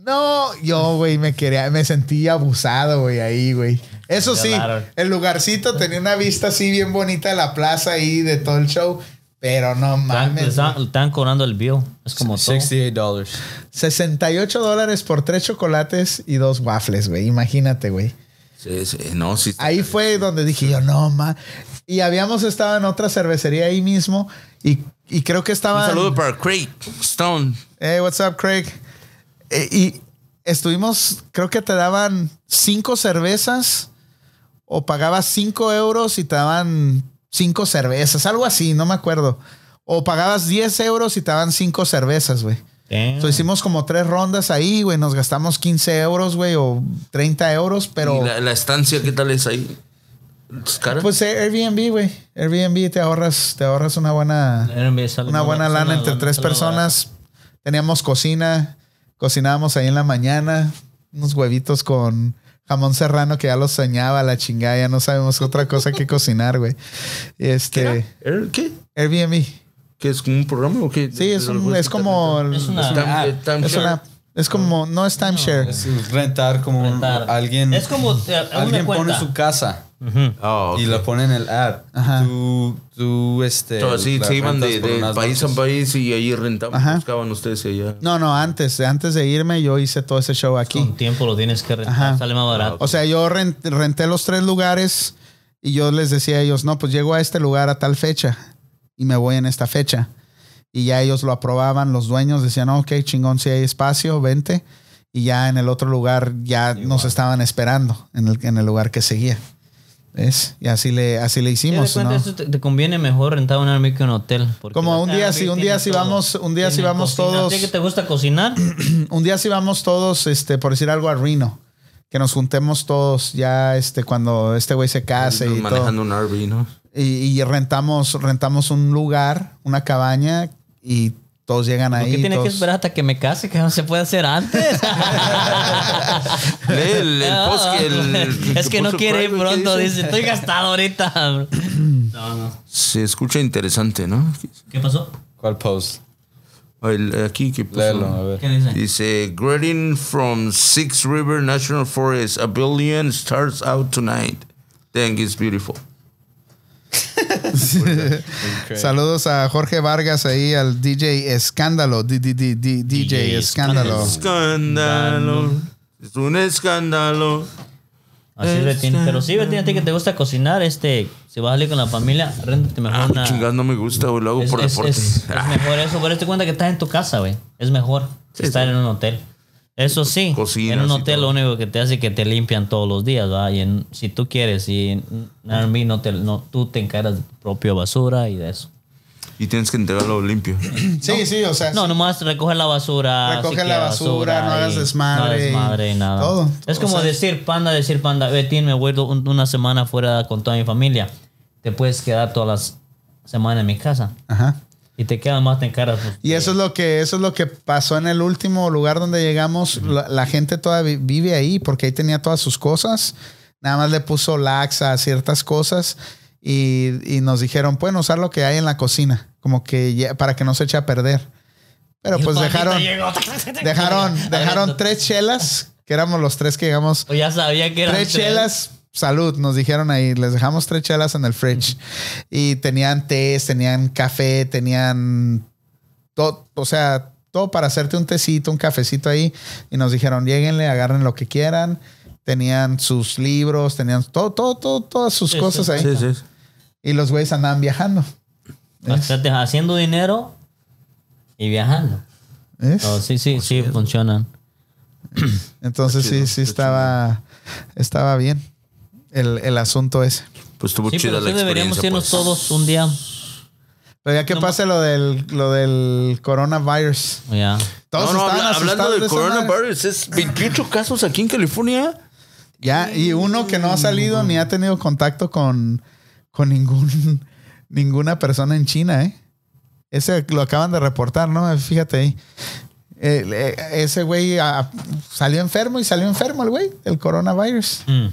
Speaker 1: No, yo, güey, me quería, me sentí abusado, güey, ahí, güey. Eso sí, el lugarcito tenía una vista así bien bonita de la plaza ahí, de todo el show. Pero no mames.
Speaker 3: están- están cobrando el bill. Es como todo.
Speaker 4: 68 dólares.
Speaker 1: 68 dólares por tres chocolates y dos waffles, güey. Imagínate, güey.
Speaker 2: Sí, sí, no, sí.
Speaker 1: Ahí fue donde dije yo, no, ma. Y habíamos estado en otra cervecería ahí mismo y, y creo que
Speaker 2: Un
Speaker 1: estaban...
Speaker 2: saludo para Craig Stone.
Speaker 1: Hey, what's up, Craig? Eh, y estuvimos, creo que te daban cinco cervezas o pagabas cinco euros y te daban cinco cervezas, algo así, no me acuerdo. O pagabas 10 euros y te daban cinco cervezas, güey. Entonces hicimos como tres rondas ahí, güey. Nos gastamos 15 euros, güey, o 30 euros, pero
Speaker 2: ¿Y la, la estancia qué tal es ahí? ¿Es cara?
Speaker 1: pues eh, Airbnb, güey. Airbnb te ahorras, te ahorras una buena, una buena lana entre tres personas. Teníamos cocina, cocinábamos ahí en la mañana, unos huevitos con jamón serrano que ya los soñaba la chingada, ya no sabemos otra cosa que cocinar, güey. Este,
Speaker 2: ¿Er- ¿Qué?
Speaker 1: Airbnb.
Speaker 2: ¿Qué es como un programa o qué?
Speaker 1: Sí, es, un- es como
Speaker 3: Es
Speaker 4: Ah,
Speaker 1: una es como no es timeshare.
Speaker 4: Es rentar como un-
Speaker 3: Rentar.
Speaker 4: alguien.
Speaker 3: Es como, eh,
Speaker 4: alguien pone
Speaker 3: cuenta.
Speaker 4: su casa
Speaker 3: Ujú.
Speaker 2: Ah, ok.
Speaker 4: y la pone en el ad.
Speaker 1: Ajá.
Speaker 4: Tú, tú, este.
Speaker 2: So, sí, se iban de, de país a país y ahí rentaban,
Speaker 1: Ajá.
Speaker 2: buscaban ustedes allá.
Speaker 1: No, no, antes, antes de irme yo hice todo ese show aquí.
Speaker 3: Con tiempo lo tienes que rentar.
Speaker 1: Ajá.
Speaker 3: Sale más barato.
Speaker 1: O sea, yo ren- renté los tres lugares y yo les decía a ellos, no, pues llego a este lugar a tal fecha y me voy en esta fecha. Y ya ellos lo aprobaban, los dueños decían, ok, chingón, si hay espacio, vente. Y ya en el otro lugar ya nos estaban esperando, en el, en el lugar que seguía. ¿Ves? Y así le, así le
Speaker 3: Sí,
Speaker 1: hicimos, ¿no?
Speaker 3: eso te, te conviene mejor rentar un Airbnb que un hotel.
Speaker 1: Como un día sí, un día sí
Speaker 3: todo.
Speaker 1: vamos- un día sí
Speaker 3: Tienen
Speaker 1: vamos
Speaker 3: cocina.
Speaker 1: todos-
Speaker 3: ¿A ti que te gusta cocinar?
Speaker 1: Un día sí vamos todos, este, por decir algo, a Reno. Que nos juntemos todos ya este, cuando este güey se case y todo.
Speaker 2: manejando un RV, ¿no?
Speaker 1: y, y rentamos, rentamos un lugar, una cabaña y todos llegan
Speaker 3: ¿Por
Speaker 1: ahí.
Speaker 3: qué tiene que esperar hasta que me case? Que no se puede hacer antes.
Speaker 2: El, el post el, el
Speaker 3: es que no quiere ir
Speaker 2: private, ¿qué
Speaker 3: pronto. Dice, estoy gastado ahorita. no, no.
Speaker 2: Se escucha interesante, ¿no?
Speaker 3: ¿Qué pasó?
Speaker 4: ¿Cuál post?
Speaker 2: El- aquí que puso.
Speaker 4: A ver.
Speaker 3: ¿Qué dice?
Speaker 2: Dice, greeting from Six River National Forest. A billion starts out tonight. Thank it's beautiful.
Speaker 1: Saludos a Jorge Vargas ahí, al DJ Escándalo. D- D- D- D- DJ
Speaker 3: DJ
Speaker 1: Escándalo.
Speaker 2: Escándalo. Es un escándalo.
Speaker 3: Así Betín. Pero sí, Betín, a ti que te gusta cocinar, este, si vas a salir con la familia, réntate mejor
Speaker 2: Ah,
Speaker 3: una.
Speaker 2: chingada, no me gusta, güey. Lo hago
Speaker 3: Es,
Speaker 2: por
Speaker 3: es-
Speaker 2: deporte.
Speaker 3: es- es mejor eso, pero te cuenta que estás en tu casa, güey. Es mejor que estar en un hotel. Eso sí, en un hotel lo único que te hace es que te limpian todos los días, ¿va? Y en- si tú quieres, y en Airbnb no te, no, tú te encargas de tu propia basura y de eso.
Speaker 2: Y tienes que entregarlo limpio.
Speaker 1: Sí, sí, o sea.
Speaker 3: No,
Speaker 1: sí.
Speaker 3: nomás recoger la basura.
Speaker 1: Recoge
Speaker 3: si
Speaker 1: la
Speaker 3: queda
Speaker 1: basura, no hagas desmadre
Speaker 3: No
Speaker 1: y-
Speaker 3: desmadre y nada.
Speaker 1: todo,
Speaker 3: Es
Speaker 1: todo,
Speaker 3: como
Speaker 1: o sea-
Speaker 3: decir panda, decir panda. Betín, me voy un- una semana fuera con toda mi familia. Te puedes quedar todas las semanas en mi casa.
Speaker 1: Ajá.
Speaker 3: Y te quedas más, te encargas. pues,
Speaker 1: Y eso es lo que eso es lo que pasó en el último lugar donde llegamos. La, la gente todavía vive ahí porque ahí tenía todas sus cosas. Nada más le puso laxa a ciertas cosas y, y nos dijeron pueden usar lo que hay en la cocina, como que ya- para que no se eche a perder. Pero
Speaker 3: Y
Speaker 1: pues dejaron dejaron dejaron tres chelas que éramos los tres que llegamos.
Speaker 3: Pues ya sabía que eran
Speaker 1: Tres chelas, salud, nos dijeron ahí. Les dejamos tres chelas en el fridge. Y tenían tés, tenían café, tenían todo, o sea, todo para hacerte un tecito, un cafecito ahí. Y nos dijeron, lléguenle, agarren lo que quieran. Tenían sus libros, tenían todo, todo, todo, todas sus
Speaker 3: Sí,
Speaker 1: cosas
Speaker 3: sí.
Speaker 1: ahí.
Speaker 2: Sí, sí.
Speaker 1: Y los güeyes andaban viajando.
Speaker 3: Bastante haciendo dinero y viajando. Oh, sí, sí, sí, funcionan.
Speaker 1: Entonces sí, sí estaba, estaba bien el, el asunto ese.
Speaker 2: Pues estuvo
Speaker 3: Sí,
Speaker 2: chida
Speaker 3: pero
Speaker 2: la
Speaker 3: sí deberíamos
Speaker 2: experiencia.
Speaker 3: irnos
Speaker 2: pues.
Speaker 3: todos un día.
Speaker 1: Pero ya que
Speaker 3: No
Speaker 1: pase lo del, lo del coronavirus.
Speaker 3: Ya.
Speaker 1: Todos
Speaker 2: No, no,
Speaker 1: estaban
Speaker 2: habla- hablando del
Speaker 1: de
Speaker 2: coronavirus, es 28 casos aquí en California.
Speaker 1: Ya, y uno que no ha salido ni ha tenido contacto con, con ningún, ninguna persona en China, ¿eh? Ese lo acaban de reportar, ¿no? Fíjate ahí. Eh, ese güey ah, salió enfermo y salió enfermo el güey, el coronavirus.
Speaker 3: Mm.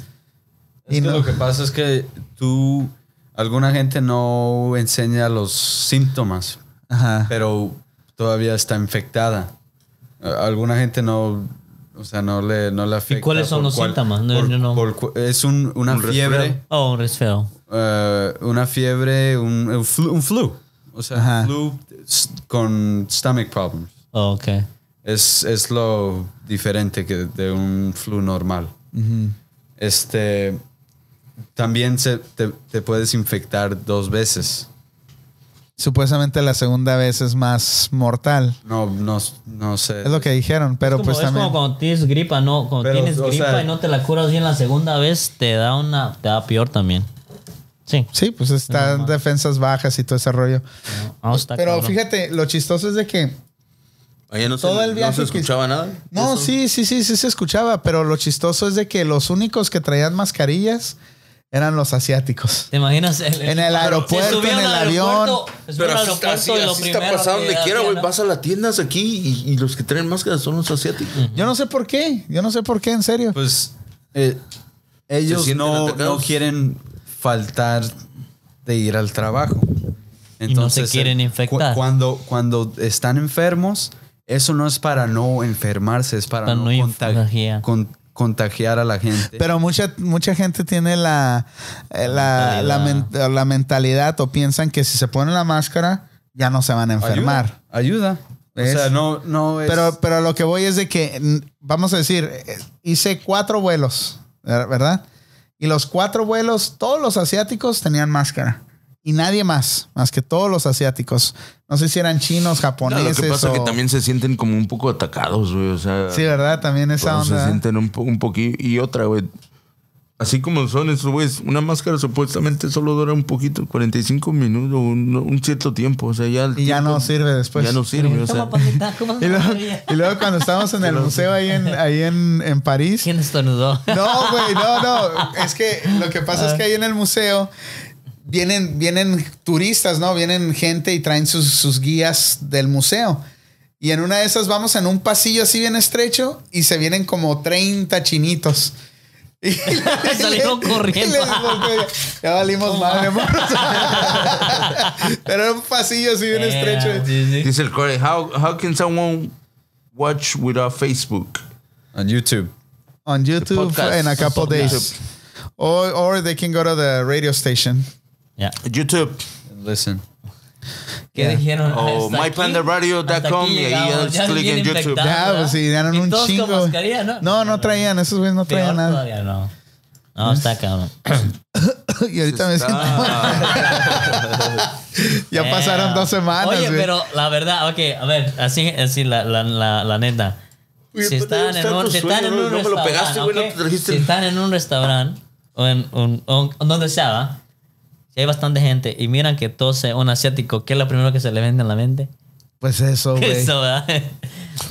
Speaker 1: Y
Speaker 4: Es que
Speaker 1: no-
Speaker 4: lo que pasa es que tú, alguna gente no enseña los síntomas,
Speaker 1: Ajá.
Speaker 4: pero todavía está infectada. Alguna gente no, o sea, no le, no le afecta.
Speaker 3: cuáles son
Speaker 4: por
Speaker 3: los síntomas? No,
Speaker 4: por-
Speaker 3: no-
Speaker 4: por es un- una
Speaker 2: Un
Speaker 4: fiebre,
Speaker 2: resfriado.
Speaker 3: Oh, un resfriado.
Speaker 4: eh, una fiebre, un, un flu, un flu. O sea,
Speaker 1: Ajá.
Speaker 4: flu con stomach problems.
Speaker 3: Oh, ok.
Speaker 4: Es, es lo diferente que de un flu normal. Este también se, te, te puedes infectar dos veces.
Speaker 1: Supuestamente la segunda vez es más mortal.
Speaker 4: No, no, no sé.
Speaker 1: Es lo que dijeron, pero
Speaker 3: es como,
Speaker 1: pues
Speaker 3: es
Speaker 1: también.
Speaker 3: como cuando tienes gripa, ¿no? Cuando
Speaker 4: Pero,
Speaker 3: tienes gripa
Speaker 4: sea-
Speaker 3: y no te la curas bien la segunda vez, te da una, te da peor también. Sí.
Speaker 1: Sí, pues están defensas bajas y todo ese rollo.
Speaker 3: No, está
Speaker 1: Pero
Speaker 3: cabrón.
Speaker 1: fíjate, lo chistoso es de que
Speaker 2: Allá no se,
Speaker 1: Todo el
Speaker 2: no
Speaker 1: viaje
Speaker 2: se
Speaker 1: que-
Speaker 2: escuchaba nada.
Speaker 1: No, sí, sí, sí, sí se escuchaba, pero lo chistoso es de que los únicos que traían mascarillas eran los asiáticos.
Speaker 3: ¿Te imaginas? El,
Speaker 1: En el aeropuerto, en el avión.
Speaker 2: Pero
Speaker 3: al
Speaker 2: así, está- así- así está pasando
Speaker 3: que
Speaker 2: donde quiera, güey. Vas a las tiendas aquí y, y los que traen máscaras son los asiáticos.
Speaker 1: Yo no sé por qué, yo no sé por qué, en serio.
Speaker 4: Pues eh, ellos no, no quieren faltar de ir al trabajo.
Speaker 3: Y no se quieren
Speaker 4: eh,
Speaker 3: infectar.
Speaker 4: cu- cuando, cuando están enfermos, eso no es para no enfermarse, es para,
Speaker 3: Para
Speaker 4: no,
Speaker 3: no
Speaker 4: conta-
Speaker 3: contagiar.
Speaker 4: con- contagiar a la gente.
Speaker 1: Pero mucha, mucha gente tiene la, eh, la, la, men- la mentalidad o piensan que si se ponen la máscara ya no se van a enfermar.
Speaker 4: Ayuda. ayuda.
Speaker 1: ¿Ves?
Speaker 4: O sea, no, no es.
Speaker 1: Pero, pero lo que voy es de que, vamos a decir, eh, hice cuatro vuelos, ver- ¿verdad? Y los cuatro vuelos, todos los asiáticos tenían máscara. Y nadie más, más que todos los asiáticos. No sé si eran chinos,
Speaker 2: No, lo
Speaker 1: japoneses
Speaker 2: que pasa es que también se sienten como un poco atacados, güey. O sea,
Speaker 1: Sí, ¿verdad? También esa
Speaker 2: cuando se
Speaker 1: onda.
Speaker 2: sienten un, po- un poquito. Y otra, güey. Así como son esos güeyes, una máscara supuestamente solo dura un poquito, 45 minutos, un, un cierto tiempo. O sea, ya. el
Speaker 1: Y ya
Speaker 2: tiempo
Speaker 1: no sirve después.
Speaker 2: Ya no sirve, o sea.
Speaker 3: Toma, pandita, ¿cómo
Speaker 1: Y luego, y luego cuando estábamos en el museo ahí en, ahí en, en París.
Speaker 3: ¿Quién estornudó?
Speaker 1: No, güey, no, no. Es que lo que pasa es que ahí en el museo vienen, vienen turistas, ¿no? Vienen gente y traen sus, sus guías del museo. Y en una de esas vamos en un pasillo así bien estrecho y se vienen como 30 chinitos.
Speaker 3: Salieron
Speaker 1: Y
Speaker 3: corriendo.
Speaker 1: les ya valimos madre. Pero era un pasillo así bien
Speaker 3: Eh,
Speaker 1: estrecho.
Speaker 2: Dice el Corey, how, how can someone watch without Facebook?
Speaker 4: On YouTube.
Speaker 1: On YouTube
Speaker 2: podcast.
Speaker 1: in a couple days. Or, or they can go to the radio station.
Speaker 3: Ya.
Speaker 2: YouTube
Speaker 4: Listen.
Speaker 3: ¿Qué
Speaker 1: Yeah.
Speaker 3: dijeron?
Speaker 2: o
Speaker 3: aquí-
Speaker 2: mypandaradio.com y ahí
Speaker 3: Ya
Speaker 2: clic en YouTube.
Speaker 1: Ya, pues sí, eran
Speaker 3: Y
Speaker 1: un
Speaker 3: todos con
Speaker 1: chingo.
Speaker 3: mascarilla, ¿no?
Speaker 1: No, no traían, esos güeyes no
Speaker 3: Peor
Speaker 1: traían nada.
Speaker 3: todavía, no. No, está cabrón.
Speaker 1: Y ahorita me siento. Ya
Speaker 3: Eh,
Speaker 1: pasaron dos semanas.
Speaker 3: Oye,
Speaker 1: güey.
Speaker 3: pero la verdad, ok, a ver, así, así la, la, la, la neta.
Speaker 2: Oye,
Speaker 3: si están en un, si están en
Speaker 2: ¿no?
Speaker 3: un
Speaker 2: No me lo
Speaker 3: restaurante,
Speaker 2: pegaste, güey, no
Speaker 3: ok,
Speaker 2: te trajiste.
Speaker 3: si están en un restaurante o en un, donde sea, ¿va? Si hay bastante gente y miran que tose un asiático, ¿qué es lo primero que se le vende en la mente?
Speaker 1: Pues eso, güey.
Speaker 3: Eso, ¿verdad?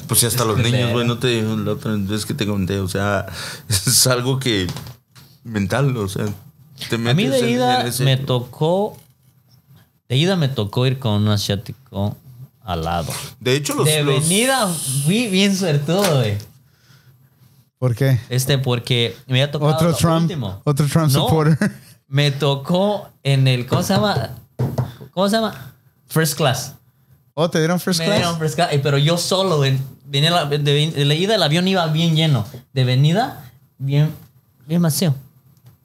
Speaker 2: Pues sí, hasta los niños, güey, no te la otra vez que te conté, o sea, es algo que mental, o sea, te
Speaker 3: A mí de
Speaker 2: en-
Speaker 3: ida
Speaker 2: en ese-
Speaker 3: me tocó, de ida me tocó ir con un asiático al lado.
Speaker 2: De hecho, los,
Speaker 3: de
Speaker 2: los-
Speaker 3: venida fui bien suertudo, güey.
Speaker 1: ¿Por qué?
Speaker 3: Este, porque me había tocado
Speaker 1: Otro Trump,
Speaker 3: último.
Speaker 1: otro Trump
Speaker 3: No,
Speaker 1: supporter.
Speaker 3: Me tocó en el, ¿cómo se llama? ¿Cómo se llama? First class.
Speaker 1: Oh, ¿te dieron first
Speaker 3: Me
Speaker 1: class?
Speaker 3: dieron first class, eh, pero yo solo, güey. Venía la- de, de la ida el avión iba bien lleno. De venida, bien, bien vacío.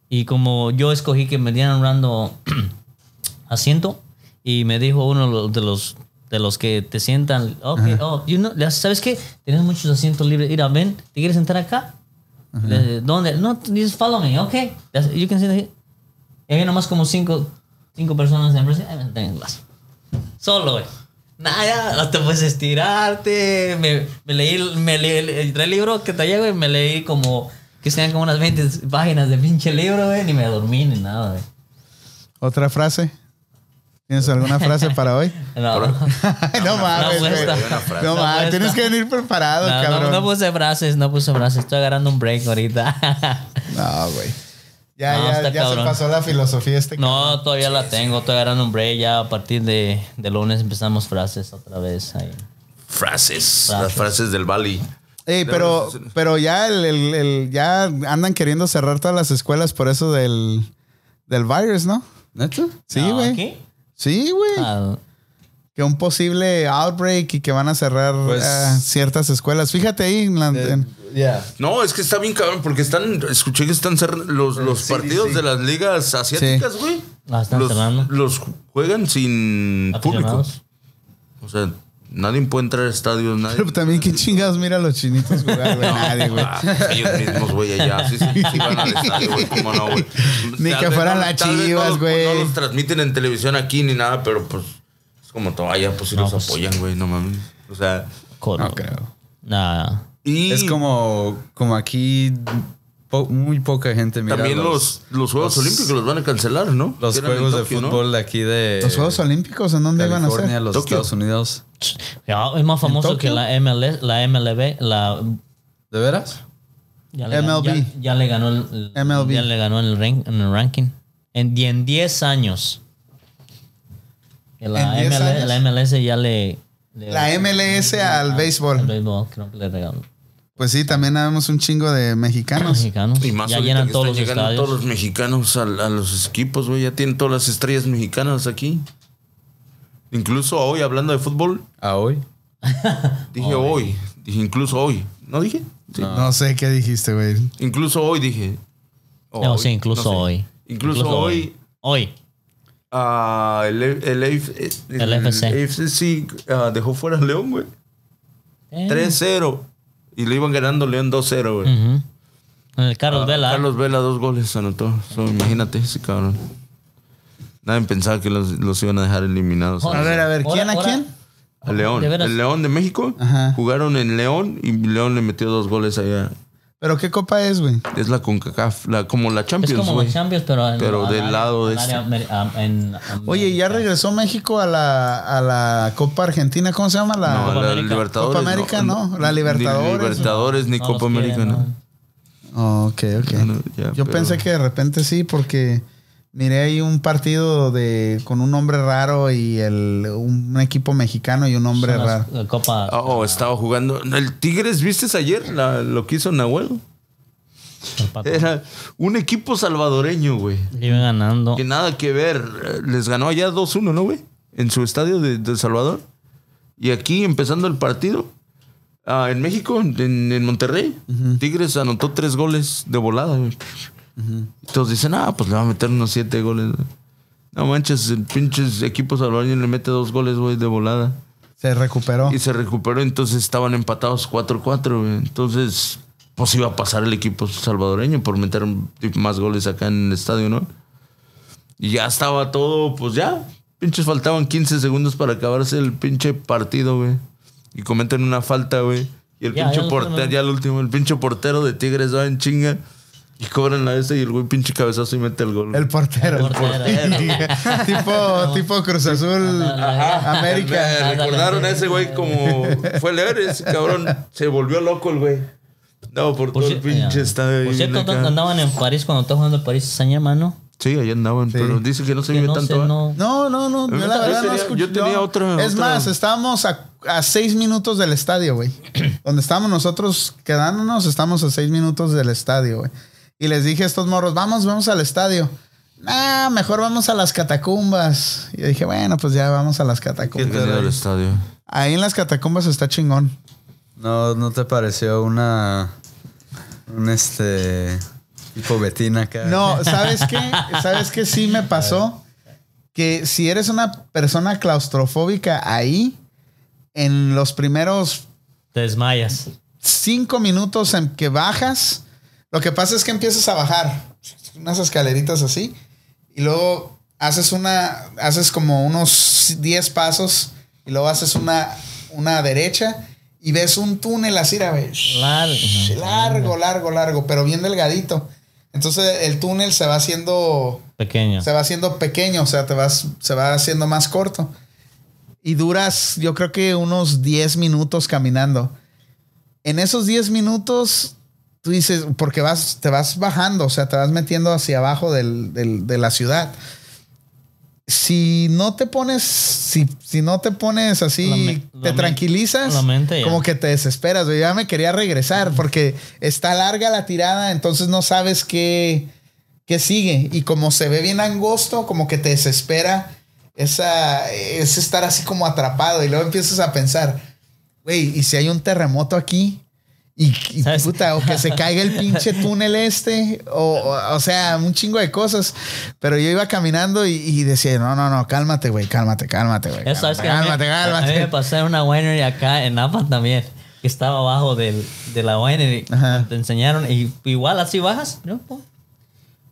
Speaker 3: Y como yo escogí que me dieran dando asiento, y me dijo uno de los de los que te sientan, ok, oh, you know, ¿sabes qué? Tienes muchos asientos libres. Mira, ven, ¿te quieres sentar acá? Le- ¿Dónde? No, just follow me, ok. That's- You can sit here. Y había nomás como cinco, cinco personas en. Ay, me en clase. Solo, güey. Nada, hasta puedes estirarte. Me, me leí, me leí, el, el libro que traía, güey, me leí como, que sean como unas 20 páginas de pinche libro, güey, ni me dormí ni nada, güey.
Speaker 1: ¿Otra frase? ¿Tienes alguna frase para hoy?
Speaker 3: No, no,
Speaker 1: no mames. No
Speaker 3: Una
Speaker 1: mames, tienes que venir preparado,
Speaker 3: no,
Speaker 1: cabrón.
Speaker 3: no puse frases, no puse frases. Estoy agarrando un break ahorita.
Speaker 1: No, güey. Ya,
Speaker 3: No,
Speaker 1: ya, ya se
Speaker 3: cabrón.
Speaker 1: pasó la filosofía este.
Speaker 3: no, todavía la tengo. Agarrando un break. Ya a partir de, de lunes empezamos frases otra vez ahí.
Speaker 2: frases, las
Speaker 3: Frases.
Speaker 2: frases del Bali.
Speaker 1: Ey, pero, pero ya el, el- el- ya andan queriendo cerrar todas las escuelas por eso del, del virus, ¿no?
Speaker 4: ¿Neta?
Speaker 1: Sí,
Speaker 3: No,
Speaker 1: güey.
Speaker 3: ¿aquí?
Speaker 1: Sí, güey.
Speaker 3: Ah,
Speaker 1: Que un posible outbreak y que van a cerrar
Speaker 4: Pues-
Speaker 1: ah, ciertas escuelas. Fíjate ahí en la- en-
Speaker 4: Yeah.
Speaker 2: No, es que está bien cabrón porque están, escuché que están cerrando los, los partidos de las ligas asiáticas, güey.
Speaker 3: La están
Speaker 2: los,
Speaker 3: cerrando.
Speaker 2: los juegan sin público. O sea, nadie puede entrar a estadios, nadie.
Speaker 1: Pero también, ¿qué chingados mira a los chinitos jugar, güey? Nadie, güey.
Speaker 2: Ah, ellos mismos, güey, allá. Sí, sí, sí van al estadio, güey. ¿Cómo no, güey?
Speaker 1: Ni
Speaker 2: Tal
Speaker 1: que fueran
Speaker 2: no-
Speaker 1: las Chivas,
Speaker 2: no
Speaker 1: güey.
Speaker 2: No los transmiten en televisión aquí ni nada, pero pues es como todo allá, pues
Speaker 3: No,
Speaker 2: los
Speaker 3: pues-
Speaker 2: apoyan, güey, no mames. O sea,
Speaker 3: Coro.
Speaker 4: No creo.
Speaker 3: Nah.
Speaker 2: y
Speaker 4: Es como, como aquí po- muy poca gente mira
Speaker 2: también los, los Juegos
Speaker 4: los-
Speaker 2: Olímpicos los van a cancelar, ¿no?
Speaker 4: los
Speaker 2: eran
Speaker 4: juegos de fútbol de aquí de
Speaker 1: ¿Los Juegos Olímpicos en dónde iban a
Speaker 4: California,
Speaker 1: ser?
Speaker 4: los
Speaker 2: Tokio.
Speaker 4: Estados Unidos.
Speaker 3: Ya, es más famoso que la MLS, la MLB, la
Speaker 4: ¿De veras?
Speaker 3: ya le, ganó-
Speaker 1: MLB.
Speaker 3: Ya, ya le ganó el, el-
Speaker 1: MLB.
Speaker 3: ya le ganó el, rank- en el ranking. En, y en 10 años. La,
Speaker 1: ¿En 10
Speaker 3: MLS,
Speaker 1: años?
Speaker 3: la MLS ya le, le-
Speaker 1: La MLS al
Speaker 3: al
Speaker 1: béisbol.
Speaker 3: béisbol, creo que le regaló.
Speaker 1: Pues sí, también habemos un chingo de mexicanos.
Speaker 3: Mexicanos.
Speaker 2: Y más
Speaker 3: ya llenan
Speaker 2: que
Speaker 3: todos los
Speaker 2: llegando
Speaker 3: estadios.
Speaker 2: todos los mexicanos a, a los equipos, güey. Ya tienen todas las estrellas mexicanas aquí. Incluso hoy, hablando de fútbol,
Speaker 4: ¿A hoy?
Speaker 2: dije hoy. Dije incluso hoy. ¿No dije? Sí.
Speaker 1: No sé qué dijiste, güey.
Speaker 2: Incluso hoy dije.
Speaker 3: No,
Speaker 2: Hoy,
Speaker 3: sí, incluso
Speaker 2: no sé.
Speaker 3: hoy.
Speaker 2: Incluso, hoy.
Speaker 3: Hoy.
Speaker 2: Ah, el, el, el,
Speaker 3: El FC.
Speaker 2: Dejó fuera a León, güey.
Speaker 3: Eh.
Speaker 2: 3-0. Y le iban ganando León 2-0, güey.
Speaker 3: Carlos
Speaker 2: Ah,
Speaker 3: Vela.
Speaker 2: Carlos Vela, dos goles anotó. So, imagínate ese cabrón. Nadie pensaba que los, los iban a dejar eliminados.
Speaker 1: A ver, a ver, ¿quién a quién?
Speaker 2: A León. El León de México.
Speaker 1: Ajá.
Speaker 2: Jugaron en León y León le metió dos goles allá.
Speaker 1: ¿Pero qué copa es, güey?
Speaker 2: Es la CONCACAF, la, como la
Speaker 3: Es
Speaker 2: Champions,
Speaker 3: como
Speaker 2: güey.
Speaker 3: los Champions, pero, en-
Speaker 2: Pero del
Speaker 3: área-
Speaker 2: lado de este.
Speaker 3: área en-
Speaker 1: Oye, ¿ya regresó México a la, a la Copa Argentina? ¿Cómo se llama? La
Speaker 2: No,
Speaker 3: Copa
Speaker 2: la
Speaker 3: América.
Speaker 2: Libertadores.
Speaker 1: Copa América, no. La Libertadores.
Speaker 2: Ni Libertadores ni Copa América,
Speaker 3: quieren,
Speaker 2: no.
Speaker 1: Oh, ok, ok.
Speaker 2: No, no, ya,
Speaker 1: Yo
Speaker 2: pero-
Speaker 1: pensé que de repente sí, porque miré ahí un partido de con un nombre raro y el, un equipo mexicano y un hombre
Speaker 3: Son
Speaker 1: raro.
Speaker 3: Copa.
Speaker 2: Oh, estaba jugando. El Tigres, ¿viste ayer la- lo que hizo Nahuel? Era un equipo salvadoreño, güey.
Speaker 3: Iban ganando.
Speaker 2: Que nada que ver. Les ganó allá 2-1, ¿no, güey? En su estadio de, de El Salvador. Y aquí, empezando el partido, ah, en México, en, en Monterrey, Tigres anotó tres goles de volada, güey. Entonces dicen, ah, pues le va a meter unos siete goles. güey. No manches, el pinche equipo salvadoreño le mete dos goles, güey, de volada.
Speaker 1: Se recuperó.
Speaker 2: Y se recuperó, entonces estaban empatados 4-4, güey. Entonces, pues iba a pasar el equipo salvadoreño por meter más goles acá en el estadio, ¿no? Y ya estaba todo, pues ya. Pinches faltaban 15 segundos para acabarse el pinche partido, güey. Y cometen una falta, güey. Y el
Speaker 3: Ya,
Speaker 2: pinche portero, ya el último, el pinche portero de Tigres va en chinga. Y cobran la esa y el güey pinche cabezazo y mete el gol.
Speaker 1: El portero.
Speaker 3: El portero.
Speaker 1: tipo, tipo Cruz Azul
Speaker 2: Ajá.
Speaker 1: América.
Speaker 2: Me recordaron a ese güey como fue leer ese cabrón. Se volvió loco el güey. No, por, todo el pinche estadio.
Speaker 3: Por cierto,
Speaker 2: acá.
Speaker 3: andaban en París cuando estaba jugando París Sañama, ¿no?
Speaker 2: Sí, ahí andaban, pero dice que no se
Speaker 3: Que
Speaker 2: vive
Speaker 3: no
Speaker 2: tanto.
Speaker 3: sé,
Speaker 2: ¿eh?
Speaker 3: no.
Speaker 1: No, no, no. Yo la
Speaker 2: Yo
Speaker 1: verdad no
Speaker 2: tenía-
Speaker 1: escuché.
Speaker 2: yo tenía otra-
Speaker 1: Es
Speaker 2: otra-
Speaker 1: más, estábamos a, a seis minutos del estadio, güey. Donde estábamos nosotros quedándonos, estamos a seis minutos del estadio, güey. Y les dije a estos morros, vamos, vamos al estadio. Nah, mejor vamos a las catacumbas. Y yo dije, bueno, pues ya vamos a las catacumbas.
Speaker 2: tenía el estadio.
Speaker 1: Ahí en las catacumbas está chingón.
Speaker 5: ¿No, ¿No te pareció una. Un este. Tipo Betina acá?
Speaker 1: No, ¿sabes qué? ¿Sabes qué sí me pasó? Que si eres una persona claustrofóbica ahí, en los primeros
Speaker 3: Te desmayas.
Speaker 1: cinco minutos en que bajas, lo que pasa es que empiezas a bajar unas escaleritas así y luego haces una, haces como unos 10 pasos y luego haces una, una derecha y ves un túnel así, güey,
Speaker 3: Largo.
Speaker 1: largo, largo, largo, pero bien delgadito. Entonces el túnel se va haciendo
Speaker 3: Pequeño.
Speaker 1: se va haciendo pequeño, o sea, te vas, se va haciendo más corto. Y duras, yo creo que unos 10 minutos caminando. En esos 10 minutos, tú dices, porque vas, te vas bajando, o sea, te vas metiendo hacia abajo del- del- de la ciudad. Si no te pones, si, si no te pones así, te tranquilizas, como que te desesperas. güey. Ya me quería regresar porque está larga la tirada, entonces no sabes qué, qué sigue. Y como se ve bien angosto, como que te desespera esa, es estar así como atrapado. Y luego empiezas a pensar, güey, ¿y si hay un terremoto aquí? Y, y puta, o que se caiga el pinche túnel este, o, o, o sea, un chingo de cosas. Pero yo iba caminando y, y decía, no, no, no, cálmate, güey, cálmate, cálmate, güey. Cálmate,
Speaker 3: a mí,
Speaker 1: cálmate,
Speaker 3: a mí me
Speaker 1: cálmate.
Speaker 3: pasó en una winery acá en Napa también. Que estaba abajo del, de la winery.
Speaker 1: Ajá.
Speaker 3: Te enseñaron. Y igual así bajas. ¿no?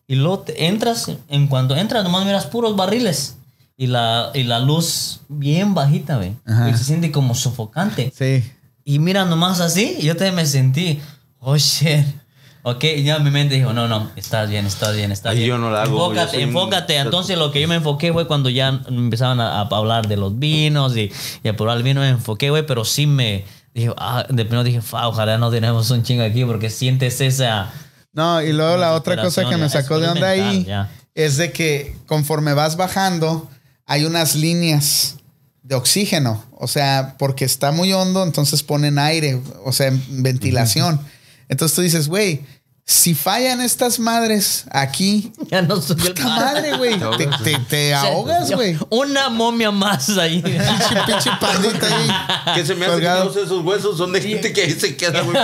Speaker 3: Y luego te entras. En cuanto entras, nomás miras puros barriles. Y la, y la luz bien bajita, güey. Y se siente como sofocante.
Speaker 1: Sí.
Speaker 3: Y mira nomás así, y yo también me sentí, oh shit. Ok, y ya mi mente dijo, no, no, estás bien, estás bien, estás bien.
Speaker 2: yo no la hago,
Speaker 3: Enfócate,
Speaker 2: soy
Speaker 3: enfócate. Entonces lo que yo me enfoqué, güey, cuando ya empezaban a, a hablar de los vinos y, y a probar el vino, me enfoqué, güey, pero sí me dije, ah, de primero dije, fa, ojalá no tenemos un chingo aquí porque sientes esa...
Speaker 1: No, y luego la otra cosa que me sacó de
Speaker 3: ya,
Speaker 1: onda ahí
Speaker 3: mental,
Speaker 1: es de que conforme vas bajando, hay unas líneas de oxígeno. O sea, porque está muy hondo, entonces ponen aire, o sea, ventilación. Entonces tú dices, güey, si fallan estas madres aquí,
Speaker 3: Ya no soy el
Speaker 1: madre, güey, te, te- te ahogas, güey.
Speaker 3: Una momia más ahí.
Speaker 1: Pinche, pinche pandita ahí.
Speaker 2: Que se me hace que todos esos huesos son de gente que ahí se queda, güey.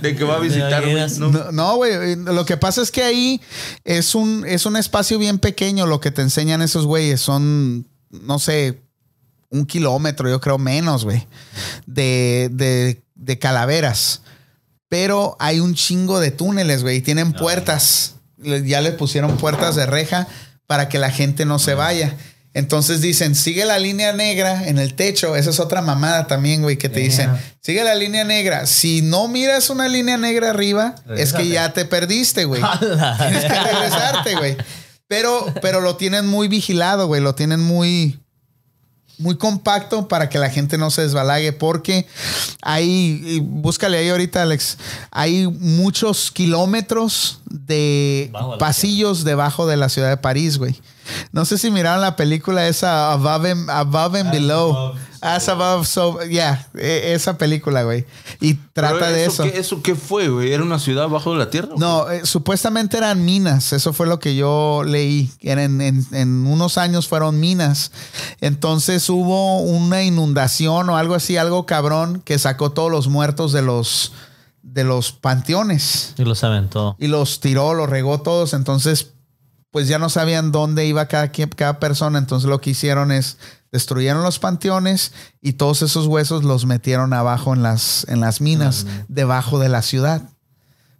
Speaker 2: De que va a visitar, güey. No.
Speaker 1: Güey. Lo que pasa es que ahí es un, es un espacio bien pequeño. Lo que te enseñan esos güeyes son, no sé, un kilómetro, yo creo menos, güey, de, de, de calaveras. Pero hay un chingo de túneles, güey. y Tienen puertas. Le- Ya le pusieron puertas de reja para que la gente no se vaya. Entonces dicen, sigue la línea negra en el techo. Esa es otra mamada también, güey, que te dicen, sigue la línea negra. Si no miras una línea negra arriba, es que ya te perdiste, güey. Tienes que regresarte, güey. Pero, pero lo tienen muy vigilado, güey. Lo tienen muy, muy compacto para que la gente no se desbalague. Porque hay, búscale ahí ahorita, Alex, hay muchos kilómetros de pasillos debajo de la ciudad de París, güey. No sé si miraron la película esa Above and, Above and Below. As above, so yeah, e- esa película, güey. Y trata de eso.
Speaker 2: ¿Qué, ¿Eso qué fue, güey? ¿Era una ciudad bajo la tierra?
Speaker 1: No, eh, supuestamente eran minas. Eso fue lo que yo leí. En, en unos años fueron minas. Entonces hubo una inundación o algo así, algo cabrón, que sacó todos los muertos de los, de los panteones.
Speaker 3: Y lo saben todo.
Speaker 1: Y los tiró, los regó todos. Entonces, pues ya no sabían dónde iba cada, cada persona. Entonces lo que hicieron es destruyeron los panteones y todos esos huesos los metieron abajo en las, en las minas, debajo de la ciudad.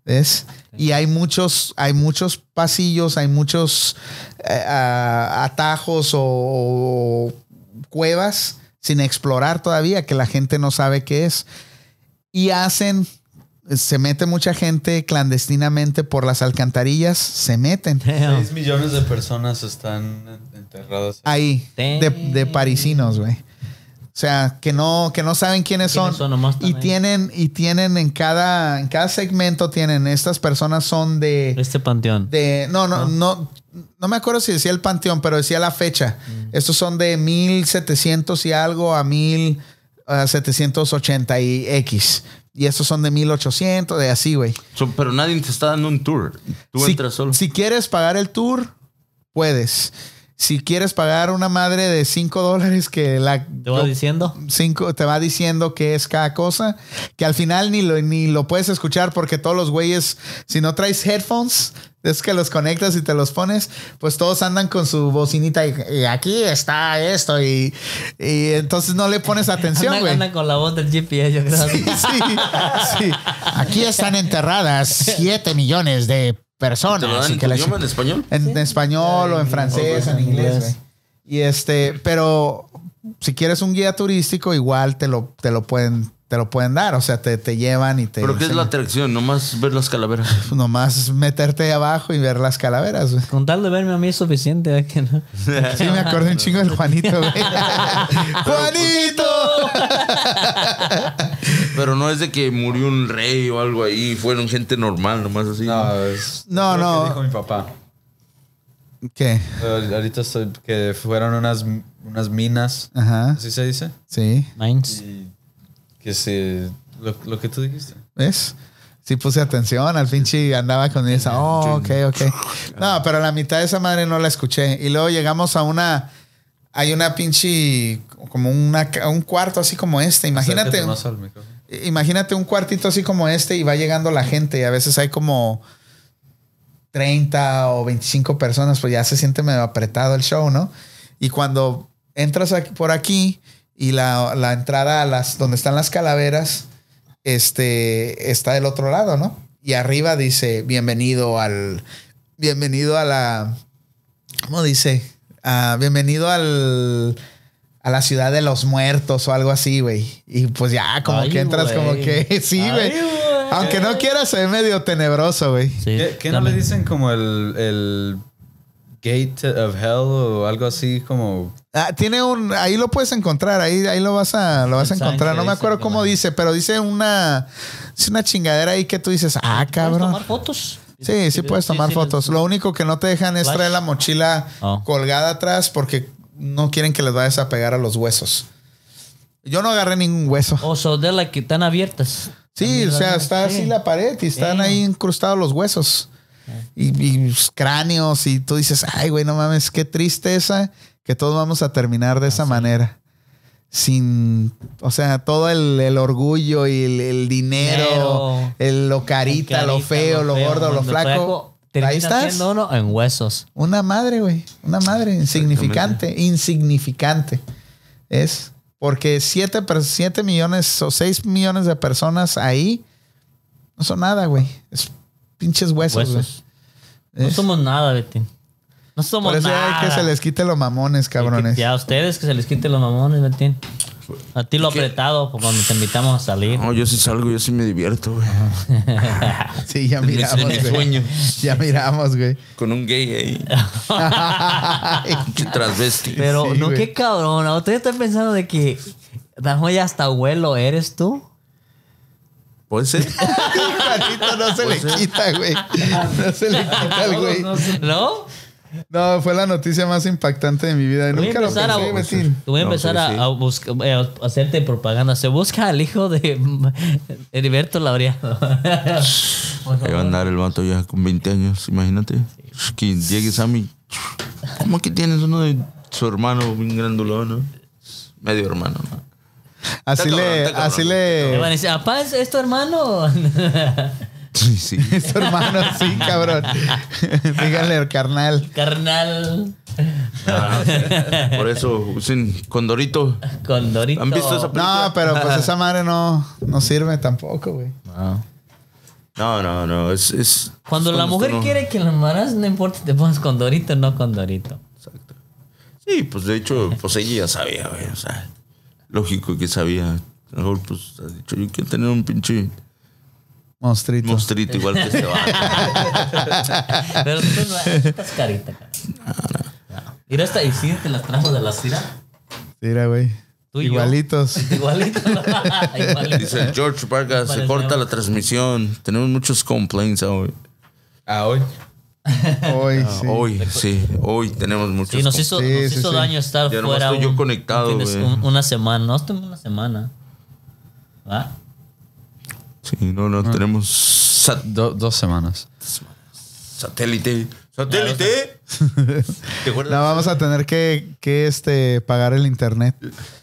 Speaker 1: ¿Ves? Y hay muchos, hay muchos pasillos, hay muchos eh, ah, atajos o, o cuevas sin explorar todavía que la gente no sabe qué es. Y hacen, se mete mucha gente clandestinamente por las alcantarillas, se meten.
Speaker 3: Damn.
Speaker 5: 6 millones de personas están enterradas.
Speaker 1: ahí de, de parisinos, güey. O sea, que no, que no saben quiénes son.
Speaker 3: ¿Quiénes son nomás
Speaker 1: y tienen, y tienen en cada, en cada segmento tienen, estas personas son de,
Speaker 3: Este panteón.
Speaker 1: de, no, no, no, no me acuerdo si decía el panteón, pero decía la fecha. Estos son de 1700 y algo a 1780 y X. Y estos son de 1800, de así, güey.
Speaker 2: So, pero nadie te está dando un tour. Tú
Speaker 1: si,
Speaker 2: entras solo.
Speaker 1: si quieres pagar el tour, puedes. Si quieres pagar una madre de 5 dólares que la
Speaker 3: ¿Te va diciendo?
Speaker 1: cinco, te va diciendo qué es cada cosa, que al final ni lo, ni lo puedes escuchar porque todos los güeyes, si no traes headphones, es que los conectas y te los pones, pues todos andan con su bocinita y, y aquí está esto y, y entonces no le pones atención,
Speaker 3: Anda,
Speaker 1: güey.
Speaker 3: anda con la voz del GPS, yo creo.
Speaker 1: Sí, sí, sí. Aquí están enterradas 7 millones de
Speaker 2: ¿Te lo
Speaker 1: personas.
Speaker 2: en
Speaker 1: que
Speaker 2: tu
Speaker 1: la
Speaker 2: idioma
Speaker 1: chi-
Speaker 2: en español?
Speaker 1: en español o en francés, en inglés, güey. Y este, pero si quieres un guía turístico, igual te lo, te lo pueden, te lo pueden dar. O sea, te, te llevan y te.
Speaker 2: ¿Pero qué es la atracción? Nomás ver las calaveras.
Speaker 1: Nomás meterte ahí abajo y ver las calaveras, güey.
Speaker 3: Con tal de verme a mí es suficiente. ¿eh? Que no.
Speaker 1: Sí, me acordé un chingo del Juanito, güey. ¡Juanito!
Speaker 2: Pero no es de que murió un rey o algo ahí. Fueron gente normal, nomás así.
Speaker 5: No, es
Speaker 1: No,
Speaker 5: lo
Speaker 1: no.
Speaker 5: que dijo mi papá.
Speaker 1: ¿Qué?
Speaker 5: Ahorita estoy que fueron unas, unas minas,
Speaker 1: Ajá.
Speaker 5: así se dice.
Speaker 1: Sí.
Speaker 3: Mines.
Speaker 5: Y que se. Lo, lo que tú dijiste.
Speaker 1: ¿Ves? Sí puse atención al pinche andaba con esa. Oh, ok, ok. No, pero la mitad de esa madre no la escuché. Y luego llegamos a una. Hay una pinche. Como una, un cuarto así como este. Imagínate.
Speaker 5: Más al.
Speaker 1: Imagínate un cuartito así como este y va llegando la gente. Y a veces hay como 30 o 25 personas. Pues ya se siente medio apretado el show, ¿no? Y cuando entras aquí- por aquí y la, la entrada a las donde están las calaveras, este está del otro lado, ¿no? Y arriba dice bienvenido al bienvenido a la ¿cómo dice? Ah, bienvenido al a la ciudad de los muertos o algo así, güey. Y pues ya como
Speaker 3: Ay,
Speaker 1: que entras como que sí, güey. Aunque no quieras ve medio tenebroso, güey.
Speaker 3: Sí,
Speaker 5: ¿Qué, qué no le dicen como el, el Gate of Hell o algo así como...
Speaker 1: Ah, tiene un, ahí lo puedes encontrar, ahí, ahí lo vas a, lo vas a encontrar. No me acuerdo cómo dice, pero dice una, es una chingadera ahí que tú dices, ah,
Speaker 3: ¿Puedes
Speaker 1: cabrón.
Speaker 3: tomar fotos?
Speaker 1: Sí, sí puedes tomar
Speaker 3: sí,
Speaker 1: fotos. Lo único que no te dejan es traer la mochila
Speaker 3: Oh.
Speaker 1: colgada atrás porque no quieren que les vayas a pegar a los huesos. Yo no agarré ningún hueso.
Speaker 3: O so, de la que están abiertas.
Speaker 1: Sí, o sea,
Speaker 3: las-
Speaker 1: está
Speaker 3: sí.
Speaker 1: así la pared y están ahí incrustados los huesos. Y, y cráneos y tú dices, ay, güey, no mames, qué tristeza que todos vamos a terminar de esa manera. Sin, o sea, todo el, el orgullo y el, el dinero,
Speaker 3: Dinero.
Speaker 1: el, lo carita, lo feo, lo, gordo, lo flaco. Ahí estás.
Speaker 3: uno en huesos.
Speaker 1: Una madre, güey. Una madre insignificante. Insignificante. Es porque siete, per- siete millones o seis millones de personas ahí no son nada, güey. Es pinches huesos, güey.
Speaker 3: Huesos. No
Speaker 1: Es-
Speaker 3: somos nada, Betín. No somos
Speaker 1: Por eso
Speaker 3: nada.
Speaker 1: hay que se les quite los mamones, cabrones.
Speaker 3: Ya a ustedes que se les quite los mamones, Betín. A ti lo apretado por cuando te invitamos a salir.
Speaker 2: No, yo sí salgo, yo sí me divierto, güey.
Speaker 1: Sí, ya miramos, güey.
Speaker 2: sueño.
Speaker 1: Ya miramos, güey.
Speaker 2: Con un gay ahí. Transvesti.
Speaker 3: Pero
Speaker 1: Sí,
Speaker 3: no,
Speaker 1: güey.
Speaker 3: qué cabrón. Ustedes están pensando de que Dajo ya hasta abuelo eres tú.
Speaker 2: Puede ser.
Speaker 1: No se le quita, güey. No se le quita al güey.
Speaker 3: ¿No?
Speaker 1: No, fue la noticia más impactante de mi vida.
Speaker 3: Voy a
Speaker 1: Nunca lo
Speaker 3: empezar a,
Speaker 1: pensé, Betín.
Speaker 3: voy a
Speaker 2: No,
Speaker 3: empezar
Speaker 2: sí,
Speaker 3: a,
Speaker 2: sí.
Speaker 3: a buscar, eh, a hacerte propaganda. Se busca al hijo de Heriberto Laureano.
Speaker 2: Ahí va a andar el vato ya con 20 años, imagínate. Que llegue Sammy. ¿Cómo que tienes uno de su hermano bien grandulón, no? Medio hermano, ¿no?
Speaker 1: Así
Speaker 2: cabrón,
Speaker 1: le, así
Speaker 3: Me van a
Speaker 1: le.
Speaker 3: decir, papá, ¿es, es tu hermano?
Speaker 2: Sí, sí.
Speaker 1: Es tu hermano, sí, cabrón. Díganle, carnal.
Speaker 3: Carnal.
Speaker 2: Por eso usen Condorito.
Speaker 3: Con Dorito.
Speaker 2: ¿Han visto esa película?
Speaker 1: No, pero pues esa madre no, no sirve tampoco, güey.
Speaker 2: No, no, no. Es, es
Speaker 3: Cuando la mujer
Speaker 2: no-
Speaker 3: quiere que la embarazo, no importa si te pones con Dorito o no con Dorito.
Speaker 2: Exacto. Sí, pues de hecho, pues ella ya sabía, güey. O sea, lógico que sabía. A lo mejor, pues, ha dicho, yo quiero tener un pinche
Speaker 1: Monstruito.
Speaker 2: monstruito igual que este vato.
Speaker 3: Pero tú no- estás carita, cara. No. Mira esta, y sí te las trajo de la cira.
Speaker 1: Mira, güey.
Speaker 3: Tú y yo.
Speaker 1: Igualitos.
Speaker 3: Igualito. Igualito.
Speaker 2: Dice el George Vargas, se corta la transmisión. Tenemos muchos complaints hoy.
Speaker 4: Ah, hoy.
Speaker 1: Hoy,
Speaker 2: Ah,
Speaker 1: sí.
Speaker 2: Hoy, sí, hoy tenemos muchos
Speaker 3: Sí, nos hizo,
Speaker 1: Sí,
Speaker 3: nos
Speaker 1: sí,
Speaker 3: hizo
Speaker 1: sí.
Speaker 3: daño estar
Speaker 2: Ya
Speaker 3: fuera.
Speaker 2: estoy yo conectado,
Speaker 3: un fin de-
Speaker 2: güey.
Speaker 3: un- una semana. No, estuve una semana. ¿Va?
Speaker 2: Sí, no, no,
Speaker 3: Ah.
Speaker 2: tenemos sat-
Speaker 5: Do- dos semanas.
Speaker 2: satélite. ¿Satélite? ¿Te acuerdas?
Speaker 1: No, vamos a tener que, que este, pagar el internet.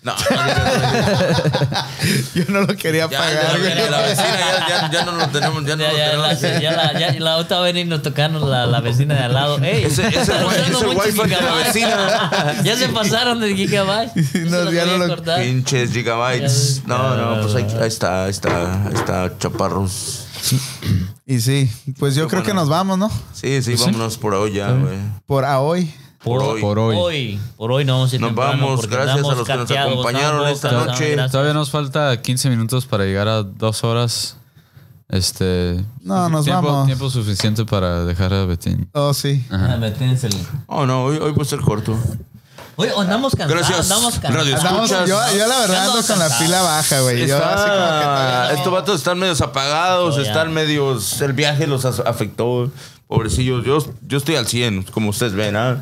Speaker 2: No,
Speaker 1: Yo no lo quería
Speaker 2: ya,
Speaker 1: pagar,
Speaker 2: ya, la vecina ya, ya, ya no lo tenemos, ya no
Speaker 3: Ya,
Speaker 2: lo
Speaker 3: ya, la, ya, la, ya, la otra va a venir a tocarnos la, la vecina de al lado. Ey,
Speaker 2: Ese- ese
Speaker 3: están
Speaker 2: wi-
Speaker 3: usando
Speaker 2: ese
Speaker 3: muchos
Speaker 2: wifi de la
Speaker 3: gigabytes.
Speaker 2: vecina.
Speaker 3: ya se pasaron de gigabytes.
Speaker 1: Sí,
Speaker 3: Eso
Speaker 1: no,
Speaker 3: lo
Speaker 1: ya no lo-
Speaker 3: cortar.
Speaker 2: Pinches gigabytes. No, no, pues ahí está, ahí está, ahí está, chaparros.
Speaker 1: Y sí, pues yo creo que nos vamos, ¿no?
Speaker 2: Sí, sí, vámonos por hoy ya, güey.
Speaker 1: Por a hoy.
Speaker 2: Por hoy.
Speaker 5: Por hoy.
Speaker 3: Hoy, por hoy no vamos a ir
Speaker 2: Nos
Speaker 3: temprano
Speaker 2: vamos,
Speaker 3: porque
Speaker 2: gracias a
Speaker 3: andamos
Speaker 2: los que nos
Speaker 3: cateados,
Speaker 2: acompañaron esta noche.
Speaker 3: gracias.
Speaker 5: Todavía nos falta 15 minutos para llegar a dos horas. Este.
Speaker 1: No, nos
Speaker 5: tiempo,
Speaker 1: vamos.
Speaker 5: Tiempo suficiente para dejar a Betín.
Speaker 1: Oh, sí.
Speaker 3: Ah, tienes el-
Speaker 2: Oh, no, hoy, hoy a ser corto.
Speaker 3: Oye, andamos cansados,
Speaker 2: Gracias,
Speaker 3: andamos cansados.
Speaker 2: Radio
Speaker 1: Andamos-
Speaker 2: Escuchas.
Speaker 1: yo, yo la verdad ando con la pila baja, güey. Yo
Speaker 2: Está-
Speaker 1: así como que todavía no.
Speaker 2: Estos vatos están medios apagados, están medios. El viaje los afectó. Pobrecillos, yo, yo estoy al 100, como ustedes ven, ¿ah?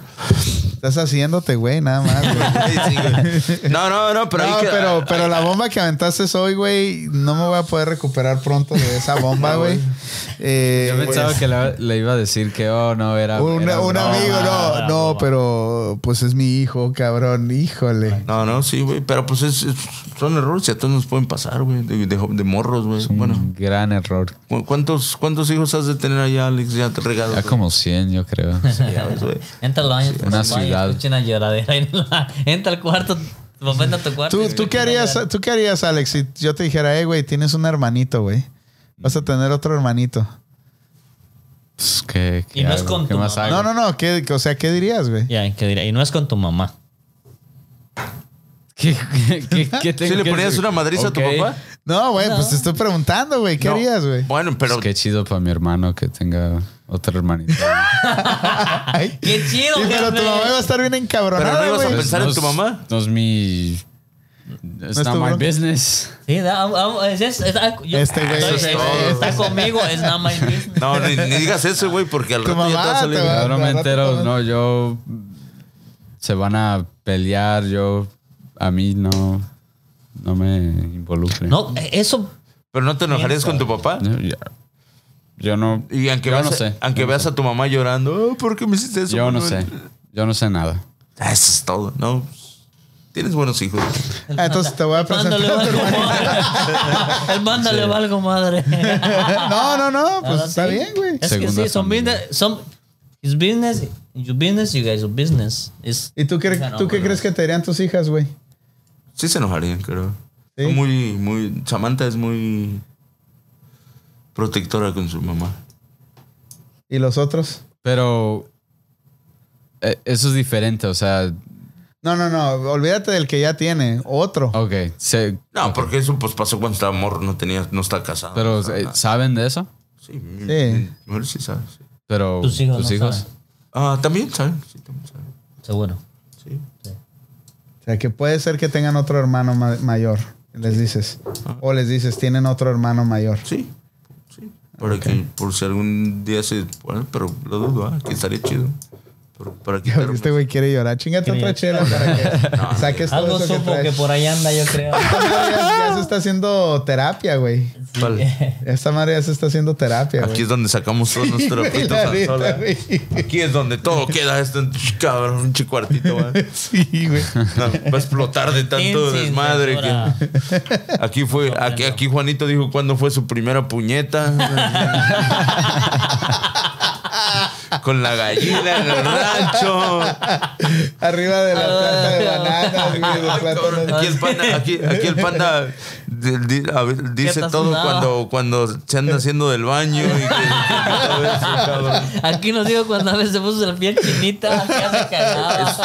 Speaker 1: Estás haciéndote, güey, nada más, güey.
Speaker 2: Sí, sí. No, no, no, pero
Speaker 1: no,
Speaker 2: que-
Speaker 1: pero, pero la bomba que aventaste hoy, güey, no me voy a poder recuperar pronto de esa bomba, güey. Eh,
Speaker 5: Yo pensaba
Speaker 1: pues,
Speaker 5: que le, le iba a decir que, oh, no, era.
Speaker 1: un,
Speaker 5: era
Speaker 1: un
Speaker 5: broma.
Speaker 1: amigo, no, no, pero pues es mi hijo, cabrón, híjole.
Speaker 2: No, no, sí, güey. Pero pues es, es- son errores y a todos nos pueden pasar, güey. De, de, de morros, güey.
Speaker 5: Es un
Speaker 2: Bueno,
Speaker 5: gran error.
Speaker 2: ¿cu- ¿cuántos, ¿cuántos hijos has de tener allá, Alex? Ya te regalo.
Speaker 5: Ya como 100, yo creo.
Speaker 2: Ya ves, güey.
Speaker 3: Baño,
Speaker 5: una
Speaker 3: vaya,
Speaker 5: ciudad.
Speaker 3: escucha una lloradera. ahí en la- Entra al cuarto, a tu cuarto.
Speaker 1: ¿Tú, tú, qué harías. ¿Tú qué harías, Alex, si yo te dijera, eh, güey, tienes un hermanito, güey? Vas a tener otro hermanito.
Speaker 5: Pues, ¿qué, qué
Speaker 3: Y no es con
Speaker 5: ¿Qué
Speaker 3: tu
Speaker 5: más
Speaker 3: mamá.
Speaker 5: hago?
Speaker 1: No, no, no, ¿qué, o sea, ¿qué dirías, güey?
Speaker 3: Ya, ¿qué dirá? Y no es con tu mamá.
Speaker 5: ¿Qué, qué, qué, qué tengo
Speaker 2: ¿Sí le ponías
Speaker 5: decir?
Speaker 2: una madriza a tu papá?
Speaker 1: No, güey, pues te estoy preguntando, güey, ¿qué
Speaker 2: No.
Speaker 1: harías, güey?
Speaker 2: Bueno, pero.
Speaker 5: Pues qué chido para mi hermano que tenga otro hermanito.
Speaker 1: Ay.
Speaker 3: ¡Qué chido,
Speaker 1: Sí, pero tu mamá iba a estar bien
Speaker 2: Pero
Speaker 1: encabronada,
Speaker 2: no ibas a pensar en tu
Speaker 5: No
Speaker 2: mamá.
Speaker 5: No es mi. It's
Speaker 1: es
Speaker 5: not my business.
Speaker 3: Sí, yo-
Speaker 1: Este güey,
Speaker 3: eh, está conmigo, es nada más business.
Speaker 2: No, ni, ni digas eso, güey, porque al rato ya te va
Speaker 1: mamá
Speaker 2: a salir.
Speaker 1: te
Speaker 5: Ahora me entero, no, yo. Se van a pelear, yo. A mí no. No me involucre.
Speaker 3: No, eh, eso.
Speaker 2: Pero no te enojarías con tu papá.
Speaker 5: Ya- yo no.
Speaker 2: Y aunque,
Speaker 5: yo
Speaker 2: veas,
Speaker 5: no sé.
Speaker 2: aunque
Speaker 5: Yo no
Speaker 2: veas
Speaker 5: sé.
Speaker 2: a tu mamá llorando, "Oh, ¿por qué me hiciste eso?
Speaker 5: Yo no
Speaker 2: Manuel?"
Speaker 5: sé. Yo no sé nada.
Speaker 2: Ah, Eso es todo, ¿no? Tienes buenos hijos.
Speaker 1: Ah, entonces te voy a presentar
Speaker 3: Mándale
Speaker 1: a tu
Speaker 3: algo,
Speaker 1: hermanito.
Speaker 3: madre. El mándale algo, madre.
Speaker 1: No, no, no, pues está
Speaker 3: sí.
Speaker 1: bien, güey.
Speaker 3: Es que
Speaker 5: Segunda
Speaker 3: sí, son business. Son, his business, your business, you guys are business. Es-
Speaker 1: ¿Y tú, qué,
Speaker 3: No,
Speaker 1: tú qué crees que te dirían tus hijas, güey?
Speaker 2: Sí se enojarían, creo.
Speaker 1: Sí.
Speaker 2: Muy, muy. Samantha es muy protectora con su mamá.
Speaker 1: ¿Y los otros?
Speaker 5: Pero. eh, Eso es diferente, o sea.
Speaker 1: No, no, no, olvídate del que ya tiene, otro.
Speaker 5: Ok. se-
Speaker 2: No, porque eso pues pasó cuando estaba morro, no tenía, no está casado.
Speaker 5: pero,
Speaker 2: no
Speaker 5: eh. ¿saben de eso?
Speaker 2: sí,
Speaker 1: Sí.
Speaker 2: mi mujer sí sabe. sí.
Speaker 5: Pero.
Speaker 3: Tus hijos no saben.
Speaker 2: Ah, también saben. Sí, también saben.
Speaker 3: Seguro.
Speaker 2: Sí.
Speaker 1: O sea, que puede ser que tengan otro hermano ma- mayor. Les dices. O les dices, tienen otro hermano mayor.
Speaker 2: Sí. Para que, por si algún día se. Bueno, pero lo dudo, ¿ah? que estaría chido. Quitarme-
Speaker 1: Este güey quiere llorar. Chingate otra chela para que saques todo
Speaker 3: Algo
Speaker 1: eso que
Speaker 3: supo que,
Speaker 1: traes.
Speaker 3: por ahí anda, yo creo.
Speaker 1: Ya, ya se está haciendo terapia, güey.
Speaker 2: ¿Cuál?
Speaker 1: Esta madre ya se está haciendo terapia, güey.
Speaker 2: Aquí es donde sacamos todos nuestros trapitos
Speaker 1: güey.
Speaker 2: Aquí es donde todo queda esto, cabrón, un chicuartito, ¿va?
Speaker 1: Sí, güey.
Speaker 2: No, va a explotar de tanto desmadre que aquí fue aquí, aquí Juanito dijo cuándo fue su primera puñeta con la gallina en el rancho
Speaker 1: Arriba de la planta de bananas, güey. de
Speaker 2: Ay, cabrón,
Speaker 1: plátanos.
Speaker 2: aquí el panda aquí, aquí el panda dice todo cuando cuando se anda haciendo del baño y que- que cabrón.
Speaker 3: Aquí nos digo cuando a veces se puso la piel chinita, ya se.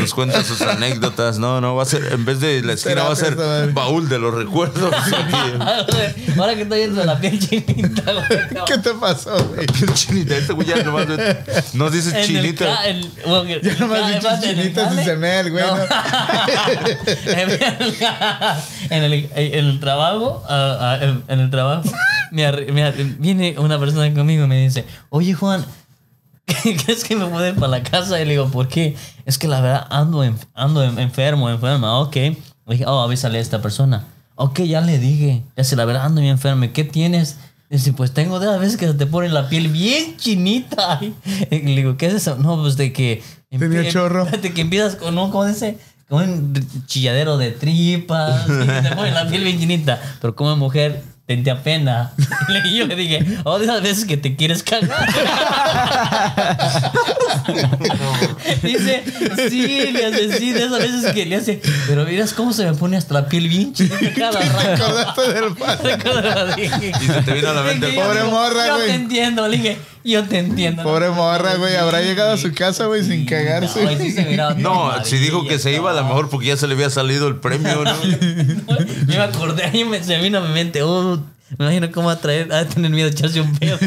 Speaker 2: Nos cuenta sus anécdotas. No, no, va a ser, en vez de la esquina, va a ser
Speaker 1: madre.
Speaker 2: baúl de los recuerdos. Aquí.
Speaker 3: Ahora que estoy viendo la piel chinita, güey.
Speaker 1: ¿Qué te pasó, güey?
Speaker 2: Piel chinita. Este güey ya nomás no dice
Speaker 3: En el
Speaker 2: chinita.
Speaker 3: ca- el- bueno,
Speaker 1: Ya nomás
Speaker 3: ca-
Speaker 1: dices
Speaker 3: además, en el
Speaker 1: chinitas y
Speaker 3: jale-
Speaker 1: se mea el güey, ¿no?
Speaker 3: en, el, en el trabajo, en, en el trabajo, me me viene una persona conmigo y me dice, oye Juan, ¿crees que me puedo ir para la casa? Y le digo, ¿por qué? Es que la verdad ando, en- ando en- enfermo, enferma. Ok. Le dije, oh, avísale a esta persona. Ok, ya le dije. Ya se la verdad ando bien enfermo. ¿Y ¿Qué tienes? Dice, pues tengo de las veces que se te pone la piel bien chinita. Y le digo, ¿qué es eso? No, pues de que...
Speaker 1: Tenía chorro.
Speaker 3: De que empiezas con, ¿no? ¿Cómo dice? Un chilladero de tripas. y te pone la piel bien chinita. Pero como mujer, te apena. Y yo le dije, oh, de esas veces que te quieres cagar. Dice, sí, le hace, sí, de esas veces que le hace. Pero miras cómo se me pone hasta la piel bien chinita cada
Speaker 1: ¿Te
Speaker 3: rato.
Speaker 1: acordaste del padre?
Speaker 2: Y se te vino a la mente
Speaker 3: Yo
Speaker 1: Pobre
Speaker 3: digo,
Speaker 1: morra,
Speaker 3: Yo
Speaker 1: güey.
Speaker 3: te entiendo, le dije, yo te entiendo.
Speaker 1: Pobre morra, güey. Habrá llegado a su casa, güey, sin cagarse.
Speaker 3: No, sí se miraba
Speaker 2: No,
Speaker 3: todo
Speaker 2: si dijo que se iba, a lo mejor porque ya se le había salido el premio, ¿no?
Speaker 3: Yo me acordé, ahí me, se me vino a mi mente, oh, me imagino cómo va a traer, a tener miedo de echarse un pedo.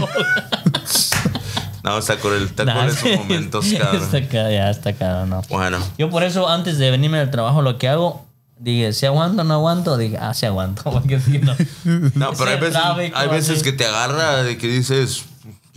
Speaker 2: No, está con el está
Speaker 3: Nah,
Speaker 2: con esos momentos, cabrón.
Speaker 3: Está ya está no.
Speaker 2: Bueno,
Speaker 3: Yo por eso, antes de venirme del trabajo, lo que hago, dije, si aguanto o no aguanto, dije, ah, si aguanto, porque si no.
Speaker 2: no, pero hay veces, hay veces que te agarra de que dices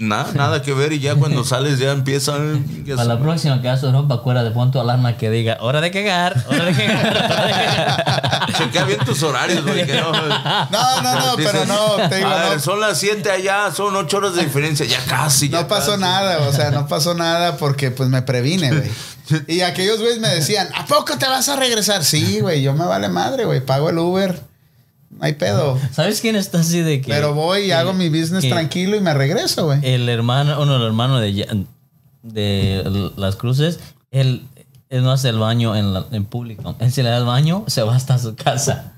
Speaker 2: nada, nada que ver y ya cuando sales ya empieza. ya
Speaker 3: Para la próxima que hagas tu ropa, acuérdate, de pon tu alarma que diga, hora de cagar, hora de cagar, hora de cagar.
Speaker 2: Chequea bien tus horarios, güey. que no,
Speaker 1: No, no, no, pero no, te digo,
Speaker 2: a ver,
Speaker 1: no,
Speaker 2: son las 7 allá, son 8 horas de diferencia, ya casi. ya
Speaker 1: no pasó
Speaker 2: casi.
Speaker 1: nada, o sea, no pasó nada porque pues me previne, güey. Y aquellos güeyes me decían, ¿a poco te vas a regresar? Sí, güey, yo me vale madre, güey, pago el Uber. No hay pedo.
Speaker 3: ¿Sabes quién está así de que...
Speaker 1: Pero voy y
Speaker 3: que-
Speaker 1: hago mi business
Speaker 3: que
Speaker 1: tranquilo y me regreso, güey.
Speaker 3: El hermano, uno de los hermanos de, de las cruces, él, él no hace el baño en, la- en público. Él se le da el baño, se va hasta su casa.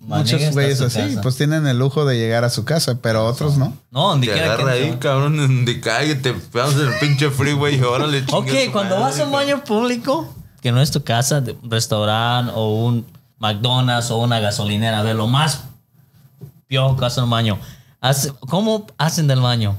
Speaker 1: Muchos güeyes así,
Speaker 3: casa.
Speaker 1: pues tienen el lujo de llegar a su casa, pero otros no.
Speaker 3: No, donde
Speaker 2: Te
Speaker 3: quiera que
Speaker 2: agarra ahí,
Speaker 3: entre.
Speaker 2: cabrón, donde cae, te pegas en el pinche freeway y órale,
Speaker 3: Ok, cuando
Speaker 2: madre,
Speaker 3: vas a un baño público, que no es tu casa, de un restaurante o un McDonald's o una gasolinera, de lo más piojo que hace un baño. Hace- ¿Cómo hacen del baño?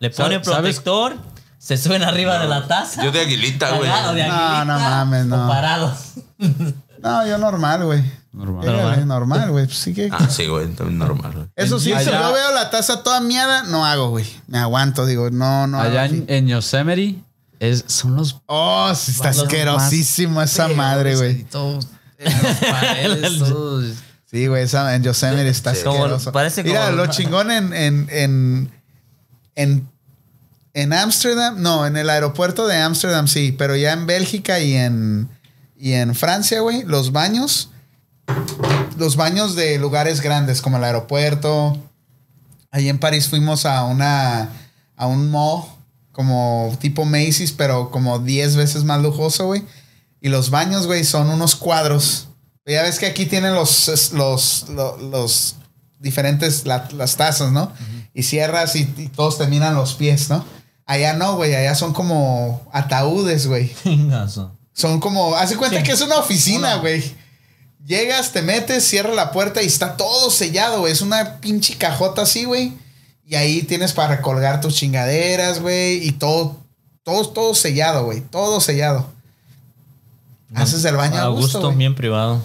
Speaker 3: Le ponen protector, se suben arriba de la taza.
Speaker 2: Yo de aguilita, güey.
Speaker 1: No,
Speaker 3: aguilita,
Speaker 1: no mames, no.
Speaker 3: o parados.
Speaker 1: No, yo normal, güey.
Speaker 5: Normal.
Speaker 1: Normal, güey. Pues sí que.
Speaker 2: Ah, sí, güey, también normal. güey.
Speaker 1: Eso sí, si yo veo la taza toda miada, no hago, güey. Me aguanto, digo, no, no.
Speaker 5: Allá en, en Yosemite es, son los
Speaker 1: Oh, sí, está asquerosísimo esa madre, güey.
Speaker 5: Todos en las paredes, todos.
Speaker 1: Sí, güey, esa en Yosemite está
Speaker 2: Sí.
Speaker 3: Como-
Speaker 1: asqueroso.
Speaker 3: parece como-
Speaker 1: Mira, lo chingón en en en en en Ámsterdam, no, en el aeropuerto de Ámsterdam sí, pero ya en Bélgica y en y en Francia, güey, los baños los baños de lugares grandes como el aeropuerto. Ahí en París fuimos a una a un mall como tipo Macy's, pero como 10 veces más lujoso, güey. Y los baños, güey, son unos cuadros. Ya ves que aquí tienen los, los, lo- los, diferentes, la- las tazas, ¿no? Y cierras y, y todos te miran los pies, ¿no? Allá no, güey, allá son como ataúdes, güey. Son como, hace cuenta
Speaker 3: Sí.
Speaker 1: que es una oficina, güey. Llegas, te metes, cierra la puerta y está todo sellado, güey. Es una pinche cajota así, güey. Y ahí tienes para colgar tus chingaderas, güey. Y todo, todo, todo sellado, güey. Todo sellado. Haces el baño a,
Speaker 3: A
Speaker 1: gusto,
Speaker 3: bien privado.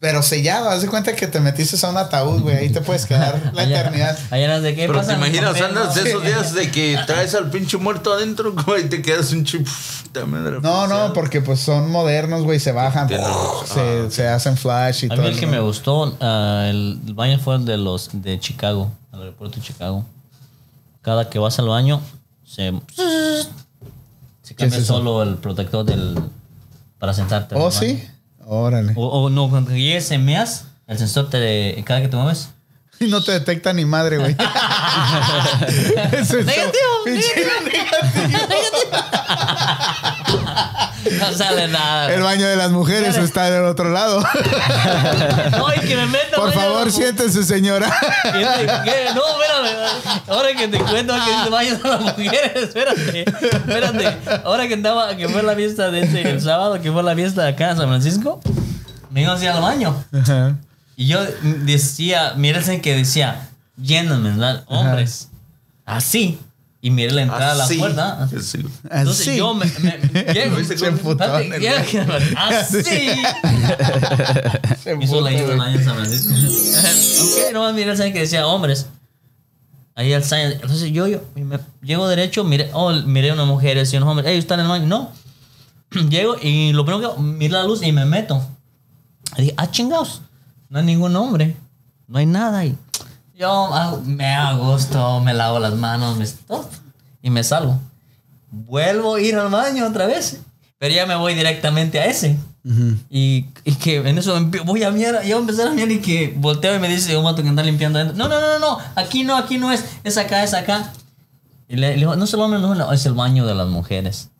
Speaker 1: Pero sellado, haz de cuenta que te metiste a un ataúd, güey. Ahí te puedes quedar la
Speaker 3: Allá-
Speaker 1: eternidad.
Speaker 3: Allá eras de qué
Speaker 2: Pero te
Speaker 3: pasa.
Speaker 2: imaginas, andas de esos días de que traes al pinche muerto adentro, güey, y te quedas un chip.
Speaker 1: No, no, porque pues son modernos, güey. Se bajan,
Speaker 2: Tienes razón.
Speaker 1: se, se hacen flash y
Speaker 3: A
Speaker 1: todo.
Speaker 3: mí el que me gustó, ah, el, el baño fue el de los de Chicago, al aeropuerto de Chicago. Cada que vas al baño, se, se
Speaker 1: ¿Qué es
Speaker 3: cambia solo el protector del para sentarte. en
Speaker 1: Oh, sí. Órale.
Speaker 3: O, o no, cuando llegues en meas, el sensor te cada que te mueves.
Speaker 1: Y no te detecta ni madre, güey. Es
Speaker 3: Negativo,
Speaker 1: pinche-
Speaker 3: No sale nada.
Speaker 1: El baño de las mujeres está del otro lado.
Speaker 3: No, y que me meta
Speaker 1: Por
Speaker 3: de
Speaker 1: favor,
Speaker 3: las
Speaker 1: siéntese, señora.
Speaker 3: ¿Qué te- qué? No, espérame. Ahora que te cuento que dice baño de las mujeres, espérate. Espérate. Ahora que andaba, que fue la fiesta de ese, el sábado, que fue la fiesta de acá en San Francisco, me iba hacia al baño. Y yo decía, mírense que decía, gentlemen, ¿verdad? hombres. Así. Y miré la entrada a la
Speaker 2: Así.
Speaker 3: puerta.
Speaker 2: Sí.
Speaker 3: Entonces
Speaker 1: Así.
Speaker 3: yo me, me, llego.
Speaker 1: Pinche putón,
Speaker 3: Espérate, llego, Así.
Speaker 1: Se
Speaker 3: Hizo la año en San Francisco. ok, no miré el sign que decía hombres. Ahí el sign. Entonces yo, yo me, llego derecho, miré, oh, miré una mujer y un hombre. Ellos están en el baño. No. Llego y lo primero que miré la luz y me meto. Y dije, ah, chingados. No hay ningún hombre. No hay nada ahí. Yo ah, me hago gusto, me lavo las manos, me, todo, y me salgo. Vuelvo a ir al baño otra vez. Pero ya me voy directamente a ese. y, y que en eso voy a mirar, yo empecé a mirar y que volteo y me dice un vato que anda limpiando adentro. No, no, no, no, no, aquí no, aquí no es, es acá, es acá. Y le, le digo, no es el hombre, no, no, es el baño de las mujeres.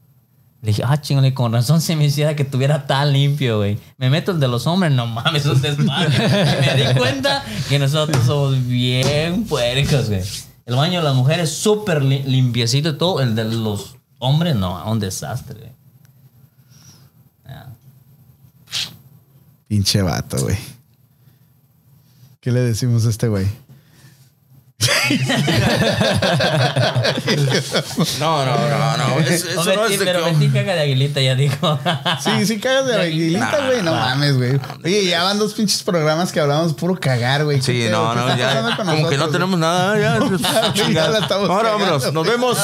Speaker 3: Le dije, ah, chingale, con razón se me hiciera que tuviera tan limpio, güey. Me meto el de los hombres, no mames, es un desmadre. me di cuenta que nosotros somos bien puercos, güey. El baño de las mujeres súper li- limpiecito y todo. El de los hombres, no, un desastre, güey.
Speaker 1: Pinche vato, güey. ¿Qué le decimos a este güey?
Speaker 2: No, no, no, no. Es- eso no es de
Speaker 3: pero
Speaker 2: que-
Speaker 3: metí caga de aguilita, ya dijo.
Speaker 1: Sí, sí cagas de aguilita, güey. No mames, güey. Oye, ya van dos pinches programas que hablamos puro cagar, güey.
Speaker 2: Sí,
Speaker 1: ¿Qué
Speaker 2: no, no, ya. Como que no tenemos nada, ya. chingada.
Speaker 1: la estamos
Speaker 2: Ahora
Speaker 1: cagando,
Speaker 2: vámonos. Nos vemos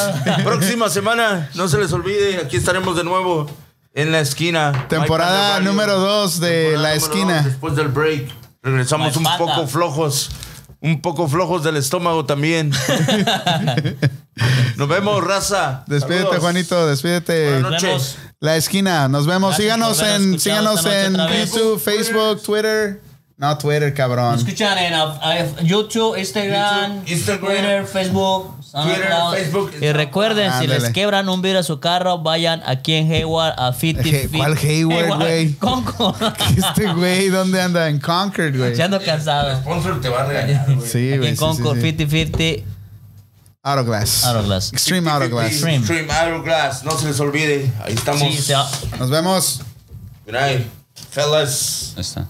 Speaker 2: próxima semana. No se les olvide, aquí estaremos de nuevo en la esquina.
Speaker 1: Temporada número
Speaker 2: Radio.
Speaker 1: dos de
Speaker 2: Temporada
Speaker 1: La Esquina.
Speaker 2: dos, después del break. Regresamos
Speaker 3: My
Speaker 2: un
Speaker 3: pata.
Speaker 2: poco flojos. Un poco flojos del estómago también. Nos vemos, raza.
Speaker 1: Despídete,
Speaker 2: Saludos.
Speaker 1: Juanito, despídete.
Speaker 2: Buenas noches.
Speaker 1: La esquina, nos vemos.
Speaker 3: Gracias
Speaker 1: síganos en, síganos en. YouTube, Facebook, Twitter. No, Twitter, cabrón.
Speaker 3: Escuchan en uh, uh, YouTube, Instagram,
Speaker 2: YouTube, Instagram,
Speaker 3: Twitter, Facebook,
Speaker 2: Twitter. Facebook,
Speaker 3: Y recuerden, si
Speaker 1: Ándale.
Speaker 3: les quebran un vidrio a su carro, vayan aquí en Hayward a 50
Speaker 1: Je- ¿cuál Hayward, güey?
Speaker 3: Conco.
Speaker 1: Este güey, ¿dónde anda? En Concord, güey.
Speaker 3: Ya ando cansado.
Speaker 2: Sponsor te va a regañar, güey.
Speaker 1: Sí,
Speaker 3: Aquí
Speaker 1: güey.
Speaker 3: en
Speaker 1: sí, sí,
Speaker 3: Concord,
Speaker 1: sí.
Speaker 3: 50-50.
Speaker 1: Autoglass.
Speaker 3: Autoglass.
Speaker 1: Extreme Autoglass.
Speaker 3: Extreme.
Speaker 2: Extreme Hourglass. No se les olvide. Ahí estamos.
Speaker 3: Sí,
Speaker 1: Nos vemos.
Speaker 2: Good night, fellas.
Speaker 5: Ahí está.